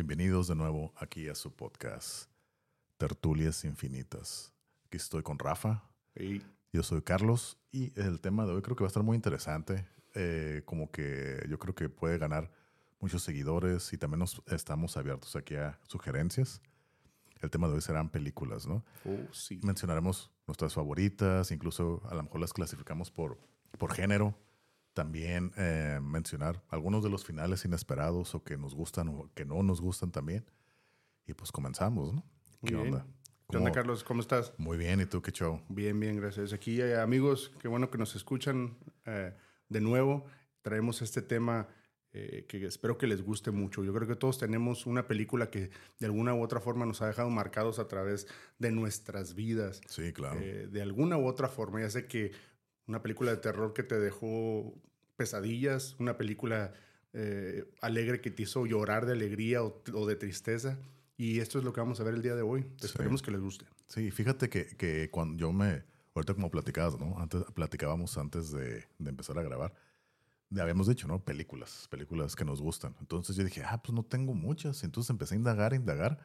Bienvenidos de nuevo aquí a su podcast, Tertulias Infinitas. Aquí estoy con Rafa. Y Yo soy Carlos y el tema de hoy creo que va a estar muy interesante. Eh, como que yo creo que puede ganar muchos seguidores y también nos estamos abiertos aquí a sugerencias. El tema de hoy serán películas, ¿no? oh, sí. Mencionaremos nuestras favoritas, incluso a lo mejor las clasificamos por, por género. También eh, mencionar algunos de los finales inesperados o que nos gustan o que no nos gustan también. Y pues comenzamos, ¿no? ¿Qué bien. onda? ¿Qué onda, ¿Cómo- Carlos? ¿Cómo estás? Muy bien, ¿y tú qué show? Bien, bien, gracias. Aquí, eh, amigos, qué bueno que nos escuchan eh, de nuevo. Traemos este tema eh, que espero que les guste mucho. Yo creo que todos tenemos una película que de alguna u otra forma nos ha dejado marcados a través de nuestras vidas. Sí, claro. Eh, de alguna u otra forma, ya sé que una película de terror que te dejó pesadillas, una película eh, alegre que te hizo llorar de alegría o, o de tristeza. Y esto es lo que vamos a ver el día de hoy. Sí. Esperemos que les guste. Sí, fíjate que, que cuando yo me, ahorita como platicabas, ¿no? Antes, platicábamos antes de, de empezar a grabar, le habíamos dicho, ¿no? Películas, películas que nos gustan. Entonces yo dije, ah, pues no tengo muchas. Entonces empecé a indagar, a indagar.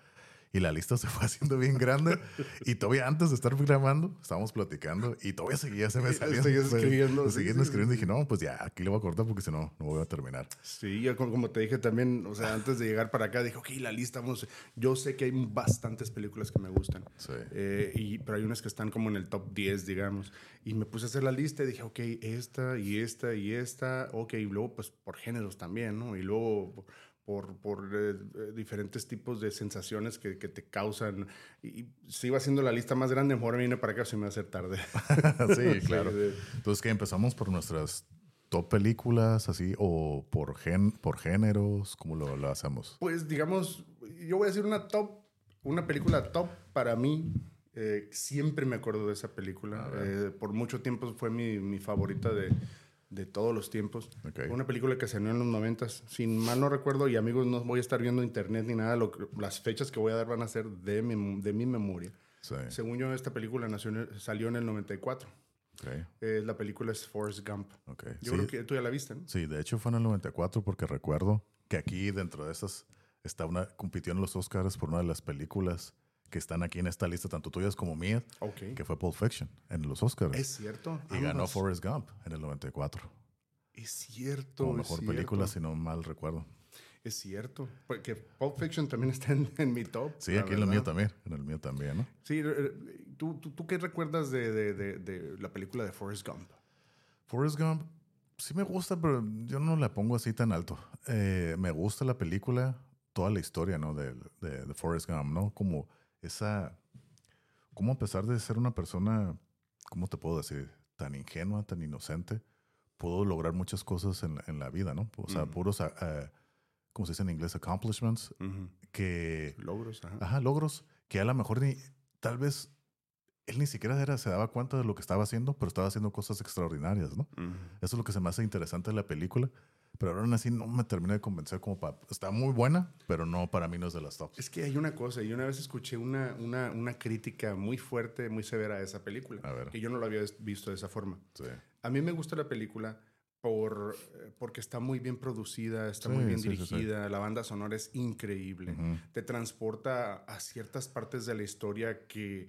Y la lista se fue haciendo bien grande. y todavía antes de estar grabando, estábamos platicando y todavía seguía, se me Y salía. seguías escribiendo, sí, Siguiendo sí, escribiendo. sí. Dije, no, pues ya, aquí le voy a cortar porque si no, no voy a terminar. Sí, yo como, como te dije también, o sea, antes de llegar para acá, dije, ok, la lista, vamos. Yo sé que hay bastantes películas que me gustan. Sí. Eh, y, pero hay unas que están como en el top 10, digamos. Y me puse a hacer la lista y dije, ok, esta y esta y esta. Ok, y luego pues por géneros también, ¿no? Y luego por, por eh, eh, diferentes tipos de sensaciones que, que te causan. Y, si iba haciendo la lista más grande, mejor vine para acá, se me va a hacer tarde. sí, claro. sí. Entonces, que empezamos por nuestras top películas, así, o por, gen, por géneros, ¿cómo lo, lo hacemos? Pues digamos, yo voy a decir una top, una película top para mí. eh, siempre me acuerdo de esa película. Eh, por mucho tiempo fue mi, mi favorita de, de todos los tiempos. Una película que salió en los noventas. Sin mal no recuerdo, y amigos, no voy a estar viendo internet ni nada. lo las fechas que voy a dar van a ser de mi, de mi memoria. Sí. Según yo, esta película nació salió en el 94. Ok, Eh, la película es Forrest Gump. ok. Yo Sí, creo que tú ya la viste, ¿no? sí, de hecho fue en el 94 porque recuerdo que aquí dentro de esas está una, compitió en los Oscars por una de las películas que están aquí en esta lista, tanto tuyas como mías, que fue Pulp Fiction en los Oscars. Es cierto. y ganó ambas. Forrest Gump en el 94 Es cierto. como mejor cierto. película, si no mal recuerdo. Es cierto. Porque Pulp Fiction también está en, en mi top. Sí, aquí en el mío también, en el mío también, ¿no? Sí, eh, ¿tú, tú, tú qué recuerdas de, de, de, de la película de Forrest Gump? Forrest Gump sí me gusta, pero yo no la pongo así tan alto. Eh, me gusta la película, toda la historia, ¿no? De Forrest Gump, ¿no? Como esa... Como a pesar de ser una persona, ¿cómo te puedo decir? Tan ingenua, tan inocente, pudo lograr muchas cosas en, en la vida, ¿no? O sea, puros, ah, ah, ¿cómo se dice en inglés? Accomplishments, que... Logros, ajá. Ajá, logros que a lo mejor ni, tal vez él ni siquiera era, se daba cuenta de lo que estaba haciendo, pero estaba haciendo cosas extraordinarias, ¿no? Eso es lo que se me hace interesante de la película. Pero aún así no me termina de convencer como para... Está muy buena, pero no, para mí no es de las tops. Es que hay una cosa, yo una vez escuché una, una, una crítica muy fuerte, muy severa a esa película, A ver. que yo no la había visto de esa forma. Sí. A mí me gusta la película por, eh, porque está muy bien producida, está Sí, muy bien sí, dirigida, la banda sonora es increíble. Ujú. te transporta a ciertas partes de la historia que,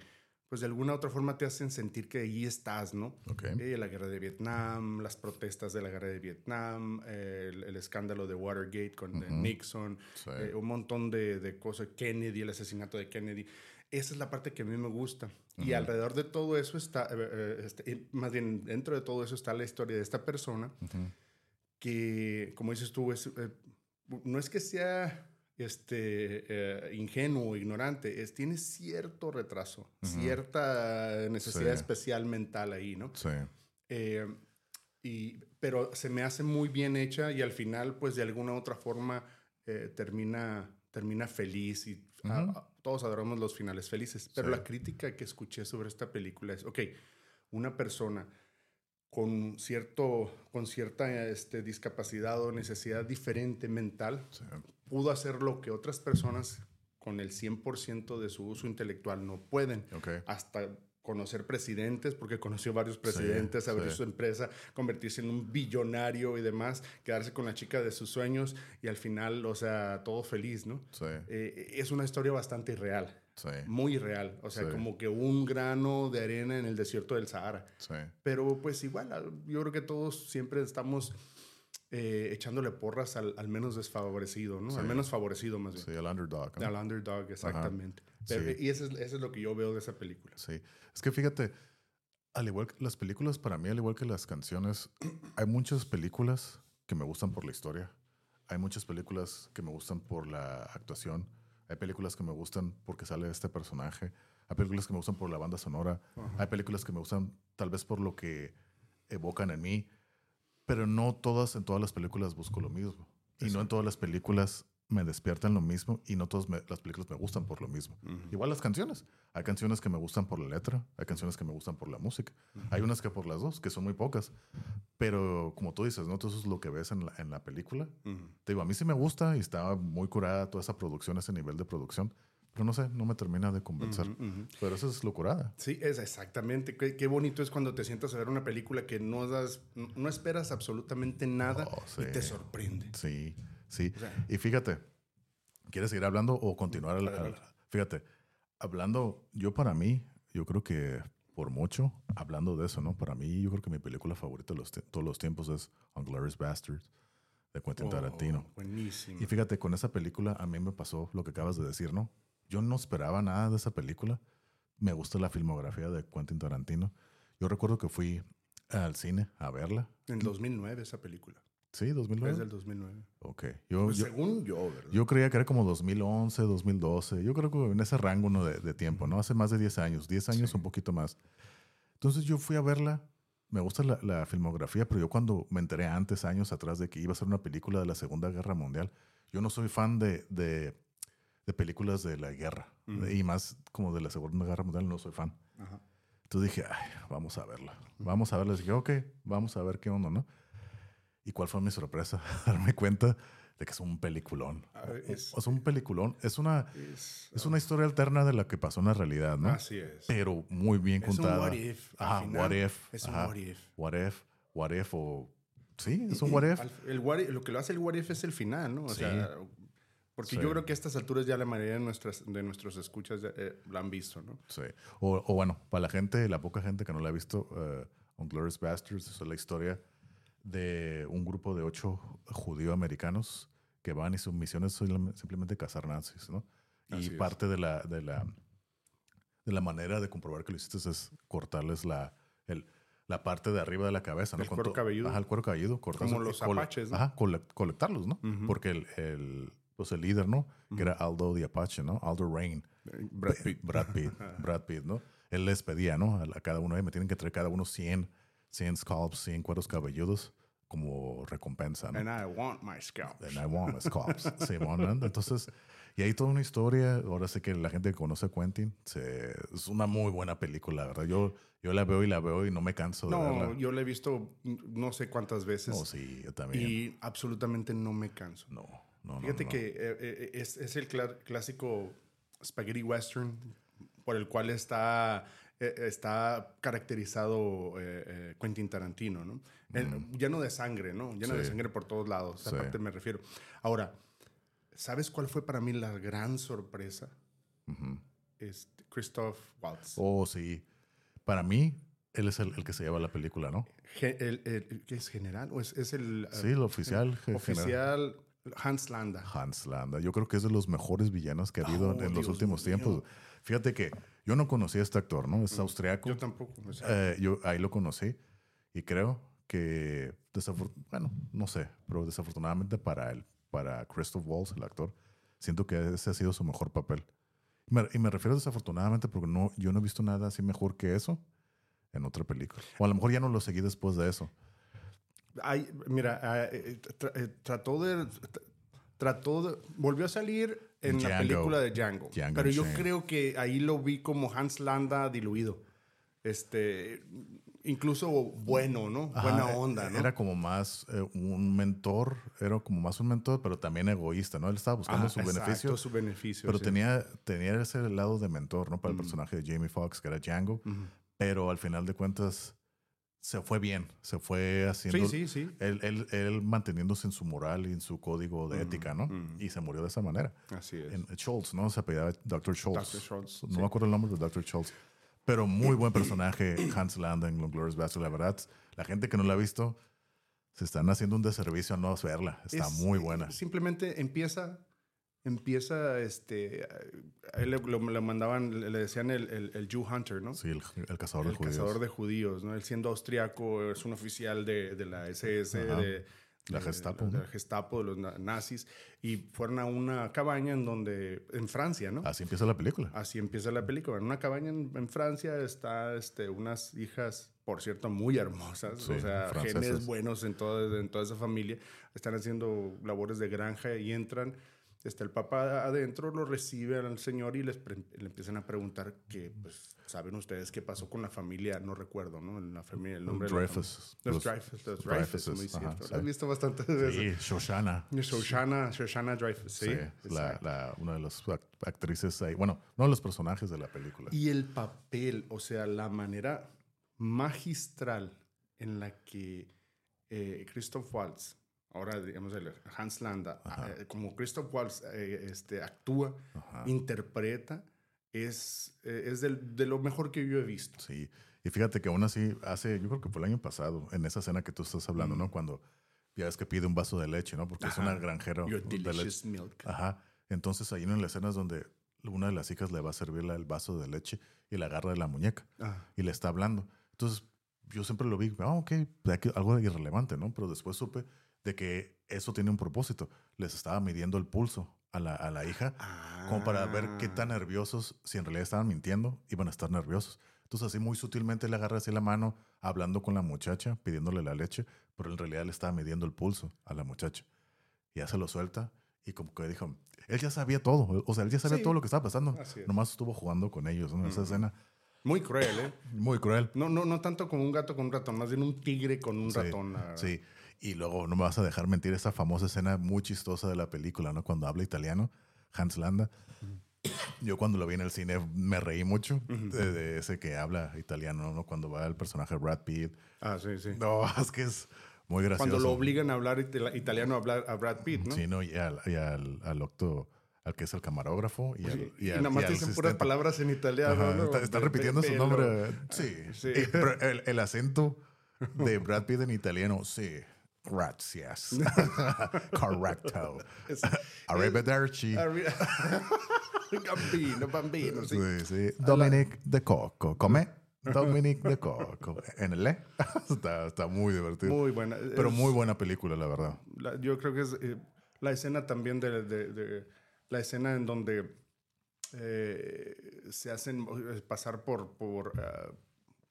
pues de alguna u otra forma te hacen sentir que ahí estás, ¿no? Ok. Eh, la guerra de Vietnam, las protestas de la guerra de Vietnam, eh, el, el escándalo de Watergate con. Nixon, Sí. eh, un montón de, de cosas, Kennedy, el asesinato de Kennedy. Esa es la parte que a mí me gusta. Y alrededor de todo eso está, eh, este, más bien dentro de todo eso está la historia de esta persona que, como dices tú, es, no es que sea este, eh, ingenuo ignorante, es, tiene cierto retraso, Ujú. cierta necesidad Sí. especial mental ahí, ¿no? Sí. Eh, y, pero se me hace muy bien hecha y al final, pues de alguna u otra forma, eh, termina, termina feliz y a- Ujú. a- todos adoramos los finales felices. Pero Sí. la crítica que escuché sobre esta película es, ok, una persona con, cierto, con cierta este, discapacidad o necesidad diferente mental sí. Pudo hacer lo que otras personas con el 100% de su uso intelectual no pueden. Ok. Hasta conocer presidentes, porque conoció varios presidentes, abrir su empresa, convertirse en un billonario y demás, quedarse con la chica de sus sueños y al final, o sea, todo feliz, ¿no? Sí. Eh, es una historia bastante irreal. Sí. Muy real. O sea, como que un grano de arena en el desierto del Sahara. Sí. Pero pues igual, yo creo que todos siempre estamos eh, echándole porras al, al, menos desfavorecido, ¿no? Al menos favorecido más bien. Sí, al underdog. Al underdog, exactamente. y eso es, eso es, lo que yo veo de esa película. Sí. Es que fíjate, al igual que las películas, para mí, al igual que las canciones, hay muchas películas que me gustan por la historia. Hay muchas películas que me gustan por la actuación. Hay películas que me gustan porque sale este personaje. Hay películas que me gustan por la banda sonora. Hay películas que me gustan tal vez por lo que evocan en mí. Pero no todas, en todas las películas busco lo mismo. Y no en todas las películas me despiertan lo mismo y no todas las películas me gustan por lo mismo. Igual las canciones. Hay canciones que me gustan por la letra, hay canciones que me gustan por la música. Hay unas que por las dos, que son muy pocas. Pero como tú dices, ¿no? Todo eso es lo que ves en la, en la película. Te digo, a mí sí me gusta y estaba muy curada toda esa producción, ese nivel de producción. Pero no sé, no me termina de convencer. Pero eso es locurada. Sí, es exactamente. Qué, bonito es cuando te sientas a ver una película que no, das, no esperas absolutamente nada oh, y te sorprende. Sí, sí. y fíjate, ¿quieres seguir hablando o continuar? fíjate, hablando, yo para mí, yo creo que por mucho, hablando de eso, ¿no? Para mí, yo creo que mi película favorita de todos los tiempos es Unglorious Bastards de Quentin oh, Tarantino. Buenísimo. Y fíjate, con esa película a mí me pasó lo que acabas de decir, ¿no? Yo no esperaba nada de esa película. Me gusta la filmografía de Quentin Tarantino. Yo recuerdo que fui al cine a verla. En 2009 esa película. Sí, 2009. Es del 2009. Ok. Yo, pues según yo, ¿verdad? Yo creía que era como 2011, 2012. Yo creo que en ese rango ¿no? de, tiempo, ¿no? Hace más de 10 años. 10 años, un poquito más. Entonces yo fui a verla. Me gusta la, filmografía, pero yo cuando me enteré antes, años atrás, de que iba a ser una película de la Segunda Guerra Mundial, yo no soy fan de de películas de la guerra. Y más como de la Segunda Guerra Mundial, no soy fan. Entonces dije, Ay, vamos a verla. Vamos a verla. dije, ok, vamos a ver qué onda, ¿no? ¿Y cuál fue mi sorpresa? Darme cuenta de que es un peliculón. Ah, es, un peliculón. Es una, es, una historia alterna de la que pasó en la realidad, ¿no? Así es. Pero muy bien contada. Es un what if. Ajá, what if. Es un what if. What if. What if o... Sí, es un what if. El what if. Lo que lo hace el what if es el final, ¿no? O sea, porque yo creo que a estas alturas ya la mayoría de, nuestras, de nuestros escuchas eh, la han visto, ¿no? Sí. O, bueno, para la gente, la poca gente que no la ha visto, uh, Glorious Bastards es la historia de un grupo de ocho judío-americanos que van y su misión es simplemente cazar nazis, ¿no? y parte de la, de, la, de la manera de comprobar que lo hiciste es cortarles la, el, la parte de arriba de la cabeza, ¿no? El cuero cabelludo. Ajá, el cuero cabelludo. Como los apaches, ¿no? Ajá, colectarlos, ¿no? Porque el, el pues el líder, ¿no? Que era Aldo the Apache, ¿no? Aldo Rain. Brad Pitt. Brad Pitt, Brad Pitt, ¿no? Él les pedía, ¿no? A, cada uno, me tienen que traer cada uno 100, 100 scalps, 100 cueros cabelludos como recompensa, ¿no? And I want my scalps. And I want my scalps. sí, bueno, entonces, y hay toda una historia. Ahora sé que la gente que conoce a Quentin, se, es una muy buena película, ¿verdad? Yo, yo la veo y la veo y no me canso de verla. No, yo la he visto no sé cuántas veces. Oh, sí, yo también. Y absolutamente no me canso. No. Fíjate que eh, eh, es, es, el clásico spaghetti western por el cual está, eh, está caracterizado Quentin Tarantino, ¿no? lleno de sangre, ¿no? Lleno de sangre por todos lados. Esa parte me refiero. Ahora, ¿sabes cuál fue para mí la gran sorpresa? este, Christoph Waltz. Oh, sí. Para mí, él es el, el, que se lleva la película, ¿no? el, el, ¿Qué es general? ¿O es, es el, sí, el oficial. oficial. Hans Landa. Hans Landa. Yo creo que es de los mejores villanos que ha habido en los últimos tiempos. Fíjate que yo no conocí a este actor, ¿no? Es mm, austriaco. Yo tampoco. Eh, yo ahí lo conocí y creo que, bueno, no sé, pero desafortunadamente para él, para Christoph Waltz, el actor, siento que ese ha sido su mejor papel. Y me, refiero desafortunadamente porque no, yo no he visto nada así mejor que eso en otra película. O a lo mejor ya no lo seguí después de eso mira, ah, eh, eh, trató de trató de, volvió a salir en la película de Django, pero yo creo que ahí lo vi como Hans Landa diluido. Este, incluso bueno, ¿no? Buena Ajá, onda, ¿no? Era como más eh, un mentor, era como más un mentor, pero también egoísta, ¿no? Él estaba buscando Ah, su exacto, beneficio, su beneficio. pero sí. tenía, tenía ese lado de mentor, ¿no? Para el personaje de Jamie Foxx, que era Django, Ujú. pero al final de cuentas se fue bien, se fue haciendo... Sí, sí, sí. Él, él, él manteniéndose en su moral y en su código de ética, ¿no? Y se murió de esa manera. Así es. En Schultz, ¿no? Se apellidaba Dr. Schultz. Dr. Schultz, No sí. me acuerdo el nombre de Dr. Schultz. Pero muy buen personaje, Hans Landa en Glorious Bastards. La verdad, la gente que no la ha visto, se están haciendo un desservicio a no verla. Está Es- muy buena. Simplemente empieza, empieza, este, a él le, lo- le mandaban, le decían el, el, el Jew Hunter, ¿no? Sí, el, el cazador de el judíos. cazador de judíos, ¿no? Él siendo austriaco, es un oficial de, de la SS, Ajá. de, La de- Gestapo, de la Gestapo, de los na- nazis, y fueron a una cabaña en donde, en Francia, ¿no? Así empieza la película. Así empieza la película. En una cabaña en, en Francia está este, unas hijas, por cierto, muy hermosas. Sí, o sea, francesas. genes buenos en toda, en toda esa familia. Están haciendo labores de granja y entran. Está el papá adentro, lo recibe al señor y les le empiezan a preguntar que, pues, ¿saben ustedes qué pasó con la familia? No recuerdo, ¿no? La familia, el nombre Dreyfus. Los Los- Dreyfus, los Dreyfus, muy ajá, cierto. sí. Has visto bastante de Sí, Shoshana. Shoshana, Shoshana Dreyfus, sí. Sí, la, la- una de las act- actrices ahí. Bueno, uno de los personajes de la película. Y el papel, o sea, la manera magistral en la que eh, Christoph Waltz, ahora digamos el Hans Landa, eh, como Christoph Waltz eh, este, actúa, Ajá. interpreta, es, eh, es del- de lo mejor que yo he visto. Sí, y fíjate que aún así, hace, yo creo que fue el año pasado, en esa escena que tú estás hablando, ¿no? Cuando ya ves que pide un vaso de leche, ¿no? Porque es una granjera Your de leche. delicious milk. Ajá. Entonces ahí en la escena es donde una de las hijas le va a servirle el vaso de leche y la agarra de la muñeca Ah, y le está hablando. Entonces yo siempre lo vi, ah, ok, algo irrelevante, ¿no? Pero después supe de que eso tiene un propósito. Les estaba midiendo el pulso a la, a la hija como para ver qué Ah. tan nerviosos, si en realidad estaban mintiendo, iban a estar nerviosos. Entonces así muy sutilmente le agarra así la mano, hablando con la muchacha, pidiéndole la leche, pero en realidad le estaba midiendo el pulso a la muchacha. Y ya se lo suelta y como que dijo, él ya sabía todo, o sea, él ya sabía Sí. todo lo que estaba pasando. Así es. Nomás estuvo jugando con ellos, ¿no? Esa escena Muy cruel, ¿eh? muy cruel. No, no, no tanto como un gato con un ratón, más bien un tigre con un Sí, ratón. verdad. Sí. Y luego no me vas a dejar mentir esa famosa escena muy chistosa de la película, ¿no? Cuando habla italiano, Hans Landa. Yo cuando lo vi en el cine me reí mucho de, de ese que habla italiano, ¿no? Cuando va el personaje Brad Pitt. Ah, sí, sí. No, es que es muy gracioso. Cuando lo obligan a hablar italiano a hablar a Brad Pitt, ¿no? Sí, ¿no? Y al, y al, al octo, al que es el camarógrafo. Y, al, y y al- nada más y dicen puras palabras en italiano. Ajá, ¿no? está, repitiendo su nombre. Sí. Sí. El, el acento de Brad Pitt en italiano, sí. Gracias. Correcto. Es- Arrivederci. Arri- bambino, sí. Dominic de Coco. ¿Come? Dominic de Coco. En el E. está, está muy divertido. Muy buena. pero Es- muy buena película, la verdad. la- yo creo que es eh, la escena también de, de- de- la escena en donde eh, se hacen eh, pasar por, por ah,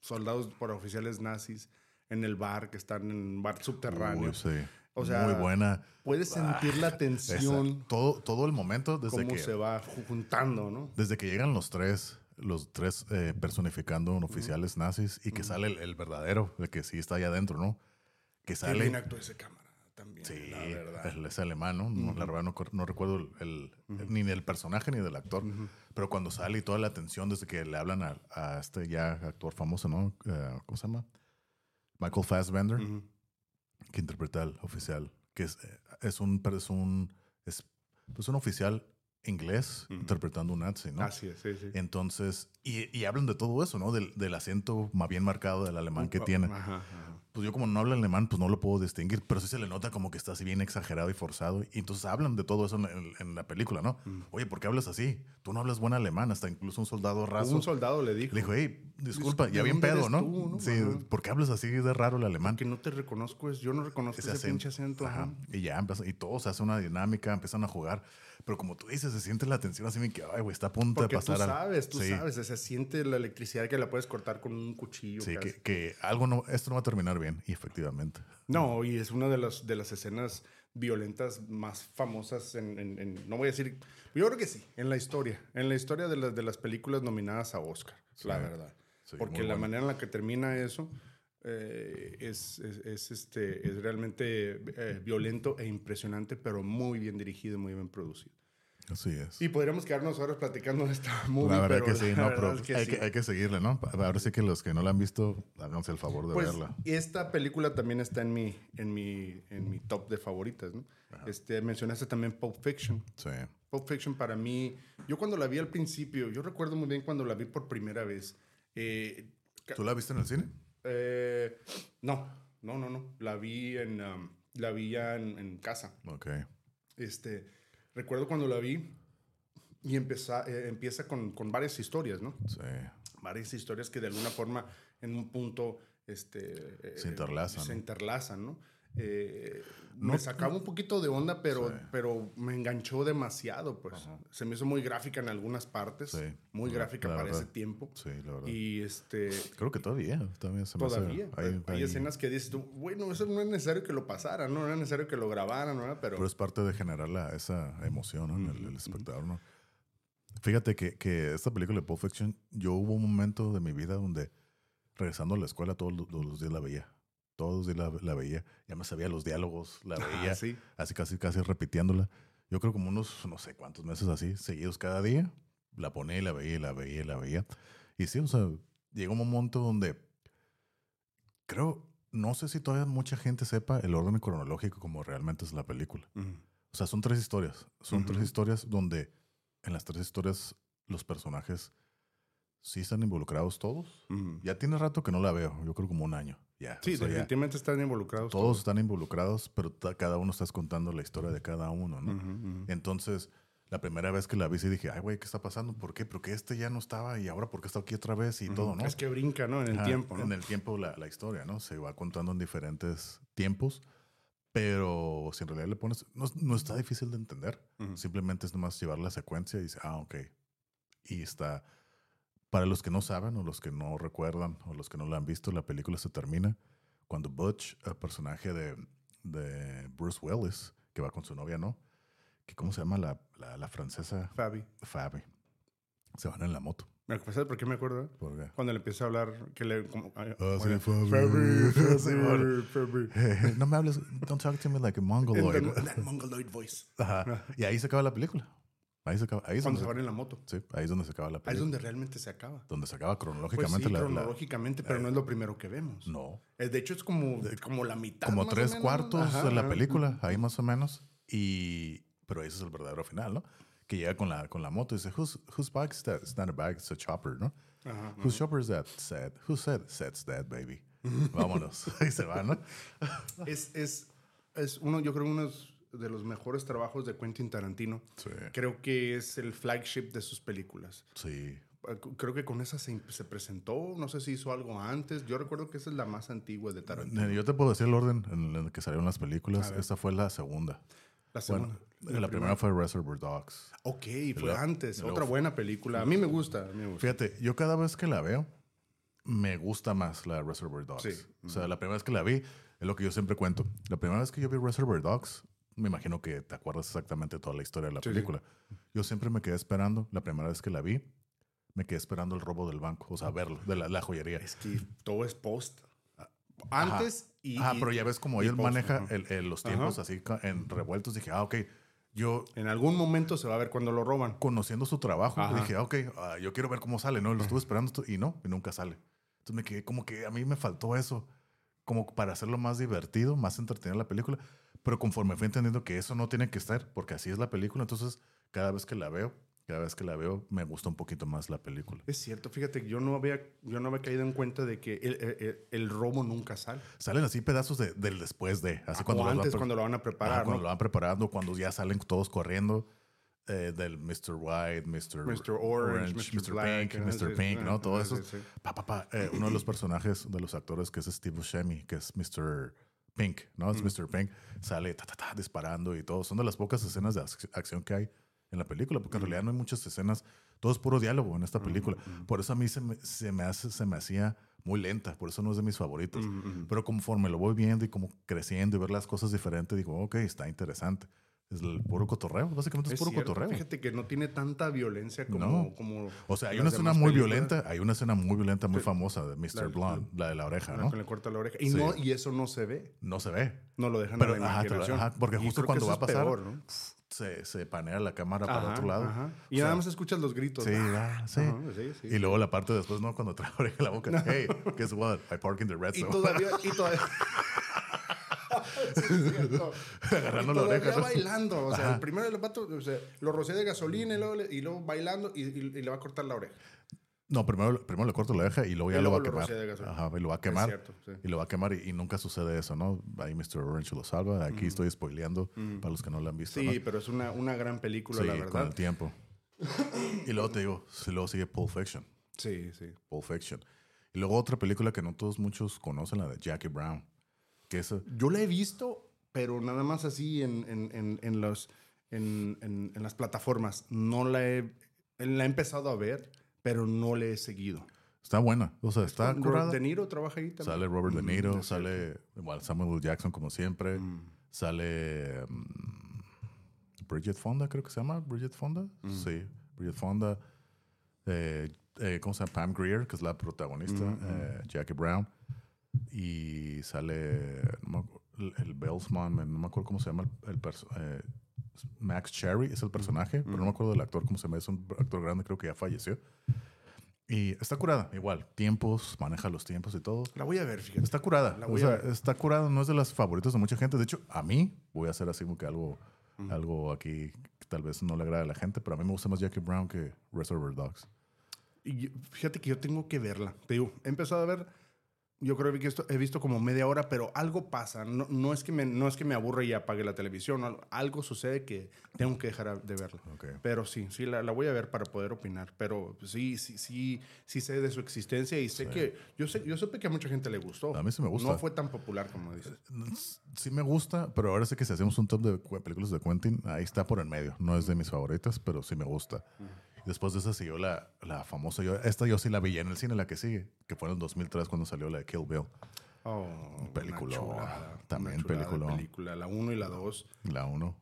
soldados, por oficiales nazis en el bar, que están en un bar subterráneo. Uy, sí. O sea, muy buena. Puedes sentir la Esa- tensión, todo, todo el momento desde cómo que, se va ju- juntando, ¿no? desde que llegan los tres, los tres eh, personificando oficiales nazis y que sale el, el verdadero, el que sí está allá adentro, ¿no? Que sale. bien actuó ese cámara también, Sí, la verdad. es alemán, ¿no? La verdad no, recuerdo el, el- ni del personaje ni del actor. Pero cuando sale y toda la atención desde que le hablan a, a este ya actor famoso, ¿no? Eh, ¿Cómo se llama? Michael Fassbender, que interpreta al oficial, que es, eh, es un, es un, es, pues un oficial inglés interpretando un nazi, ¿no? Así es, sí, sí. Entonces, y, y hablan de todo eso, ¿no? Del, del acento más bien marcado del alemán que tiene. Ajá, ajá. Pues yo como no hablo alemán, pues no lo puedo distinguir, pero sí se le nota como que está así bien exagerado y forzado. Y entonces hablan de todo eso en, en- en la película, ¿no? Oye, ¿por qué hablas así? Tú no hablas buen alemán, hasta incluso un soldado raso. Un soldado le dijo le dijo, hey, disculpa, ¿de ya bien pedo, ¿no? tú, no? Sí, Ajá. ¿por qué hablas así de raro el alemán? que no te reconozco, es, yo no reconozco ese, acento. pinche acento. Ajá. Y ya y todo se hace una dinámica, empiezan a jugar. Pero como tú dices, se siente la tensión así, que, ay, güey, está a punto Porque de tú pasar. al- sabes, tú Sí. sabes, se siente la electricidad que la puedes cortar con un cuchillo. Sí, que, que algo no, esto no va a terminar bien, y efectivamente. No, y es una de las, de las escenas violentas más famosas en, en- en- no voy a decir, yo creo que sí, en la historia, en la historia de las, de las películas nominadas a Oscar, la verdad. Sí, Porque la bueno. manera en la que termina eso, eh, es, es, es, este, es realmente eh, violento e impresionante, pero muy bien dirigido y muy bien producido. Así es. Y podríamos quedarnos horas platicando de esta movie. La verdad pero que sí, la no, verdad pero es que hay, sí. que, hay que seguirle, ¿no? Ahora sí que los que no la han visto, háganse el favor de Pues, verla. y esta película también está en mi, en mi, en mi top de favoritas, ¿no? Este, mencionaste también Pulp Fiction. Sí. Pulp Fiction para mí, yo cuando la vi al principio, yo recuerdo muy bien cuando la vi por primera vez. Eh, ¿Tú la viste en el cine? Eh, no, no, no, no. La vi en, um, la vi ya en, en casa. Ok. Este, recuerdo cuando la vi y empeza- eh, empieza con, con varias historias, ¿no? Sí. varias historias que de alguna forma en un punto este, eh, Se interlazan, Se interlazan, ¿no? Eh, No- me sacaba un poquito de onda, pero, Sí. pero me enganchó demasiado, pues. Se me hizo muy gráfica en algunas partes, Sí, muy la- gráfica la para verdad. ese tiempo. Sí, la verdad. Y este, Creo que todavía. Todavía se me hace- todavía hay, hay- escenas que dices tú, bueno, eso no es necesario que lo pasaran, no era necesario que lo grabaran, ¿no? Pero, Pero es parte de generar la, esa emoción ¿no? en el, el espectador, ¿no? Fíjate que, que esta película de Pulp Fiction, yo hubo un momento de mi vida donde, regresando a la escuela, todos los días la veía. Todos la, la veía. Ya me sabía los diálogos, la veía. Ah, sí. Así casi, casi repitiéndola. Yo creo como unos, no sé cuántos meses así, seguidos cada día. La ponía y la veía y la veía y la veía. Y sí, o sea, llegó un momento donde creo, no sé si todavía mucha gente sepa el orden cronológico como realmente es la película. O sea, son tres historias. Son tres historias donde en las tres historias los personajes sí están involucrados todos. Ya tiene rato que no la veo. Yo creo como un año. Ya. Sí, o sea, ya definitivamente están involucrados. todos están involucrados, pero cada uno estás contando la historia de cada uno, ¿no? Ujú, ujú. Entonces, la primera vez que la vi, sí dije, ay, güey, ¿qué está pasando? ¿Por qué? ¿Por qué este ya no estaba y ahora por qué está aquí otra vez y todo, no? Es que brinca, ¿no? En el Ajá, tiempo, ¿no? En el tiempo la, la historia, ¿no? Se va contando en diferentes tiempos, pero si en realidad le pones, no, no está difícil de entender. Simplemente es nomás llevar la secuencia y dice, ah, ok. Y está, para los que no saben o los que no recuerdan o los que no la han visto, la película se termina cuando Butch, el personaje de, de Bruce Willis, que va con su novia, ¿no? Que, ¿Cómo se llama la, la, la francesa? Fabi. Fabi. Se van en la moto. ¿Me ¿Sabes por qué me acuerdo? ¿Por qué? Cuando le empieza a hablar, que le... Como, ah, sí, Fabi. Fabi. Fabi, Fabi. no me hables, don't talk to me like a mongoloid. that mongoloid voice. Ajá. Y ahí se acaba la película. Ahí se acaba. Ahí es, Cuando donde, se en la moto. sí, ahí es donde se acaba la Ahí es película. donde realmente se acaba. donde se acaba Pues cronológicamente sí, la, la- cronológicamente, pero no es lo primero que vemos. No. Eh, De hecho, es como, como la mitad. Como tres cuartos Ajá, de la ajá. película, ahí más o menos. Y. Pero ese es el verdadero final, ¿no? Que llega con la, con la moto y dice, whose, whose bike is that? It's not a bike, it's a chopper, ¿no? Ajá, ajá. Whose chopper is that? Sad. Who said? Said's dead, baby. Vámonos. Ahí se va, ¿no? Es, es, es uno, yo creo, uno de los mejores trabajos de Quentin Tarantino. Sí. Creo que es el flagship de sus películas. Sí. Eh, Creo que con esa se, se presentó, no sé si hizo algo antes. Yo recuerdo que esa es la más antigua de Tarantino. Yo te puedo decir el orden en el que salieron las películas. Esta fue la segunda. La segunda. Bueno, la, primera fue Reservoir Dogs. Ok, fue antes. Otra fue- buena película. A mí me gusta. A mí me gusta. Fíjate, yo cada vez que la veo, me gusta más la Reservoir Dogs. Sí. O sea, la primera vez que la vi, es lo que yo siempre cuento. La primera vez que yo vi Reservoir Dogs, me imagino que te acuerdas exactamente toda la historia de la Sí, sí. película. Yo siempre me quedé esperando, la primera vez que la vi, me quedé esperando el robo del banco, o sea, verlo, de la, la joyería. Es que todo es post. Antes y. Ah, pero ya ves como y él post, maneja ajá. el- el- los tiempos así ca- en revueltos. Dije, ah, ok. Yo En algún momento se va a ver cuando lo roban. conociendo su trabajo, Ajá. dije, ah, ok, ah, yo quiero ver cómo sale, ¿no? Lo estuve esperando y no, y nunca sale. Entonces me quedé como que a mí me faltó eso, como para hacerlo más divertido, más entretenida la película. Pero conforme fui entendiendo que eso no tiene que estar, porque así es la película, entonces cada vez que la veo, cada vez que la veo, me gusta un poquito más la película. Es cierto, fíjate, yo no había, yo no había caído en cuenta de que el, el- el- robo nunca sale. Salen así pedazos de- del después de, así cuando, o antes, cuando lo van a preparar, cuando ¿no? lo van preparando, cuando ya salen todos corriendo. eh, del Mr. White, Mr. Mr. Orange, Mr. Black, Pink, Mr. Pink, sí, ¿no? Todo eso. Pa, pa, pa, eh, uno de los personajes de los actores que es Steve Buscemi, que es Mr. Pink, ¿no? Es Mr. Pink, sale ta, ta, ta, disparando y todo. Son de las pocas escenas de ac- acción que hay en la película, porque en realidad no hay muchas escenas, todo es puro diálogo en esta película. Por eso a mí se me, se me, hace, se me hacía muy lenta, por eso no es de mis favoritos. Pero conforme lo voy viendo y como creciendo y ver las cosas diferentes, digo, ok, está interesante. Es el puro cotorreo. Básicamente es, Es puro cierto, cotorreo. Fíjate que no tiene tanta violencia como. No. como O sea, hay una escena muy películas. violenta. Hay una escena muy violenta, muy famosa de Mr. La- Blonde, la de la oreja, la ¿no? que le corta la oreja. Y, Sí. no, y eso no se ve. No se ve. No lo dejan Pero, a la ajá, imaginación. porque justo cuando va a pasar, peor, ¿no? Se, se panea la cámara para otro lado. ajá. Y O sea, nada más escuchas los gritos. Sí, va, sí. Sí, sí. Y luego la parte después, ¿no? Cuando trae la oreja a la boca. Hey, guess what? I park in the red Y zone. todavía. Y todavía. Agarrando la oreja, ¿no? bailando. O sea, Ajá. el primero el vato o sea, lo rocea de gasolina y luego, le- y luego bailando y, y- y le va a cortar la oreja. No, primero, primero le corto la oreja y luego ya Y lo va a luego quemar. Ajá, y lo va a quemar. cierto, sí. Y lo va a quemar y, nunca sucede eso, ¿no? Ahí Mr. Orange lo salva. Aquí estoy spoileando para los que no lo han visto, Sí, ¿no? pero es una, una gran película, Sí, la con verdad. el tiempo. y luego te digo, luego sigue Pulp Fiction. Sí, sí. Pulp Fiction. Y luego otra película que no todos muchos conocen, la de Jackie Brown. Que Yo la he visto, pero nada más así en, en, en, en los, en, las plataformas. No la he, la he empezado a ver, pero no le he seguido. está buena. O sea, está curada. De Niro trabaja ahí también. Sale Robert De Mm, Niro, sale igual Samuel. Jackson como siempre. Mm. Sale mm, Bridget Fonda, creo que se llama. Bridget Fonda. Mm. Sí, Bridget Fonda. Eh, eh, ¿Cómo se llama? Pam Grier, que es la protagonista. Eh, Jackie Brown. Y sale no me el, el Bellsman, man, no me acuerdo cómo se llama el, el eh, Max Cherry es el personaje, pero no me acuerdo del actor cómo se llama. Es un actor grande, creo que ya falleció. Y está curada, igual. Tiempos, maneja los tiempos y todo. La voy a ver, fíjate. Está curada. La O voy sea, a ver. está curada. No es de las favoritas de mucha gente. De hecho, a mí voy a hacer así como que algo, Mm. algo aquí que tal vez no le agrade a la gente, pero a mí me gusta más Jackie Brown que Reservoir Dogs. Y yo- fíjate que yo tengo que verla. Te digo, he empezado a ver, yo creo que esto, he visto como media hora, pero algo pasa. No, no, es, que me, no es que me aburra y apague la televisión. Algo, algo sucede que tengo que dejar de verla. Ok. Pero sí, sí, la, la voy a ver para poder opinar. Pero sí, sí, sí, sí sé de su existencia y sé Sí. que, yo sé, yo supe que a mucha gente le gustó. A mí sí me gusta. No fue tan popular como dices. Sí me gusta, pero ahora sé que si hacemos un top de cu- películas de Quentin, ahí está por en medio. No es de mis favoritas, pero sí me gusta. Después de esa siguió la, la famosa, yo, esta yo sí la vi en el cine, la que sigue, que fue en el 2003 cuando salió la de Kill Bill. Oh, chulada, También película, la 1 y la 2. La uno.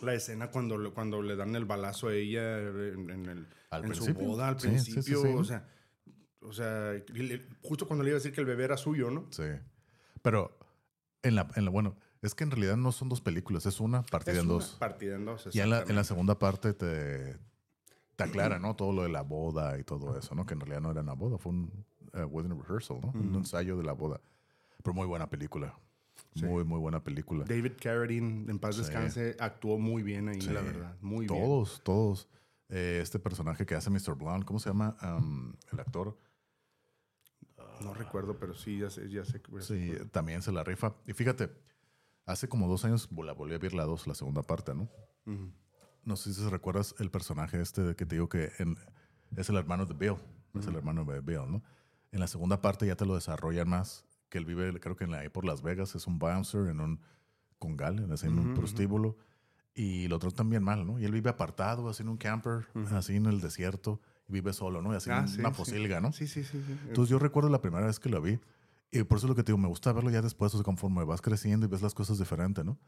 La escena cuando, le- cuando le dan el balazo a ella en, en el, Al en su boda al Sí, sí, sí, principio. sí. O sea, o sea justo cuando le iba a decir que el bebé era suyo, ¿no? Sí. Pero en la, en la, bueno, es que en realidad no son dos películas, es una partida Es en una dos. Partida en dos. Y en la, en la segunda parte te, te aclara, ¿no? Todo lo de la boda y todo eso, ¿no? Que en realidad no era una boda, fue un eh, wedding rehearsal, ¿no? Un ensayo de la boda. Pero muy buena película. Muy, muy buena película. David Carradine, en paz Sí. descanse, actuó muy bien ahí, Sí. la verdad. Muy bien. todos, todos. Eh, este personaje que hace Mr. Blonde, ¿cómo se llama? Um, el actor. No recuerdo, pero sí, ya sé. Ya sé Sí, también se la rifa. Y fíjate, hace como dos años la volví a ver la dos, la segunda parte, ¿no? Ujú. No sé si recuerdas el personaje este que te digo que en- es el hermano de Bill. Es el hermano de Bill, ¿no? En la segunda parte ya te lo desarrollan más. Que él vive, creo que en la, ahí por Las Vegas, es un bouncer en un congal, en, así en un Ujú, prostíbulo. Y lo tratan bien mal, ¿no? Y él vive apartado, así en un camper, así en el desierto. Y vive solo, ¿no? Y así Ah, en sí, una sí. posilga, ¿no? Sí, sí, sí. sí. Entonces yo recuerdo la primera vez que lo vi. Y por eso es lo que te digo, me gusta verlo ya después, o sea, conforme vas creciendo y ves las cosas diferente, ¿no?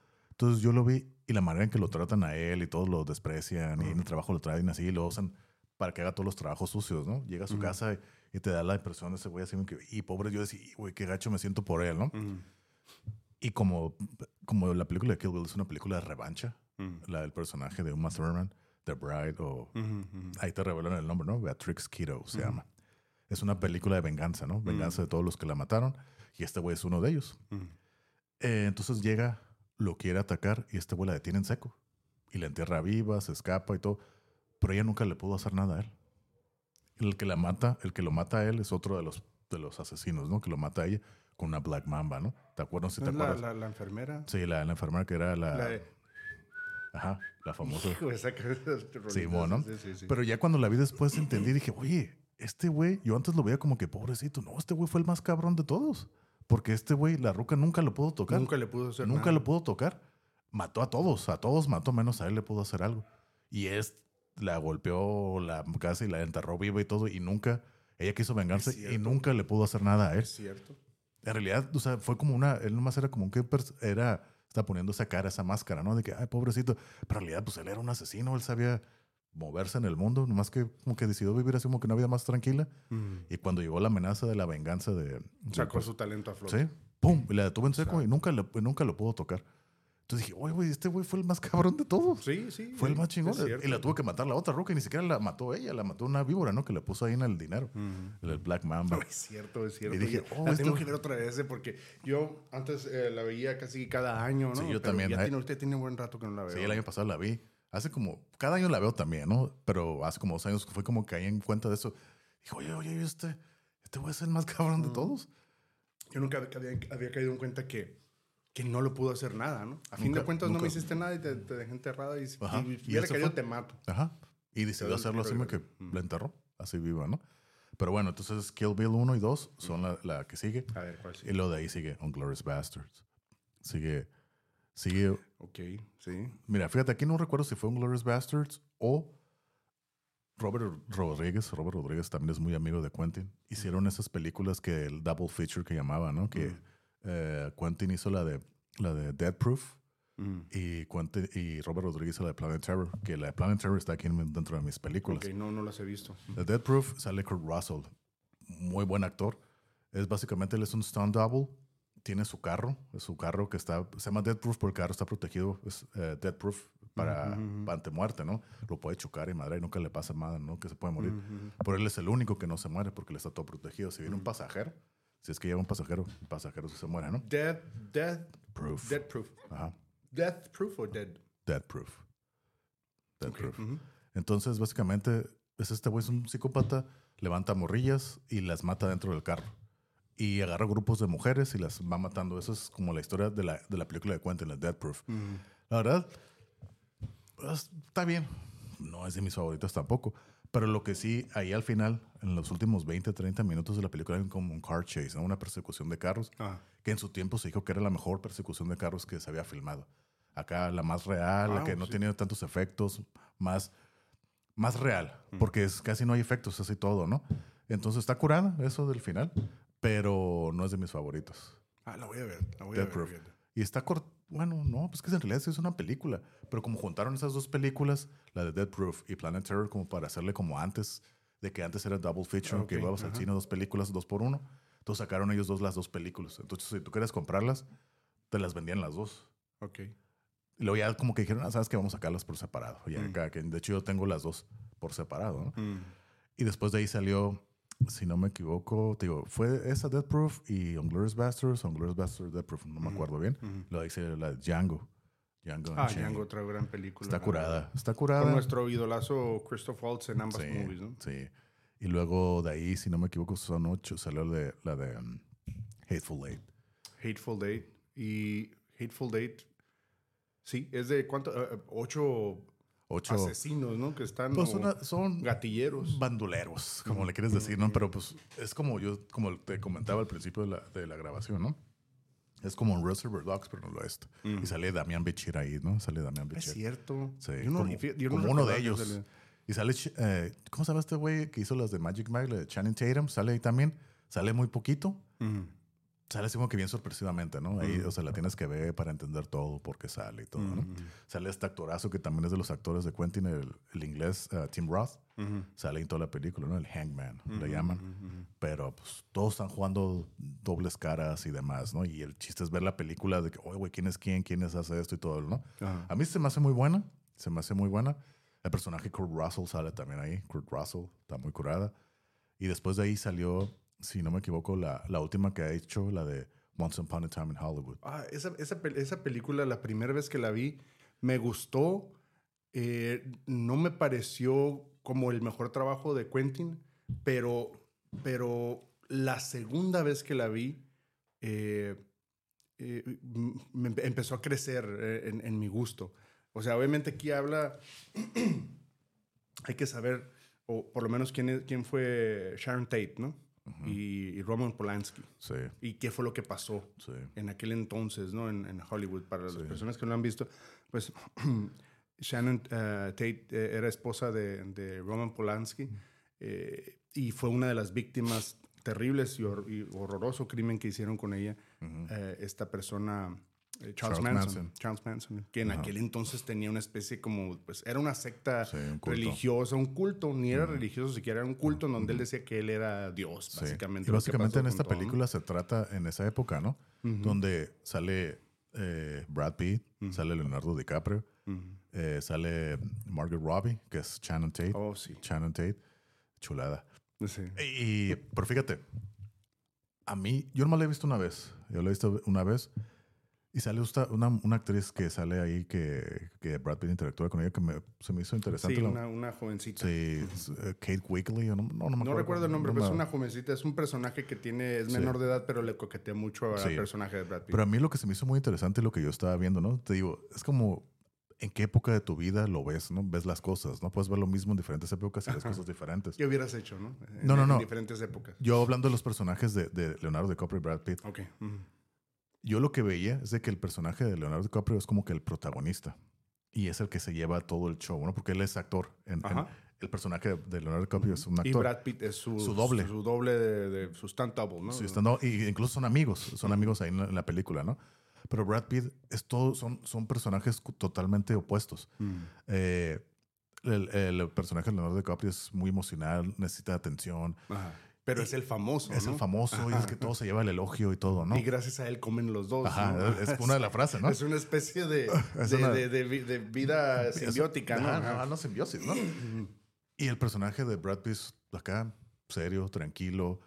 Entonces yo lo vi y la manera en que lo tratan a él y todos lo desprecian y en el trabajo lo traen así y lo usan para que haga todos los trabajos sucios, ¿no? Llega a su casa y, y te da la impresión de ese güey así que, y pobre, yo decía, "Y, güey, qué gacho me siento por él, ¿no? Ujú. Y como, como la película de Kill Bill es una película de revancha, la del personaje de Uma Thurman, The Bride o ahí te revelan el nombre, ¿no? Beatrix Kiddo se llama. Es una película de venganza, ¿no? Venganza de todos los que la mataron. Y este güey es uno de ellos. Eh, entonces llega, lo quiere atacar y este güey la detiene en seco. Y la entierra viva, se escapa y todo. Pero ella nunca le pudo hacer nada a él. El que la mata, el que lo mata a él es otro de los, de los asesinos, ¿no? Que lo mata a ella con una Black Mamba, ¿no? ¿Te acuerdas? Si ¿No te la, acuerdas? la, la enfermera? Sí, la, la enfermera que era la... La de- Ajá, la famosa. Hijo, esa Sí, ¿no? sí, sí, sí. Pero ya cuando la vi después entendí, dije, oye, este güey, yo antes lo veía como que pobrecito. No, este güey fue el más cabrón de todos. Porque este güey, la ruca nunca lo pudo tocar. Nunca le pudo hacer Nunca nada. lo pudo tocar. Mató a todos, a todos mató, menos a él le pudo hacer algo. Y es, la golpeó la casa y la enterró viva y todo, y nunca, ella quiso vengarse y nunca le pudo hacer nada a él. Es cierto. En realidad, o sea, fue como una, él nomás era como un que era está poniendo esa cara, esa máscara, ¿no? De que, ay, pobrecito. Pero en realidad, pues él era un asesino, él sabía moverse en el mundo, nomás que como que decidió vivir así como que una vida más tranquila. Y cuando llegó la amenaza de la venganza de... Sacó su talento a flote. Sí, pum, y la detuvo en seco y nunca, le, nunca lo pudo tocar. Entonces dije, oye, güey, este güey fue el más cabrón de todos. Sí, sí. Fue el más chingón. Y la tuvo que matar la otra roca y ni siquiera la mató ella, la mató una víbora, ¿no? Que le puso ahí en el dinero. El, el Black Mamba. No, es cierto, es cierto. Y dije, oh, la esto- tengo que ver otra vez, eh, porque yo antes eh, la veía casi cada año, ¿no? Sí, yo Pero también, Ya eh. tiene, usted tiene buen rato que no la veo. Sí, el año pasado la vi. Hace como, cada año la veo también, ¿no? Pero hace como dos años fue como que caí en cuenta de eso. Dijo, oye, oye, este, este güey es el más cabrón de todos. Yo nunca había, había caído en cuenta que, que no lo pudo hacer nada, ¿no? A fin Nunca, de cuentas no nunca. me hiciste nada y te, te dejé enterrada y si hubiera caído te mato. Ajá. Y decidió hacerlo así, que de- la enterró, así viva, ¿no? Pero bueno, entonces Kill Bill 1 y 2 son la, la que sigue. A ver, ¿cuál sí? Y lo de ahí sigue Unglorious Bastards. Sigue, sigue Ok, sí. Mira, fíjate, aquí no recuerdo si fue un Glorious Bastards o Robert Rodríguez. Robert Rodríguez también es muy amigo de Quentin. Hicieron esas películas que el double feature que llamaba, ¿no? Que eh, Quentin hizo la de, la de Dead Proof Mm. y, Quentin, y Robert Rodríguez hizo la de Planet Terror. Que la de Planet Terror está aquí en- dentro de mis películas. Ok, no, no las he visto. The Dead Proof sale Kurt Russell, muy buen actor. Es básicamente él es un stunt double. Tiene su carro, su carro que está, se llama Dead Proof porque el carro está protegido, es eh, Dead Proof para, para ante muerte, ¿no? Lo puede chocar y madre y nunca le pasa nada, ¿no? Que se puede morir. Pero él es el único que no se muere porque él está todo protegido. Si viene un pasajero, si es que lleva un pasajero, el pasajero se muere, ¿no? Death, death, Proof. death proof. Ajá. Death proof o dead. Dead Proof. Dead Proof. Entonces, básicamente, es este güey es un psicópata, levanta morrillas y las mata dentro del carro. Y agarra grupos de mujeres y las va matando. Eso es como la historia de la, de la película de Quentin, la Dead Proof. La verdad, pues, está bien. No es de mis favoritos tampoco. Pero lo que sí, ahí al final, en los últimos 20, 30 minutos de la película, hay como un car chase, ¿no? una persecución de carros, Ah. que en su tiempo se dijo que era la mejor persecución de carros que se había filmado. Acá la más real, la Ah, que no sí. tenía tantos efectos, más, más real, porque es, casi no hay efectos, así todo, ¿no? Entonces está curada eso del final, pero no es de mis favoritos. Ah, la voy a ver. La voy Dead a ver. Proof. Y está corto. Bueno, no, pues que en realidad sí es una película. Pero como juntaron esas dos películas, la de Dead Proof y Planet Terror, como para hacerle como antes, de que antes era double feature, Ah, que ibas al cine dos películas, dos por uno. Entonces sacaron ellos dos las dos películas. Entonces, si tú querías comprarlas, te las vendían las dos. Ok. Y luego ya como que dijeron, ah, sabes que vamos a sacarlas por separado. Ya, Mm. cada quien- de hecho, yo tengo las dos por separado, ¿no? Mm. Y después de ahí salió, si no me equivoco, te digo, fue esa Dead Proof y Unglorious Bastards, Unglorious Bastards, Dead Proof, no me acuerdo bien. Lo dice la Django. Django Ah, Unchained. Django, otra gran película. Está curada, está Con curada. nuestro idolazo Christoph Waltz en ambas sí, movies, ¿no? sí. Y luego de ahí, si no me equivoco, son ocho, salió la de, la de um, Hateful Eight. Hateful Date. Y Hateful Date, sí, es de cuánto, eh, ocho Ocho. asesinos, ¿no? Que están Pues una- son gatilleros. banduleros, como le quieres decir, ¿no? Pero pues es como yo, como te comentaba al principio de la, de la grabación, ¿no? Es como un Reservoir Dogs, pero no lo es. Y sale Damián Bichir ahí, ¿no? Sale Damián Es Bichir. cierto. Sí, Yo no- como, fí- yo no como uno de ellos. Y sale, eh, ¿cómo se llama este güey que hizo las de Magic Mike, la de Channing Tatum? Sale ahí también. Sale muy poquito. Ujú. Sale así como que bien sorpresivamente, ¿no? Ahí, o sea, la tienes que ver para entender todo, por qué sale y todo, ¿no? Sale este actorazo que también es de los actores de Quentin, el, el inglés, uh, Tim Roth. Ujú. Sale en toda la película, ¿no? El Hangman, le llaman. Pero pues todos están jugando dobles caras y demás, ¿no? Y el chiste es ver la película de que, oye, güey, ¿quién es quién? ¿Quién es hace esto y todo, ¿no? A mí se me hace muy buena. Se me hace muy buena. El personaje Kurt Russell sale también ahí. Kurt Russell está muy curada. Y después de ahí salió, si no me equivoco, la, la última que ha hecho, la de Once Upon a Time in Hollywood. Ah, esa, esa, esa película, la primera vez que la vi, me gustó. Eh, no me pareció como el mejor trabajo de Quentin, pero, pero la segunda vez que la vi, eh, eh, me empe- empezó a crecer en, en mi gusto. O sea, obviamente aquí habla, hay que saber, o por lo menos quién, es- quién fue Sharon Tate, ¿no? Y, y Roman Polanski. Sí, Y qué fue lo que pasó sí. en aquel entonces, ¿no? En, en Hollywood. Para las personas que no lo han visto, pues Shannon eh, Tate eh, era esposa de, de Roman Polanski eh, y fue una de las víctimas terribles y, hor- y horroroso crimen que hicieron con ella. Eh, esta persona Charles, Charles Manson, Manson. Charles Manson, que en aquel entonces tenía una especie como, pues era una secta Sí, un religiosa, un culto, ni era religioso siquiera, era un culto en donde él decía que él era Dios, Sí. básicamente. Y básicamente en esta todo, ¿no? película se trata en esa época, ¿no? Donde sale eh, Brad Pitt, sale Leonardo DiCaprio, eh, sale Margaret Robbie, que es Shannon Tate. Oh, sí. Shannon Tate, chulada. Sí. Y, pero fíjate, a mí, yo nomás la he visto una vez. Yo la he visto una vez. Y sale una, una actriz que sale ahí que, que Brad Pitt interactúa con ella que me, se me hizo interesante. Sí, una, una jovencita. sí, eh, Kate Wigley, no, no, no me No acuerdo recuerdo el nombre, no pero es una jovencita. Es un personaje que tiene, es Sí. menor de edad, pero le coquetea mucho al Sí. personaje de Brad Pitt. Pero a mí lo que se me hizo muy interesante, lo que yo estaba viendo, ¿no? Te digo, es como en qué época de tu vida lo ves, ¿no? Ves las cosas, ¿no? Puedes ver lo mismo en diferentes épocas y ves cosas diferentes. ¿Qué hubieras hecho, no? En- No, no, en no. diferentes épocas. Yo hablando de los personajes de, de Leonardo DiCaprio y Brad Pitt, Ok. Yo lo que veía es de que el personaje de Leonardo DiCaprio es como que el protagonista y es el que se lleva todo el show, ¿no? Porque él es actor. En, en- Ajá. el personaje de Leonardo DiCaprio es un Y actor. Brad Pitt es su, Su doble. Su, doble de, de- su double, ¿no? Y incluso son amigos, son amigos ahí en la, en la película, ¿no? Pero Brad Pitt es todo, son, son personajes totalmente opuestos. Mm. Eh, el, el personaje de Leonardo DiCaprio es muy emocional, necesita atención, Ajá. Pero es el famoso, es ¿no? el famoso y es que todo se lleva el elogio y todo, ¿no? Y gracias a él comen los dos. Ajá, ¿no? es una de las frases, ¿no? Es una especie de, Es de, una- de- de vi- de vida simbiótica, ¿no? Ajá, no, simbiosis, ¿no? y el personaje de Brad Pitt es acá, serio, tranquilo,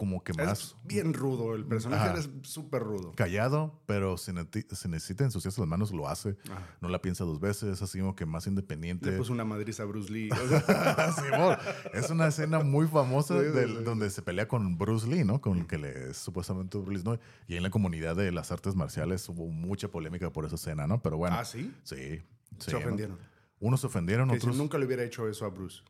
como que más Es bien rudo, el personaje es súper rudo. callado, pero si, si necesita ensuciarse las manos, lo hace. Ajá. No la piensa dos veces, es así como que más independiente. Le puso una madriz a Bruce Lee. es una escena muy famosa Sí, sí, del- sí. donde se pelea con Bruce Lee, ¿no? Con el que le supuestamente Bruce Lee, ¿no? Y en la comunidad de las artes marciales hubo mucha polémica por esa escena, ¿no? Pero bueno. ah, sí. Sí. Se ¿no? ofendieron. Unos se ofendieron, Que si otros. nunca le hubiera hecho eso a Bruce.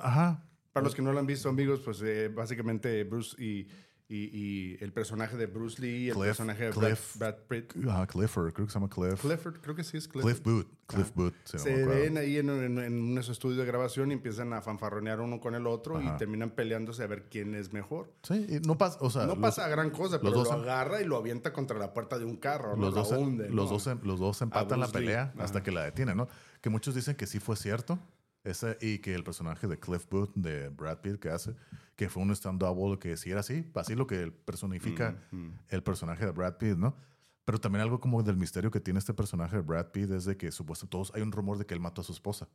Ajá. Para los que no lo han visto, amigos, pues eh, básicamente Bruce y, y, y el personaje de Bruce Lee el Cliff- personaje de Cliff- Brad Pitt. Ajá, Clifford, creo que se llama Cliff. Clifford, creo que sí es. Cliff Booth. Cliff Booth. sí, no me Se acuerdo. ven ahí en, en, en un estudio de grabación y empiezan a fanfarronear uno con el otro Ajá. y terminan peleándose a ver quién es mejor. Sí, y no pasa, o sea, No los- pasa gran cosa, pero los dos lo agarra y lo avienta contra la puerta de un carro. los Lo dos, hunde, los, ¿no? dos, los dos empatan la Lee. pelea hasta Ajá. que la detienen, ¿no? Que muchos dicen que sí fue cierto. Y que el personaje de Cliff Booth, de Brad Pitt, que hace, que fue un stand-double, que sí era así, así lo que personifica Mm, el personaje de Brad Pitt, ¿no? Pero también algo como del misterio que tiene este personaje de Brad Pitt es de que supuestamente todos hay un rumor de que él mató a su esposa.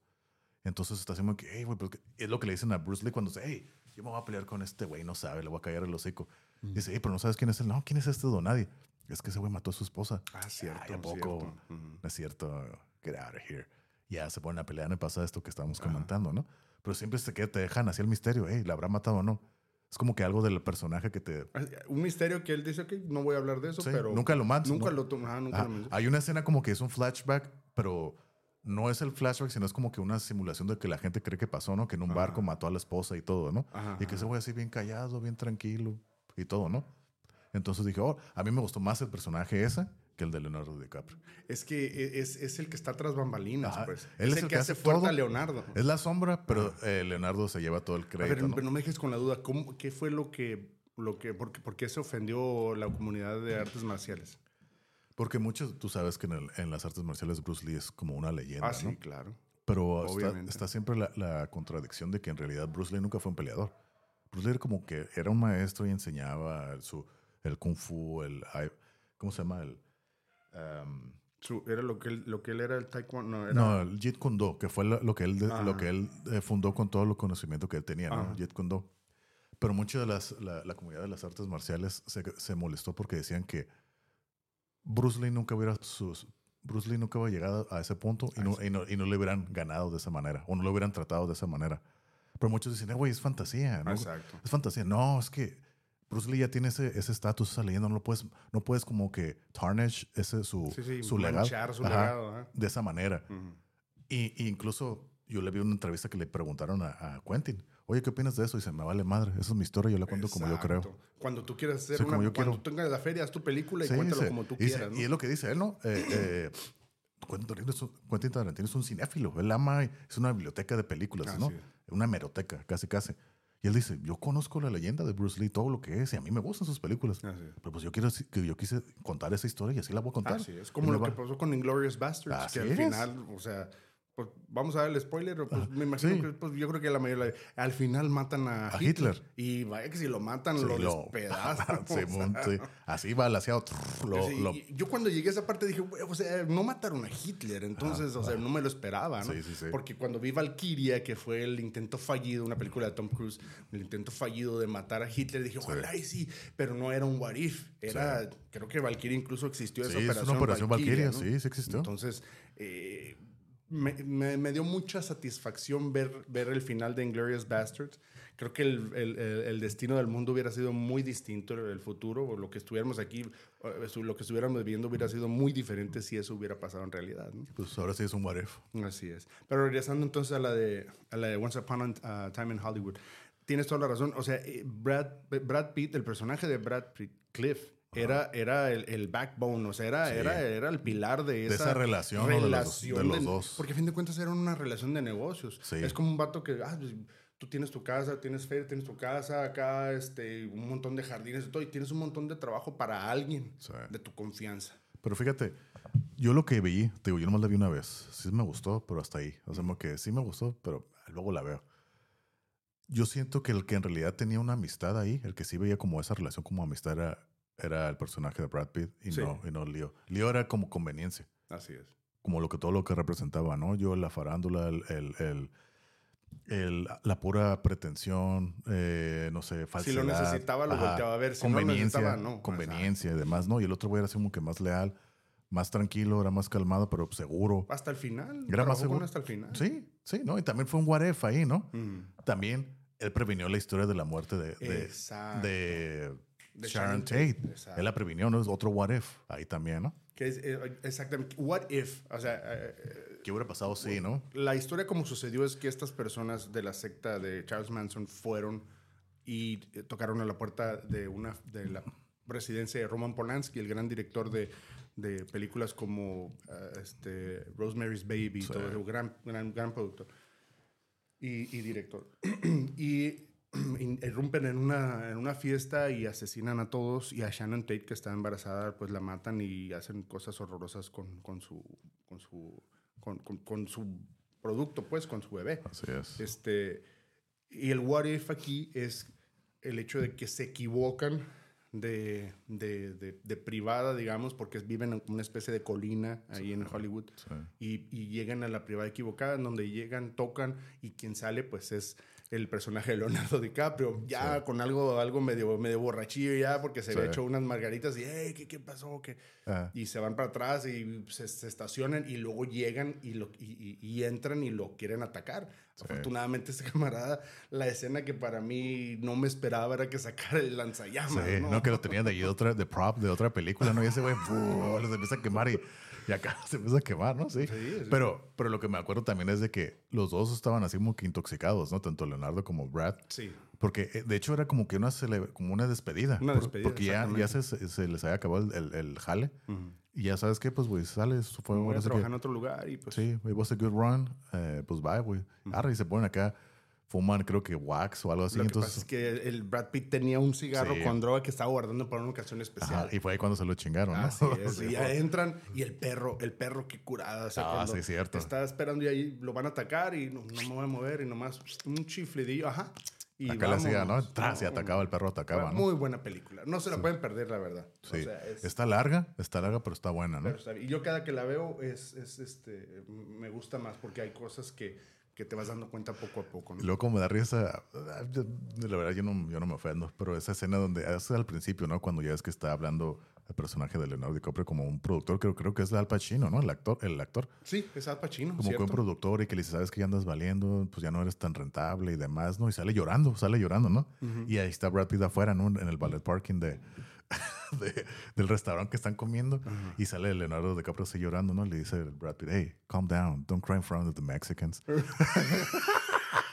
Entonces está haciendo que, hey, güey, pues, que-" es lo que le dicen a Bruce Lee cuando dice, hey, yo me voy a pelear con este güey, no sabe, le voy a callar el hocico. Dice, hey, pero no sabes quién es él. No, ¿quién es este don nadie? Es que ese güey mató a su esposa. Ah, cierto. Ay, ¿a poco? cierto. Ujú. No es cierto, get out of here. Ya se ponen a pelear, me pasa esto que estábamos comentando, ¿no? Pero siempre se queda, te dejan así el misterio, hey, ¿la habrá matado o no? Es como que algo del personaje que te... Un misterio que él dice que no voy a hablar de eso, Sí, pero. nunca lo matas, Nunca ¿no? lo toma. Nunca Ah, lo hay una escena como que es un flashback, pero no es el flashback, sino es como que una simulación de que la gente cree que pasó, ¿no? Que en un barco mató a la esposa y todo, ¿no? Ajá, y que ese güey así bien callado, bien tranquilo y todo, ¿no? Entonces dije, oh, a mí me gustó más el personaje ese que el de Leonardo DiCaprio. Es que e- es, es el que está tras bambalinas, Ajá. pues. Él es, el que hace fuerte todo. a Leonardo. Es la sombra, pero eh, Leonardo se lleva todo el A crédito, ver, ¿no? pero no me dejes con la duda. ¿Cómo, ¿Qué fue lo que, lo que, por, qué- por qué se ofendió la comunidad de artes marciales? Porque muchos, tú sabes que en, el- en las artes marciales Bruce Lee es como una leyenda, Ah, sí, ¿no? claro. Pero está, está siempre la, la contradicción de que en realidad Bruce Lee nunca fue un peleador. Bruce Lee era como que era un maestro y enseñaba el, su, el kung fu, el... ¿Cómo se llama? El, um, Su- era lo que, él, lo que él era el taekwondo. No, era, no, el Jeet Kune Do, que fue lo, que él, Ajá. lo que él eh, fundó con todo el conocimiento que él tenía, ¿no? Ajá. Jeet Kune Do. Pero mucha de las, la, la comunidad de las artes marciales se, se molestó porque decían que Bruce Lee nunca hubiera sus, Bruce Lee nunca hubiera llegado a ese punto y Ah, no, y, no, y no le hubieran ganado de esa manera o no lo hubieran tratado de esa manera. Pero muchos dicen, "Eh, güey, es fantasía. ¿no? Exacto. Es fantasía. No, es que Bruce Lee ya tiene ese ese estatus, esa leyenda. No lo puedes, no puedes como que tarnish ese su, Sí, sí, su legado. su Ajá, legado, ajá. de esa manera. Ujú. Y, y incluso yo le vi una entrevista que le preguntaron a, a Quentin, oye, ¿qué opinas de eso? Y dice, me vale madre, esa es mi historia, yo la cuento como yo creo. Exacto. Cuando tú quieras hacer Sí, como una, cuando quiero. tú tengas la feria, haz tu película y cuéntalo dice- como tú dice- quieras. ¿no? Y es lo que dice él, ¿no? Eh, eh, Quentin, Tarantino es un, cinéfilo. Él ama, es una biblioteca de películas, Así ¿no? Una hemeroteca, casi, casi. Y él dice, yo conozco la leyenda de Bruce Lee, todo lo que es, y a mí me gustan sus películas. Es. Pero pues yo quiero que yo quise contar esa historia y así la voy a contar. Así es, como lo que pasó con Inglorious Bastards, Así que al es. final, o sea, pues, vamos a dar el spoiler, o, pues me imagino sí. que pues, yo creo que la mayoría, al final matan a, A Hitler. Hitler. Y vaya que si lo matan, Sí, lo lo- despedazan. o sea, sí. Así balanceado. Lo, yo cuando llegué a esa parte dije, "Güey, o sea, no mataron a Hitler, entonces, o sea, no me lo esperaba, ¿no? Sí, sí, sí. Porque cuando vi Valkyria, que fue el intento fallido, una película de Tom Cruise, el intento fallido de matar a Hitler, dije, ojalá y sí, pero no era un what if, era, creo que Valkyria incluso existió esa Sí, es operación. una operación Valkyria, ¿no? sí, sí existió. Entonces, eh, me, me- me dio mucha satisfacción ver, ver el final de Inglorious Bastards. Creo que el, el- el- destino del mundo hubiera sido muy distinto, el, el futuro, o lo que estuviéramos aquí, eh, lo que estuviéramos viviendo hubiera sido muy diferente si eso hubiera pasado en realidad. ¿no? pues ahora sí es un what if. Así es. Pero regresando entonces a la de, a la de Once Upon a Time in Hollywood, tienes toda la razón. O sea, eh, Brad, Brad Pitt, el personaje de Brad Pitt, Cliff, era, era el, el backbone, o sea, era, Sí. era, era el pilar de esa, esa relación, de los- relación de los dos. Porque a fin de cuentas era una relación de negocios. Sí. Es como un vato que, ah, pues, tú tienes tu casa, tienes feria, tienes tu casa, acá este, un montón de jardines y todo, y tienes un montón de trabajo para alguien Sí. de tu confianza. Pero fíjate, yo lo que vi, te digo, yo nomás la vi una vez. Sí me gustó, pero hasta ahí. O sea, como que sí me gustó, pero luego la veo. Yo siento que el que en realidad tenía una amistad ahí, el que sí veía como esa relación como amistad era, era el personaje de Brad Pitt y, Sí. no, y no Leo. Leo era como conveniencia, Así es. como lo que todo lo que representaba, ¿no? Yo, la farándula, el, el, el- el- la pura pretensión, eh, no sé, Si falsedad. lo necesitaba, lo Ajá, volteaba a ver. Si no lo conveniencia, necesitaba, no. conveniencia y demás, ¿no? Y el otro güey era así como que más leal, más tranquilo, era más calmado, pero seguro. Hasta el final. Era más seguro. hasta el final. Sí, sí, ¿no? Y también fue un what if ahí, ¿no? Mm. También él previnió la historia de la muerte de, de, Exacto. de De Sharon Tate. Tate. Él la previnió, ¿no? Es otro what if ahí también, ¿no? Que es, eh, exactamente. What if? O sea, eh, eh, ¿Qué hubiera pasado? Sí, ¿no? la historia como sucedió es que estas personas de la secta de Charles Manson fueron y tocaron a la puerta de una de la residencia de Roman Polanski, el gran director de, de películas como eh, este, Rosemary's Baby, Sí. todo gran, gran, gran productor y, y director. y irrumpen en una, en una fiesta y asesinan a todos y a Shannon Tate que está embarazada pues la matan y hacen cosas horrorosas con, con su con su con, con- con su producto pues con su bebé Así es. este y el what if aquí es el hecho de que se equivocan de, de, de- de privada, digamos, porque viven en una especie de colina ahí en Hollywood Sí. y, y llegan a la privada equivocada, en donde llegan, tocan y quien sale pues es el personaje de Leonardo DiCaprio, ya Sí. con algo, algo medio, medio borrachillo ya, porque se había Sí. hecho unas margaritas y, hey, ¿qué, qué pasó? ¿Qué? Ah, Y se van para atrás y se, se estacionan y luego llegan y, lo, y, y- y entran y lo quieren atacar. Sí. Afortunadamente, este camarada, la escena que para mí no me esperaba era que sacara el lanzallamas. sí, ¿no? no, que lo tenía de ahí de otra, de prop, de otra película, ¿no? Y ese güey, se empieza a quemar y, y acá se empieza a quemar, ¿no? Sí. Sí, sí. Pero, pero lo que me acuerdo también es de que los dos estaban así como que intoxicados, ¿no? Tanto Leonardo como Brad. Sí. Porque eh, de hecho era como que una, como una despedida. Una Por- despedida, Porque ya, ya se, se les había acabado el, el- el jale. Y ya sabes qué, pues, güey, sales. Fue Voy a sí que- trabajar en otro lugar y pues... Sí, it was a good run. Eh, pues bye, güey. Arre, y se ponen acá, fuman, creo que wax o algo así. Lo que entonces, pasa es que el Brad Pitt tenía un cigarro Sí. con droga que estaba guardando para una ocasión ajá, especial. y fue ahí cuando se lo chingaron, ¿no? Así es, Sí, y ya entran y el perro, el perro que curada. O sea, Ah, sí, cierto. Está esperando y ahí lo van a atacar y no, no me voy a mover y nomás un chiflidillo, ajá. Y acá le hacía, ¿no? vámonos. Tras, y atacaba, el perro atacaba, ¿no? Muy buena película. No se la pueden perder, la verdad. Sí. O sea, es- Está larga, está larga, pero está buena, ¿no? pero está bien. y yo cada que la veo es, es, este, me gusta más porque hay cosas que, que te vas dando cuenta poco a poco. ¿no? Y luego como da risa, ah, la verdad yo no, yo no me ofendo, pero esa escena donde es al principio, ¿no? Cuando ya es que está hablando el personaje de Leonardo DiCaprio como un productor, creo, creo que es Al Pacino, ¿no? El actor, el actor. Sí, es Al Pacino, Como que un productor y que le dice, sabes que ya andas valiendo, pues ya no eres tan rentable y demás, ¿no? Y sale llorando, sale llorando, ¿no? Y ahí está Brad Pitt afuera, ¿no? En el ballet parking de, de- del restaurante que están comiendo. Y sale Leonardo DiCaprio así llorando, ¿no? Le dice Brad Pitt, hey, calm down, don't cry in front of the Mexicans.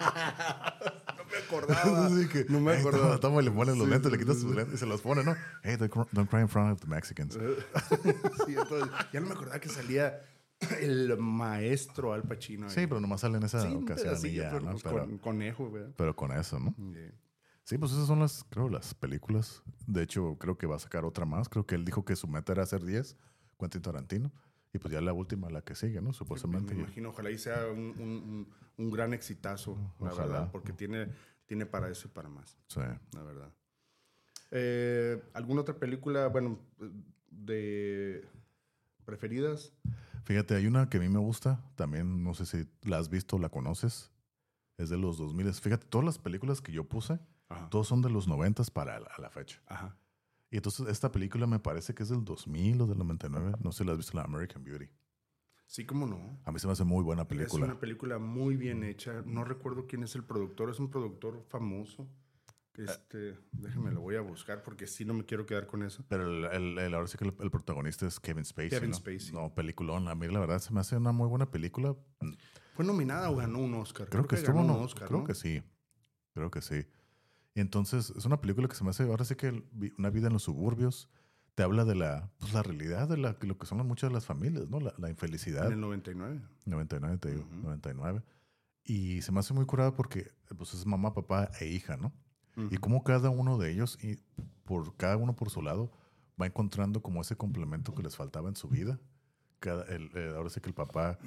No me acordaba. Que, no me "Hey, acordaba. Toma, toma", y le ponen los Sí, lentes, le sí, quitas sí, sus sí. lentes y se los pone, ¿no? Hey, don't cry- in front of the Mexicans. Sí, entonces, ya no me acordaba que salía El maestro Al Pacino. Sí, pero nomás sale en esa ocasión pedacillo, ya, pero, ¿no? pues, Pero, con conejo, ¿verdad? pero con eso, ¿no? Yeah. Sí, pues esas son las, creo, las películas. De hecho, creo que va a sacar otra más. Creo que él dijo que su meta era hacer 10, Quentin Tarantino. Y pues ya la última, la que sigue, ¿no? Supuestamente. Me imagino, ojalá y sea un, un- gran exitazo, la Ojalá. verdad, porque tiene, tiene para eso y para más, Sí. la verdad. Eh, ¿Alguna otra película, bueno, de preferidas? Fíjate, hay una que a mí me gusta. También, no sé si la has visto o la conoces. Es de los 2000. Fíjate, todas las películas que yo puse, Ajá. todos son de los 90 para la, la fecha. Ajá. Y entonces esta película me parece que es del 2000 o del 99. No sé si la has visto, la American Beauty. Sí, cómo no. A mí se me hace muy buena Es película. una película muy bien hecha. No recuerdo quién es el productor. Es un productor famoso. Este, déjame lo voy a buscar porque sí no me quiero quedar con eso. Pero el, el- el- ahora sí que el, el protagonista es Kevin Spacey. Kevin ¿no? Spacey. No, peliculón. A mí la verdad se me hace una muy buena película. Fue nominada o ganó un Oscar. Creo, que, estuvo, ganó no, un Oscar. creo ¿no? que sí. Creo que sí. Y entonces es una película que se me hace, ahora sí que el- una vida en los suburbios te habla de la, pues, la realidad de la, lo que son muchas de las familias, ¿no? La, la infelicidad. En el 99. 99, te digo, Ujú. 99. Y se me hace muy curada porque pues, es mamá, papá e hija, ¿no? Y Ujú. como cada uno de ellos, y por cada uno por su lado, va encontrando como ese complemento que les faltaba en su vida. Cada, el, eh, ahora sí que el papá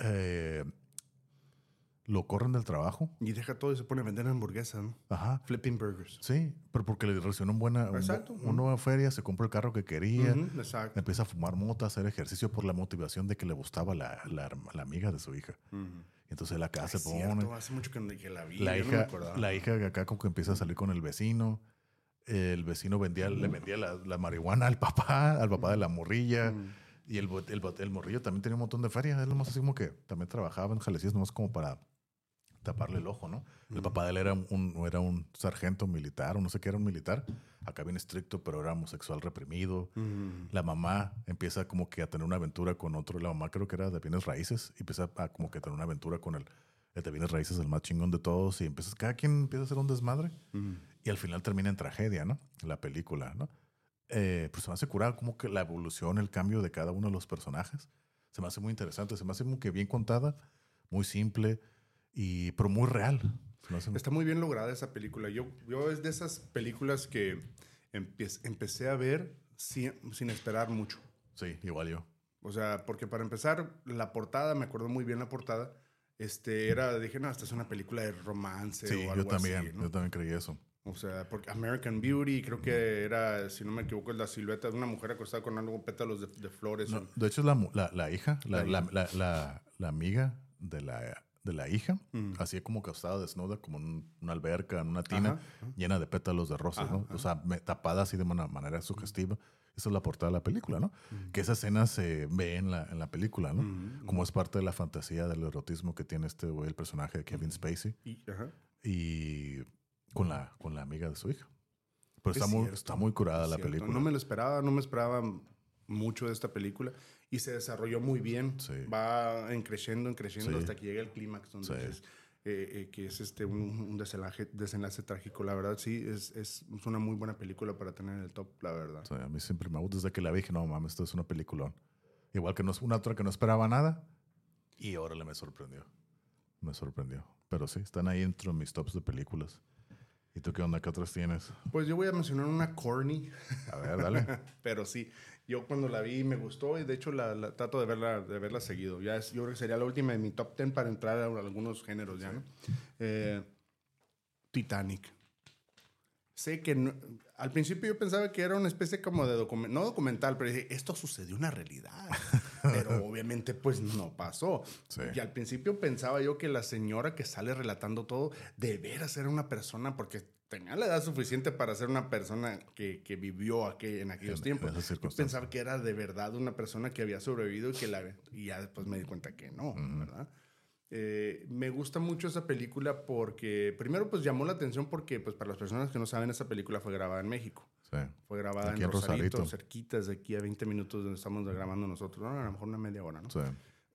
eh, lo corren del trabajo. Y deja todo y se pone a vender hamburguesas, ¿no? Ajá. Flipping burgers. Sí, pero porque le recibió un buena, un Exacto. una nueva feria, se compró el carro que quería, exacto. empieza a fumar mota, a hacer ejercicio por la motivación de que le gustaba la, la, la amiga de su hija. Entonces la casa se cierto, pone. hace mucho que, que la vi. La yo no me hija, la hija de acá como que empieza a salir con el vecino. El vecino vendía, le vendía la, la marihuana al papá, al papá de la morrilla. Y el, el, el morrillo también tenía un montón de feria. Él nomás así como que también trabajaba en jalecías, nomás como para taparle el ojo, ¿no? El papá de él era un, era un sargento militar, o no sé qué era un militar. Acá bien estricto, pero era homosexual reprimido. La mamá empieza como que a tener una aventura con otro. La mamá creo que era de bienes raíces. Y empieza a como que tener una aventura con el, el de bienes raíces, el más chingón de todos. Y empieza, cada quien empieza a hacer un desmadre. Y al final termina en tragedia, ¿no? La película, ¿no? Eh, pues se me hace curar como que la evolución, el cambio de cada uno de los personajes. Se me hace muy interesante. Se me hace como que bien contada, muy simple, y, pero muy real. Está muy bien lograda esa película. Yo, yo es de esas películas que empe- empecé a ver sin, sin esperar mucho. sí, igual yo. O sea, porque para empezar, la portada, me acuerdo muy bien la portada, este, era, dije, no, esta es una película de romance Sí, o yo algo también. así, ¿no? Yo también creí eso. O sea, porque American Beauty, creo que era, si no me equivoco, es la silueta de una mujer acostada con algo pétalos de, de flores. No, de hecho, es la, la, la hija, la, la- la amiga de la, de la hija, Mm. así como que estaba desnuda, como en una alberca, en una tina, Ajá, ajá. llena de pétalos de rosas, Ajá, ¿no? O sea, tapada así de una manera sugestiva. Esa es la portada de la película, ¿no? Que esa escena se ve en la, en la película, ¿no? Ujú, Como es parte de la fantasía del erotismo que tiene este güey, el personaje de Kevin Spacey, Y, y con la, con la amiga de su hija. Pero Es está muy, cierto, está muy curada es la cierto. película. No me lo esperaba, no me esperaba mucho de esta película y se desarrolló muy bien. Sí. Va en creciendo, en creciendo Sí. hasta que llega el clímax, donde Sí. es, eh, eh, que es este, un, un desenlace, desenlace trágico. La verdad, sí, es, es, es una muy buena película para tener en el top, la verdad. A mí siempre me gusta. Desde que la vi dije, no mames, esto es una peliculón. Igual que no es una otra que no esperaba nada. Y ahora le me sorprendió. Me sorprendió. Pero sí, están ahí dentro de mis tops de películas. ¿Y tú qué onda? ¿Qué otras tienes? Pues yo voy a mencionar una corny, A ver, dale. pero sí, yo cuando la vi me gustó y de hecho la, la- trato de verla, de verla seguido. Ya es, yo creo que sería la última de mi top 10 para entrar a algunos géneros ya, ¿no? Eh, Titanic. Sé que no- al principio yo pensaba que era una especie como de documental, no documental, pero dije, esto sucedió en la realidad. Pero obviamente pues no pasó. Sí. Y al principio pensaba yo que la señora que sale relatando todo de veras era una persona porque tenía la edad suficiente para ser una persona que, que vivió aquel, en aquellos En- tiempos. en pensaba que era de verdad una persona que había sobrevivido y que la y ya después me di cuenta que no, ¿verdad? Eh, me gusta mucho esa película porque primero pues llamó la atención porque pues para las personas que no saben esa película fue grabada en México. Sí. Fue grabada Aquí en Rosarito, Rosarito. cerquitas de aquí a 20 minutos donde estamos grabando nosotros, ¿no? a lo mejor una media hora, ¿no? Sí.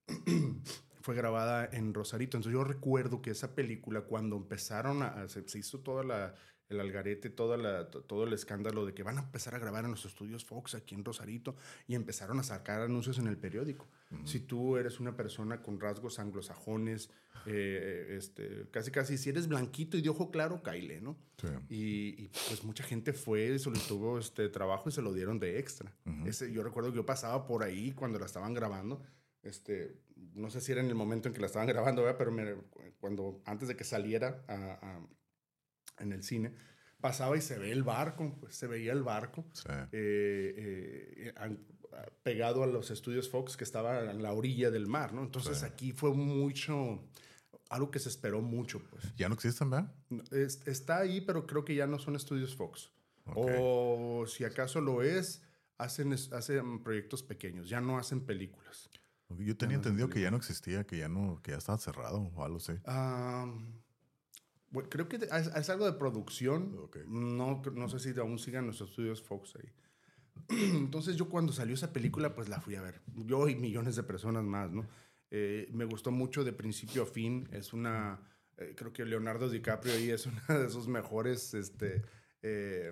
fue grabada en Rosarito. Entonces yo recuerdo que esa película, cuando empezaron a, se, se hizo toda la, el algarete, toda la, to- todo el escándalo de que van a empezar a grabar en los estudios Fox aquí en Rosarito y empezaron a sacar anuncios en el periódico. Si tú eres una persona con rasgos anglosajones, eh, este, casi casi si eres blanquito y de ojo claro, caile, ¿no? Sí. Y, y, pues mucha gente fue, solicitó este trabajo y se lo dieron de extra. Ese, yo recuerdo que yo pasaba por ahí cuando la estaban grabando. Este, no sé si era en el momento en que la estaban grabando, ¿verdad? pero me- cuando antes de que saliera a- en el cine, pasaba y se ve el barco, pues, se veía el barco Sí. eh, eh, a- pegado a los estudios Fox que estaba en la orilla del mar, ¿no? Entonces Sí. aquí fue mucho, algo que se esperó mucho, pues. Ya no existen, ¿verdad? Es- está ahí, pero creo que ya no son estudios Fox. Ok. O si acaso lo es, hacen, hacen proyectos pequeños, ya no hacen películas. Yo tenía entendido que ya no existía, que ya no, que ya estaba cerrado o algo así. Ah, bueno, creo que es, es algo de producción. Ok. No, no sé si aún sigan los estudios Fox ahí. Entonces yo cuando salió esa película, pues la fui a ver. Yo y millones de personas más, ¿no? Eh, me gustó mucho de principio a fin. Es una... eh, creo que Leonardo DiCaprio ahí es una de sus mejores este, eh,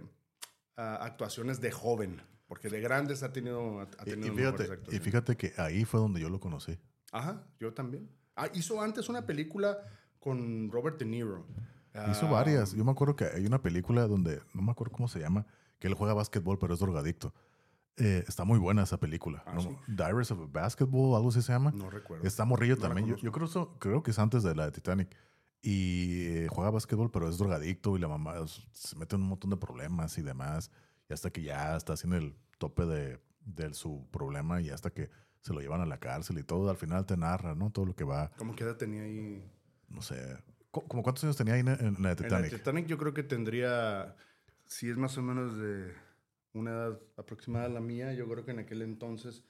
actuaciones de joven. Porque de grandes ha tenido, ha tenido y fíjate, y fíjate que ahí fue donde yo lo conocí. Ajá, yo también. Ah, hizo antes una película con Robert De Niro. Hizo Ah, varias. Yo me acuerdo que hay una película donde, no me acuerdo cómo se llama, que él juega básquetbol, pero es drogadicto. Eh, está muy buena esa película. Ah, ¿no? ¿sí? Diaries of Basketball, algo así se llama. No recuerdo. Está morrillo No también. Yo, yo creo, eso- creo que es antes de la de Titanic. Y eh, juega básquetbol, pero es drogadicto y la mamá es- se mete en un montón de problemas y demás. Y hasta que ya está haciendo el tope de, de su problema y hasta que se lo llevan a la cárcel y todo. Al final te narra, ¿no? Todo lo que va, ¿Cómo qué edad tenía ahí? no sé. ¿Cómo, como cuántos años tenía ahí en, en la de En la Titanic? Titanic yo creo que tendría, si es más o menos de una edad aproximada a la mía, yo creo que en aquel entonces,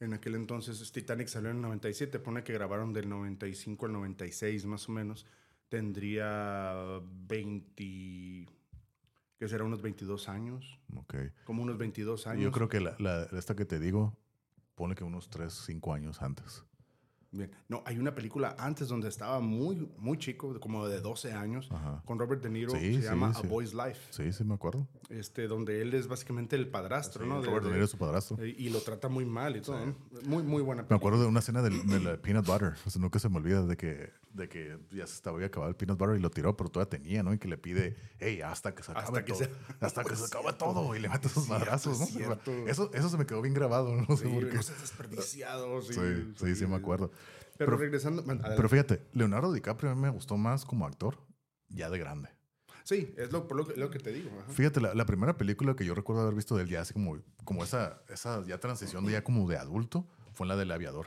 en aquel entonces Titanic salió en el 97, pone que grabaron del 95 al 96 más o menos, tendría 20, que será unos 22 años, Ok. como unos 22 años. Yo creo que la, la- esta que te digo, pone que unos 3, 5 años antes. Bien. No, hay una película antes donde estaba muy, muy chico, como de 12 años, Ajá. con Robert De Niro, Sí, se sí, llama sí. A Boy's Life, Sí, sí, me acuerdo. este, donde él es básicamente el padrastro, ¿no? Robert De de- Niro es su padrastro. eh, y lo trata muy mal y todo, ¿no? Muy, muy buena Me película. acuerdo de una escena del- de, la peanut butter. O sea, nunca se me olvida de que, de que ya se estaba a acabar el peanut butter y lo tiró, pero todavía tenía, ¿no? Y que le pide, hey, hasta que se acabe Hasta que todo. se- hasta que se Es acabe cierto. todo. Y le mete esos madrazos, ¿no? cierto. Eso, eso se me quedó bien grabado, no sé por qué. no seas desperdiciado. Sí, Sí, sí, sí, me acuerdo. Pero, Pero- regresando... bueno, Pero fíjate, Leonardo DiCaprio a mí me gustó más como actor, ya de grande. sí, es lo, por lo, que, lo que te digo. ajá. Fíjate, la, la primera película que yo recuerdo haber visto de él ya así como, como esa, esa ya transición de ya como de adulto fue en la del aviador.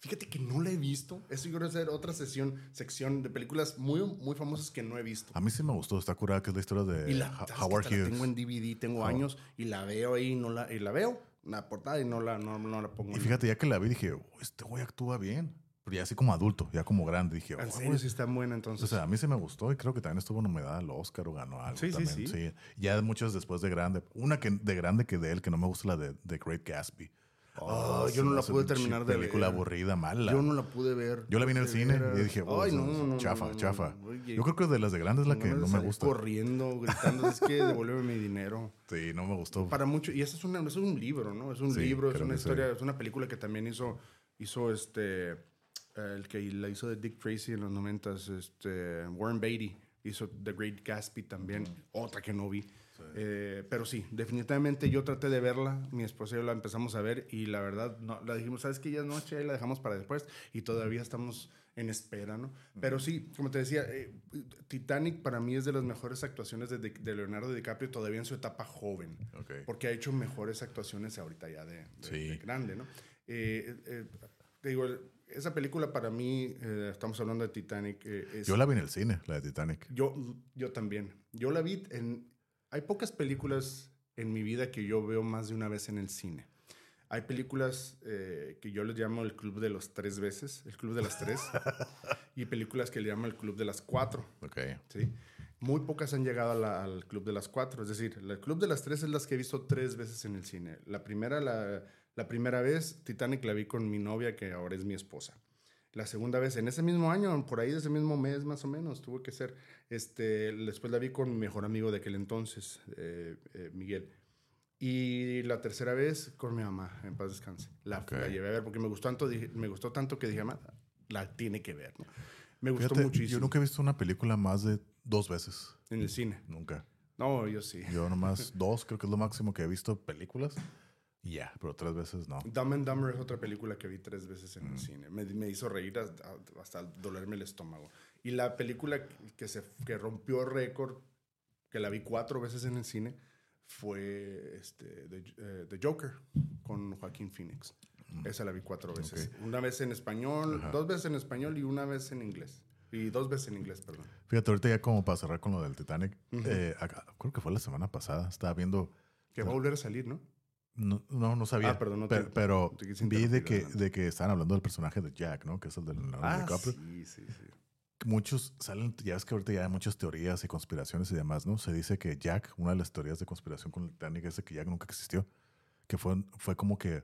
Fíjate que no la he visto. Eso yo creo ser otra sesión, sección de películas muy, muy famosas que no he visto. A mí sí me gustó, está curada, que es la historia de Y la, Ha- ¿sabes que Howard hasta la Hughes. tengo en DVD, tengo Howard. años y la veo ahí, no la, y la veo, la portada y no la, no, no la pongo. Y en- fíjate, ya que la vi, dije, "Oh, este güey actúa bien. Pero ya así como adulto, ya como grande, dije, En "Oh, serio, güey". sí está buena O entonces. sea, a mí sí me gustó y creo que también estuvo nominada al Oscar o ganó algo Sí, sí, también. sí. Ya muchos después de grande. Una que de grande que de él, que no me gusta la de The Great Gatsby. Ah, se yo no la pude terminar de película ver. aburrida, mala. Yo no la pude ver. Yo la vi en el cine y dije, oh, Ay, no, no, chafa, no, chafa. Oye, Yo creo que de las de grandes es la que no me gusta. Corriendo, gritando, es que devuélveme mi dinero. Sí, no me gustó. Para mucho, y eso es, una, eso es un libro, ¿no? Es un Sí, libro, es una sí. historia, es una película que también hizo, hizo este, el que la hizo de Dick Tracy en los noventas, este, Warren Beatty, hizo The Great Gatsby también, otra que no vi. Eh, pero sí, definitivamente yo traté de verla, mi esposa y yo la empezamos a ver y la verdad, no, la dijimos, ¿sabes qué? Ya es noche, la dejamos para después y todavía estamos en espera, ¿no? Pero sí, como te decía, eh, Titanic para mí es de las mejores actuaciones de, de Leonardo DiCaprio todavía en su etapa joven Ok. porque ha hecho mejores actuaciones ahorita ya de, de- Sí. de grande, ¿no? Eh, eh, te digo, esa película para mí, eh, estamos hablando de Titanic, eh, es- Yo la vi en el cine, la de Titanic. yo, yo también. Yo la vi en... Hay pocas películas en mi vida que yo veo más de una vez en el cine. Hay películas eh, que yo les llamo el club de los tres veces, el club de las tres, y películas que le llamo el club de las cuatro. Ok. ¿sí? Muy pocas han llegado a la- al Club de las Cuatro. Es decir, el Club de las Tres es las que he visto tres veces en el cine. La primera, la, la primera vez, Titanic la vi con mi novia, que ahora es mi esposa. La segunda vez, en ese mismo año, por ahí de ese mismo mes más o menos, tuvo que ser. Este, después la vi con mi mejor amigo de aquel entonces, eh, eh, Miguel. Y la tercera vez con mi mamá, en paz descanse. La, Ok. la llevé a ver porque me gustó tanto, dije- me gustó tanto que dije, "Ma, la tiene que ver. ¿no? Me gustó Fíjate, muchísimo. Yo nunca he visto una película más de dos veces. En el cine. Nunca. No, yo sí. Yo nomás dos, creo que es lo máximo que he visto películas. Ya, pero tres veces no. Dumb and Dumber es otra película que vi tres veces en Mm. el cine. Me, me hizo reír hasta, hasta dolerme el estómago. Y la película que, se, que rompió récord, que la vi cuatro veces en el cine, fue este, The, eh, The Joker con Joaquín Phoenix. Esa la vi cuatro veces. Una vez en español, Mm. Ajá. dos veces en español y una vez en inglés. Y dos veces en inglés, perdón. Fíjate, ahorita ya como para cerrar con lo del Titanic, eh, acá- creo que fue la semana pasada, estaba viendo, Que va a volver a salir, ¿no? No, no, no sabía, Ah, perdón, no pero, te- pero te quise vi de que, de que estaban hablando del personaje de Jack, ¿no? Que es el del Leonardo Ah, DiCaprio. sí, sí, sí. Muchos salen, ya ves que ahorita ya hay muchas teorías y conspiraciones y demás, ¿no? Se dice que Jack, una de las teorías de conspiración con Titanic es de que Jack nunca existió, que fue, fue como que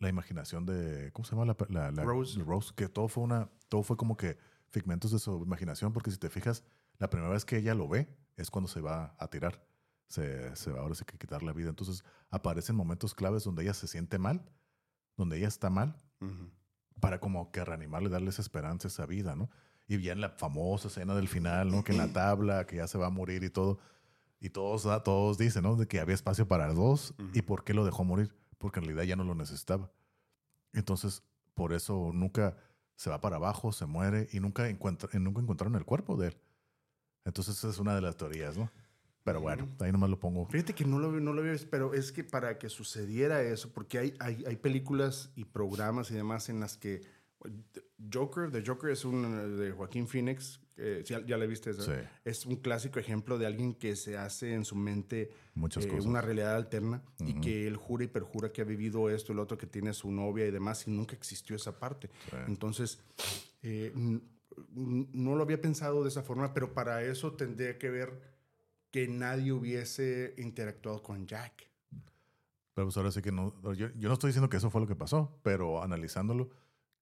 la imaginación de, ¿cómo se llama? La, la- la- Rose. Rose, que todo fue una, todo fue como que figmentos de su imaginación, porque si te fijas, la primera vez que ella lo ve es cuando se va a tirar, se, se va ahora sí que quitar la vida. Entonces aparecen momentos claves donde ella se siente mal, donde ella está mal, para como que reanimarle, darle esa esperanza, esa vida, ¿no? Y ya en la famosa escena del final, ¿no? Que en la tabla, que ya se va a morir y todo. Y todos, ah, todos dicen, ¿no? De que había espacio para dos. ¿Y por qué lo dejó morir? Porque en realidad ya no lo necesitaba. Entonces, por eso nunca se va para abajo, se muere y nunca, encuentra, nunca encontraron el cuerpo de él. Entonces, esa es una de las teorías, ¿no? Pero bueno, ahí nomás lo pongo. Fíjate que no lo, no lo había visto, pero es que para que sucediera eso, porque hay, hay, hay películas y programas y demás en las que Joker, The Joker es un eh, de Joaquín Phoenix, eh, ya, ya le viste, esa? Sí. es un clásico ejemplo de alguien que se hace en su mente Muchas eh, cosas. una realidad alterna y Ujú. que él jura y perjura que ha vivido esto, el otro que tiene su novia y demás y nunca existió esa parte. Sí. Entonces, eh, no lo había pensado de esa forma, pero para eso tendría que ver que nadie hubiese interactuado con Jack. Pero pues ahora sí que no. Yo, yo no estoy diciendo que eso fue lo que pasó, pero analizándolo,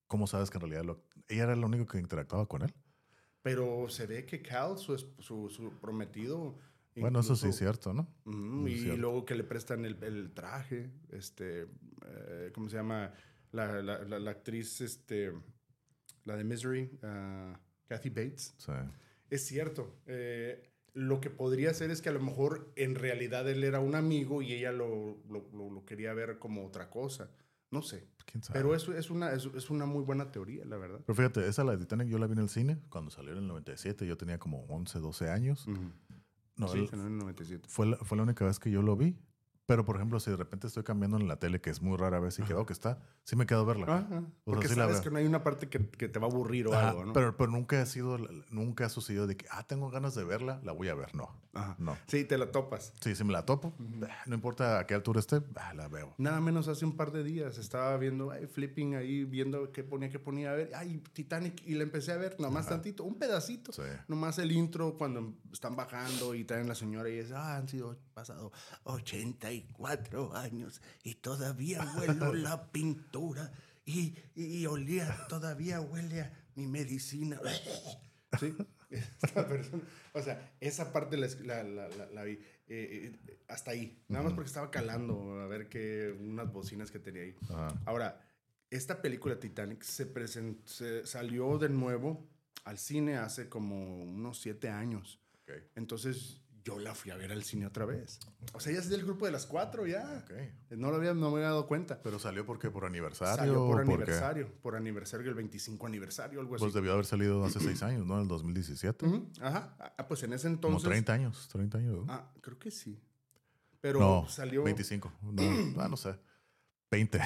¿cómo sabes que en realidad lo- ella era la única que interactuaba con él? Pero se ve que Cal, su, su, su prometido... Bueno, eso sí es cierto, ¿no? Y cierto. luego que le prestan el, el traje, este, eh, ¿cómo se llama? La, la- la- la actriz, este, la de Misery, ah, Kathy Bates. Sí. Es cierto. eh, lo que podría ser es que a lo mejor en realidad él era un amigo y ella lo, lo- lo- lo quería ver como otra cosa. No sé. ¿Quién sabe? Pero eso es una, es, es una muy buena teoría, la verdad. Pero fíjate, esa la de Titanic yo la vi en el cine cuando salió en el 97. Yo tenía como 11, 12 años. No, sí, el- salió en el 97. fue, la, fue la única vez que yo lo vi. Pero, por ejemplo, si de repente estoy cambiando en la tele, que es muy rara vez y quedó que está, sí me quedo a verla. Ajá, porque sí la sabes veo. que no hay una parte que, que te va a aburrir o Ajá, algo, ¿no? pero, pero nunca ha sido, nunca ha sucedido de que, ah, tengo ganas de verla, la voy a ver. No, Ajá. no. Sí, te la topas. Sí, si me la topo, ah, no importa a qué altura esté, ah, la veo. Nada menos hace un par de días estaba viendo, ay, flipping ahí, viendo qué ponía, qué ponía. A ver, ay, Titanic. Y la empecé a ver, nomás tantito, un pedacito. Sí. Nomás el intro cuando están bajando y traen la señora y es, ah, han sido pasado 84 años y todavía huelo la pintura y, y olía, todavía huele a mi medicina. Sí, esta persona, o sea, esa parte la, la, la- la- vi eh, eh, hasta ahí, nada más porque estaba calando a ver que unas bocinas que tenía ahí. Ajá. Ahora, esta película Titanic se, presen- se salió de nuevo al cine hace como unos siete años. Ok. Entonces yo la fui a ver al cine otra vez. O sea, ya es del grupo de las cuatro ya. Ok. No lo había, no me había dado cuenta. Pero salió porque por aniversario. Salió por aniversario, por aniversario, el 25 aniversario, algo así. Pues debió haber salido hace seis años, ¿no? En el 2017. Ujú, Ajá. Ah, pues en ese Como entonces. 30 años, 30 años. ¿no? Ah, creo que sí. Pero no, salió 25. No, ah, no sé. 20.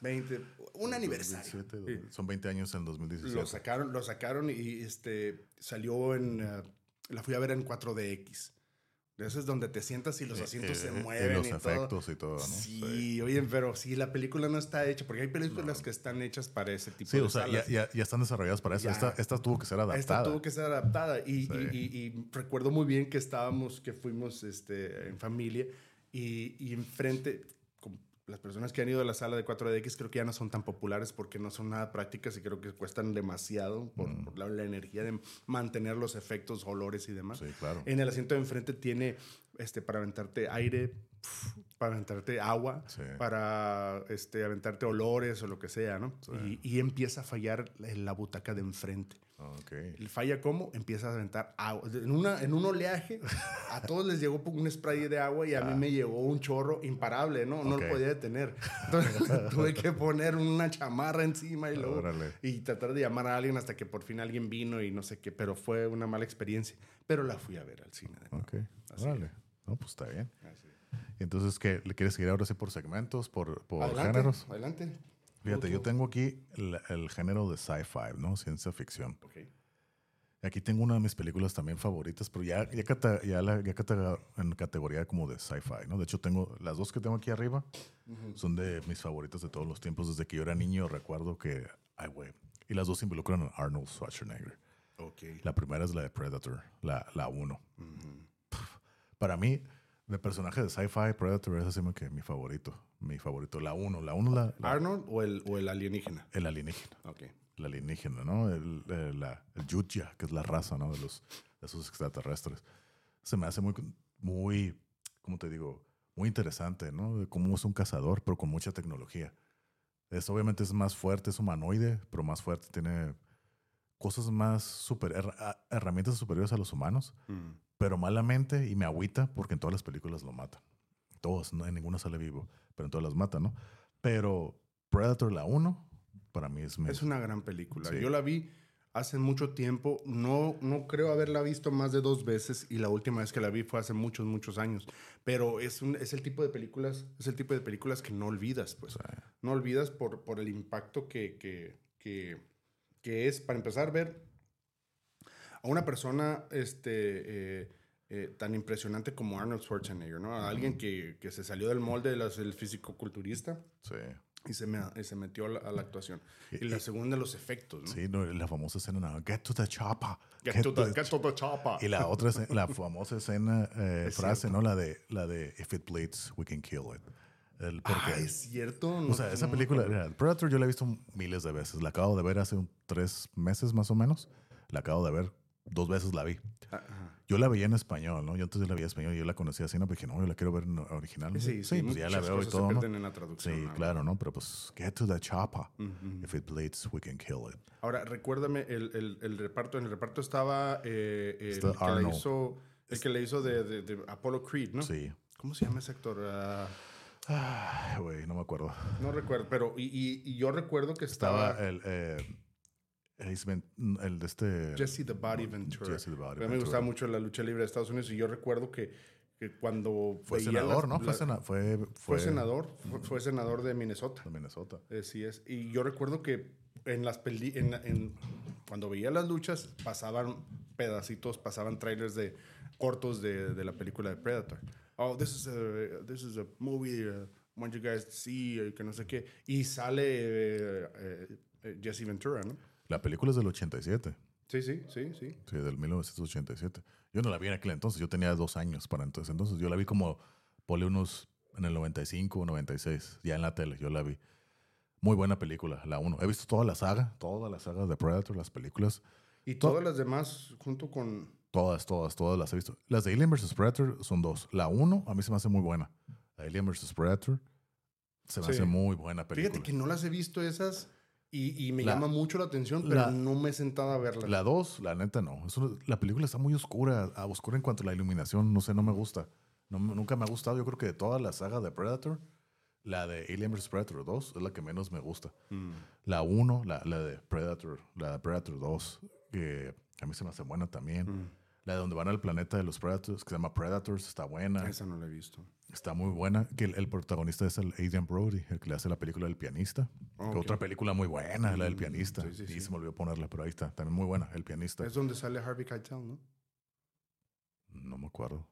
20, un aniversario. 2017, Sí. Son 20 años en el 2017. Lo sacaron, lo sacaron y este salió en. eh, la fui a ver en 4DX. Eso es donde te sientas y los Eh, asientos eh, se y mueven. los y todo. efectos y todo, ¿no? Sí, oye, pero sí, la película no está hecha, porque hay películas que están hechas para ese tipo Sí, de o sea, ya, salas. ya, ya están desarrolladas para eso. Esta, esta tuvo que ser adaptada. Esta tuvo que ser adaptada y, Sí. y- recuerdo muy bien que estábamos, que fuimos este, en familia y, y enfrente, las personas que han ido a la sala de 4DX creo que ya no son tan populares porque no son nada prácticas y creo que cuestan demasiado por, Mm. por la, la energía de mantener los efectos, olores y demás. Sí, claro. En el asiento de enfrente tiene este, para aventarte aire, para aventarte agua, Sí. para este, aventarte olores o lo que sea, ¿no? Sí. Y, y empieza a fallar en la butaca de enfrente. Ok. ¿El falla cómo? Empieza a aventar agua. En, una, en un oleaje, a todos les llegó un spray de agua y a mí me llegó un chorro imparable, ¿no? No Ah. Ok. lo podía detener. Entonces tuve que poner una chamarra encima y luego... Órale. Y tratar de llamar a alguien hasta que por fin alguien vino y no sé qué, pero fue una mala experiencia. Pero la fui a ver al cine. de nuevo. Ok. Así Órale. No, pues está bien. Así. Entonces, ¿qué? ¿Le quieres seguir ahora sí por segmentos, por, por Adelante, géneros? Adelante. Fíjate, yo tengo aquí el, el género de sci-fi, ¿no? Ciencia ficción. Ok. Aquí tengo una de mis películas también favoritas, pero ya, ya, cata- ya, la, ya cata- en categoría como de sci-fi, ¿no? De hecho, tengo las dos que tengo aquí arriba son de mis favoritas de todos los tiempos. Desde que yo era niño recuerdo que, ay, güey. Y las dos involucran a Arnold Schwarzenegger. Ok. La primera es la de Predator, la, la uno. Para mí, de personaje de sci-fi, Predator es así que mi favorito. Mi favorito. La uno. La uno, la, la- ¿Arnold o el, o el alienígena? el alienígena. Ok. El alienígena, ¿no? El, el, la, el Yuya, que es la raza, ¿no? De, los, de esos extraterrestres. Se me hace muy, muy, ¿cómo te digo? Muy interesante, ¿no? Cómo es un cazador, pero con mucha tecnología. Es, obviamente es más fuerte, es humanoide, pero más fuerte, tiene cosas más super, her- a- herramientas superiores a los humanos, Mm. pero malamente y me agüita porque en todas las películas lo matan. Todos, no en ninguna sale vivo, pero en todas las matan, ¿no? Pero Predator, la 1, para mí es. Es una gran película. Sí. Yo la vi hace mucho tiempo. No, no creo haberla visto más de dos veces y la última vez que la vi fue hace muchos, muchos años. Pero es, un, es el tipo de películas, es el tipo de películas que no olvidas, pues. No olvidas por, por el impacto que, que, que, que es, para empezar, ver a una persona este, eh, eh, tan impresionante como Arnold Schwarzenegger, ¿no? A alguien que, que se salió del molde del del físico-culturista Sí. y se, me- y se metió a la, a la actuación. Y- Y la segunda, los efectos, ¿no? Sí, no, la famosa escena, no, get to the chopper. Get to the, get to the chopper. Y la otra, la famosa escena, eh, Es frase, cierto. ¿no? La de, la de, if it bleeds, we can kill it. El, porque, Ah, es cierto. o sea, esa película, mira, Predator yo la he visto miles de veces. La acabo de ver hace un, tres meses más o menos. La acabo de ver, dos veces la vi. Ah, Ajá. Yo la veía en español, ¿no? Yo antes la veía en español y yo la conocía así, ¿no? Dije, no, yo la quiero ver en original. Sí, sí, pues ya la veo y todo, se ¿no? en la traducción. Sí, ¿no? claro, ¿no? Pero pues, get to the chopper. Ujú. If it bleeds, we can kill it. Ahora, recuérdame, el, el, el reparto, en el reparto estaba eh, el, Está que le hizo, el que le hizo de, de, de Apollo Creed, ¿no? Sí. ¿Cómo se llama ese actor? Ah, güey, no me acuerdo. no recuerdo, pero y, y, y yo recuerdo que Estaba estaba, el, eh, Ace el de este... Jesse the Body Ventura. Jesse the Body A mí me Ventura. gustaba mucho la lucha libre de Estados Unidos y yo recuerdo que, que cuando Fue senador, las- ¿no? Fue, sena- fue, fue, fue senador, fue, fue senador de Minnesota. de Minnesota. Así es. Y yo recuerdo que en las peli en, en- cuando veía las luchas pasaban pedacitos, pasaban trailers de cortos de, de la película de Predator. Oh, this is a, this is a movie uh, want you guys to see, eh, que no sé qué. Y sale eh, eh, Jesse Ventura, ¿no? La película es del 87. Sí, sí, sí, sí. Sí, del 1987. Yo no la vi en aquel entonces. Yo tenía dos años para entonces. Entonces yo la vi como, unos en el 95 o 96. Ya en la tele, yo la vi. Muy buena película, la uno. He visto toda la saga, toda la saga de Predator, las películas. Y To- todas las demás junto con... Todas, todas, todas las he visto. Las de Alien vs. Predator son dos. La uno a mí se me hace muy buena. Alien vs. Predator se me Sí. hace muy buena película. Fíjate que no las he visto esas y, y me La- llama mucho la atención, pero la- no me he sentado a verlas. La 2, la neta no. Es una- la película está muy oscura, oscura en cuanto a la iluminación. No sé, no me gusta. No me- nunca me ha gustado. Yo creo que de toda la saga de Predator, la de Alien vs. Predator 2 es la que menos me gusta. Mm. La 1, la, la de Predator, la de Predator 2, que a mí se me hace buena también. Mm. La de donde van al planeta de los Predators, que se llama Predators, está buena. Esa no la he visto. Está muy buena. Que el, el protagonista es el Adrian Brody, el que le hace la película del pianista. Ah, Que ok. Otra película muy buena, la del Mm, pianista. sí, sí, y sí. se me olvidó ponerla, pero ahí está. También muy buena, el pianista. Es donde sale Harvey Keitel, ¿no? No me acuerdo.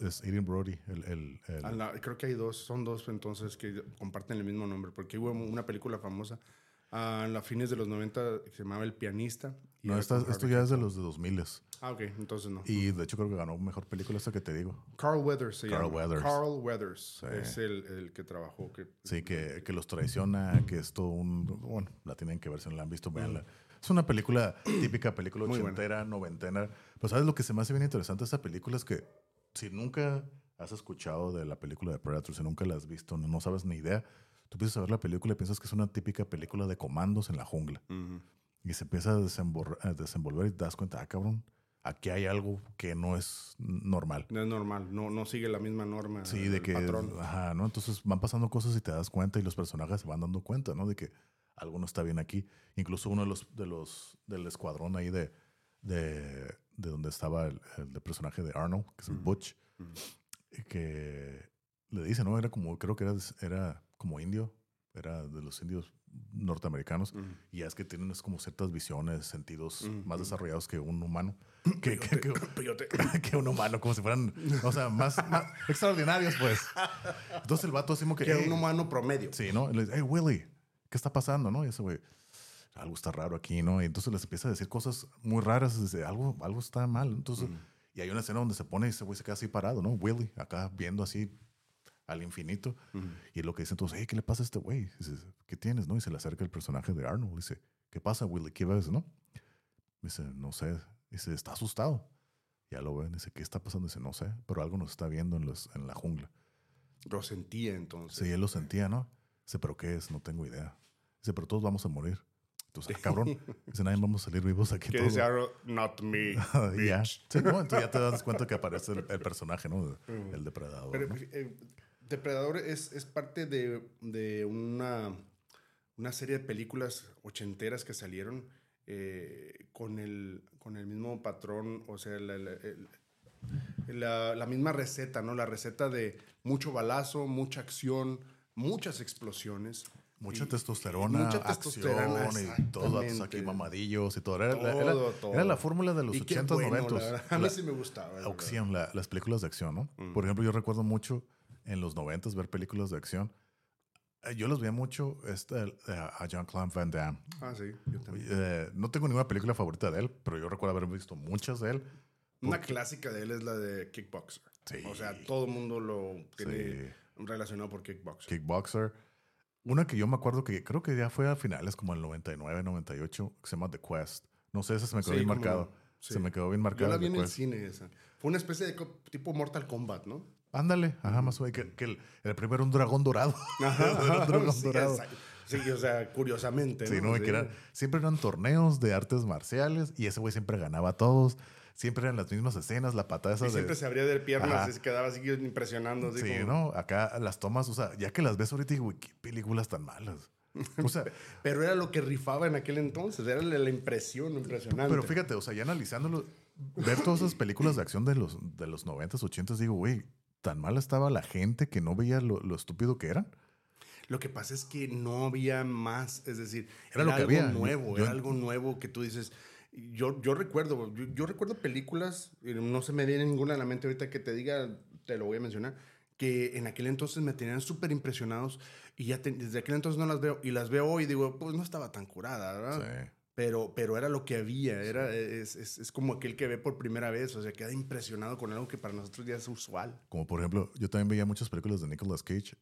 Es, Adrian Brody, el... el, el- Ah, la- creo que hay dos, son dos entonces que comparten el mismo nombre, porque hubo una película famosa a a fines de los 90 que se llamaba El Pianista. No, esta- esto ya es de los de 2000 Ah, ok, entonces no. Y de hecho creo que ganó mejor película esta que te digo. Carl Weathers se Carl llama. Weathers. Carl Weathers Sí. es el, el que trabajó. Que, Sí, que, que los traiciona, que es todo un... Bueno, la tienen que ver si no la han visto, véanla. Es una película, típica película ochentera, noventena. Pues sabes lo que se me hace bien interesante de esta película es que si nunca has escuchado de la película de Predator, si nunca la has visto, no, no sabes ni idea, tú empiezas a ver la película y piensas que es una típica película de comandos en la jungla. Y se empieza a, desenvolver y te das cuenta, ah, cabrón, aquí hay algo que no es normal. No es normal, no, no sigue la misma norma. Sí, de que, patrón. ajá, ¿no? Entonces van pasando cosas y te das cuenta y los personajes se van dando cuenta, ¿no? De que algo no está bien aquí. Incluso uno de los, de los, del escuadrón ahí de, de, de donde estaba el, el personaje de Arnold, que es el. Butch, y que le dice, ¿no? Era como, creo que era, era como indio, era de los indios norteamericanos, y es que tienen es como ciertas visiones, sentidos más desarrollados que un humano. Que, que, que- que un humano, como si fueran, o sea, más, más extraordinarios, pues. Entonces el vato así como que... Que "Hey". un humano promedio. Sí, ¿no? Le dice, hey, Willy, ¿qué está pasando, no? Y ese güey, algo está raro aquí, ¿no? Y entonces les empieza a decir cosas muy raras, dice, algo, algo está mal. Entonces, Ujú. y hay una escena donde se pone y ese güey se queda así parado, ¿no? Willy, acá viendo así al infinito. Ujú. Y lo que dice entonces, hey, ¿qué le pasa a este güey? Dice, ¿qué tienes, no? Y se le acerca el personaje de Arnold. Dice, ¿qué pasa, Willy? ¿Qué ves, no? Dice, no sé. Dice, está asustado. Ya lo ven. Dice, ¿qué está pasando? Dice, no sé, pero algo nos está viendo en, los, en la jungla. Lo sentía entonces. Sí, él lo sentía, ¿no? Dice, ¿pero qué es? No tengo idea. Dice, pero todos vamos a morir. Entonces, ah, cabrón. Dice, nadie vamos a salir vivos aquí Que dice not me. Ya. bitch". Sí, ¿no? Entonces ya te das cuenta que aparece el, el personaje, ¿no? El depredador. Pero ¿no? eh, Depredador es, es parte de, de una, una serie de películas ochenteras que salieron eh, con, el, con el mismo patrón, o sea, la, la- el- la- la misma receta, ¿no? La receta de mucho balazo, mucha acción, muchas explosiones. Mucha Y- testosterona, mucha testosterona, acción y todos datos aquí mamadillos y todo. Era, la- era- Todo, todo. era la fórmula de los Y qué 80s, bueno, 90s. la verdad. A mí sí me gustaba. la acción, la- las películas de acción, ¿no? Mm. Por ejemplo, yo recuerdo mucho en los 90s ver películas de acción. Eh, Yo los veía mucho este, a Jean-Claude Van Damme. Ah, sí, yo también. Eh, no tengo ninguna película favorita de él, pero yo recuerdo haber visto muchas de él. Una porque- clásica de él es la de Kickboxer. Sí. O sea, todo el mundo lo tiene Sí. relacionado por Kickboxer. Kickboxer. Una que yo me acuerdo que creo que ya fue a finales como el 99, 98, que se llama The Quest. No sé, esa se me quedó Sí, bien marcado. no. Sí. Se me quedó bien Yo marcada. la vi en el cine esa. Fue una especie de tipo Mortal Kombat, ¿no? Ándale, ajá, más o menos. Que, que el, el primero era un dragón dorado. Era un dragón sí, dorado. Sí, o sea, curiosamente. Sí, ¿no? Y que eran- siempre eran torneos de artes marciales y ese güey siempre ganaba a todos. Siempre eran las mismas escenas, la patada esa Y de... siempre se abría de piernas Ajá. y se quedaba así impresionando. Así Sí, como- ¿no? Acá las tomas, o sea, ya que las ves ahorita, digo, qué películas tan malas. O sea, Pero era lo que rifaba en aquel entonces. Era la, la impresión impresionante. pero fíjate, o sea, ya analizándolo, ver todas esas películas de acción de los, de los 90s, 80s, digo, güey, tan mala estaba la gente que no veía lo, lo estúpido que eran. Lo que pasa es que no había más, es decir, Era lo que algo había. nuevo, Yo- era algo nuevo que tú dices. Yo, yo recuerdo, yo, yo recuerdo películas, no se me viene ninguna a la mente ahorita que te diga, te lo voy a mencionar, que en aquel entonces me tenían súper impresionados y ya te- desde aquel entonces no las veo y las veo hoy y digo, pues no estaba tan curada, ¿verdad? Sí. Pero, pero era lo que había, era, es, es, es como aquel que ve por primera vez, o sea, queda impresionado con algo que para nosotros ya es usual. Como por ejemplo, yo también veía muchas películas de Nicolas Cage.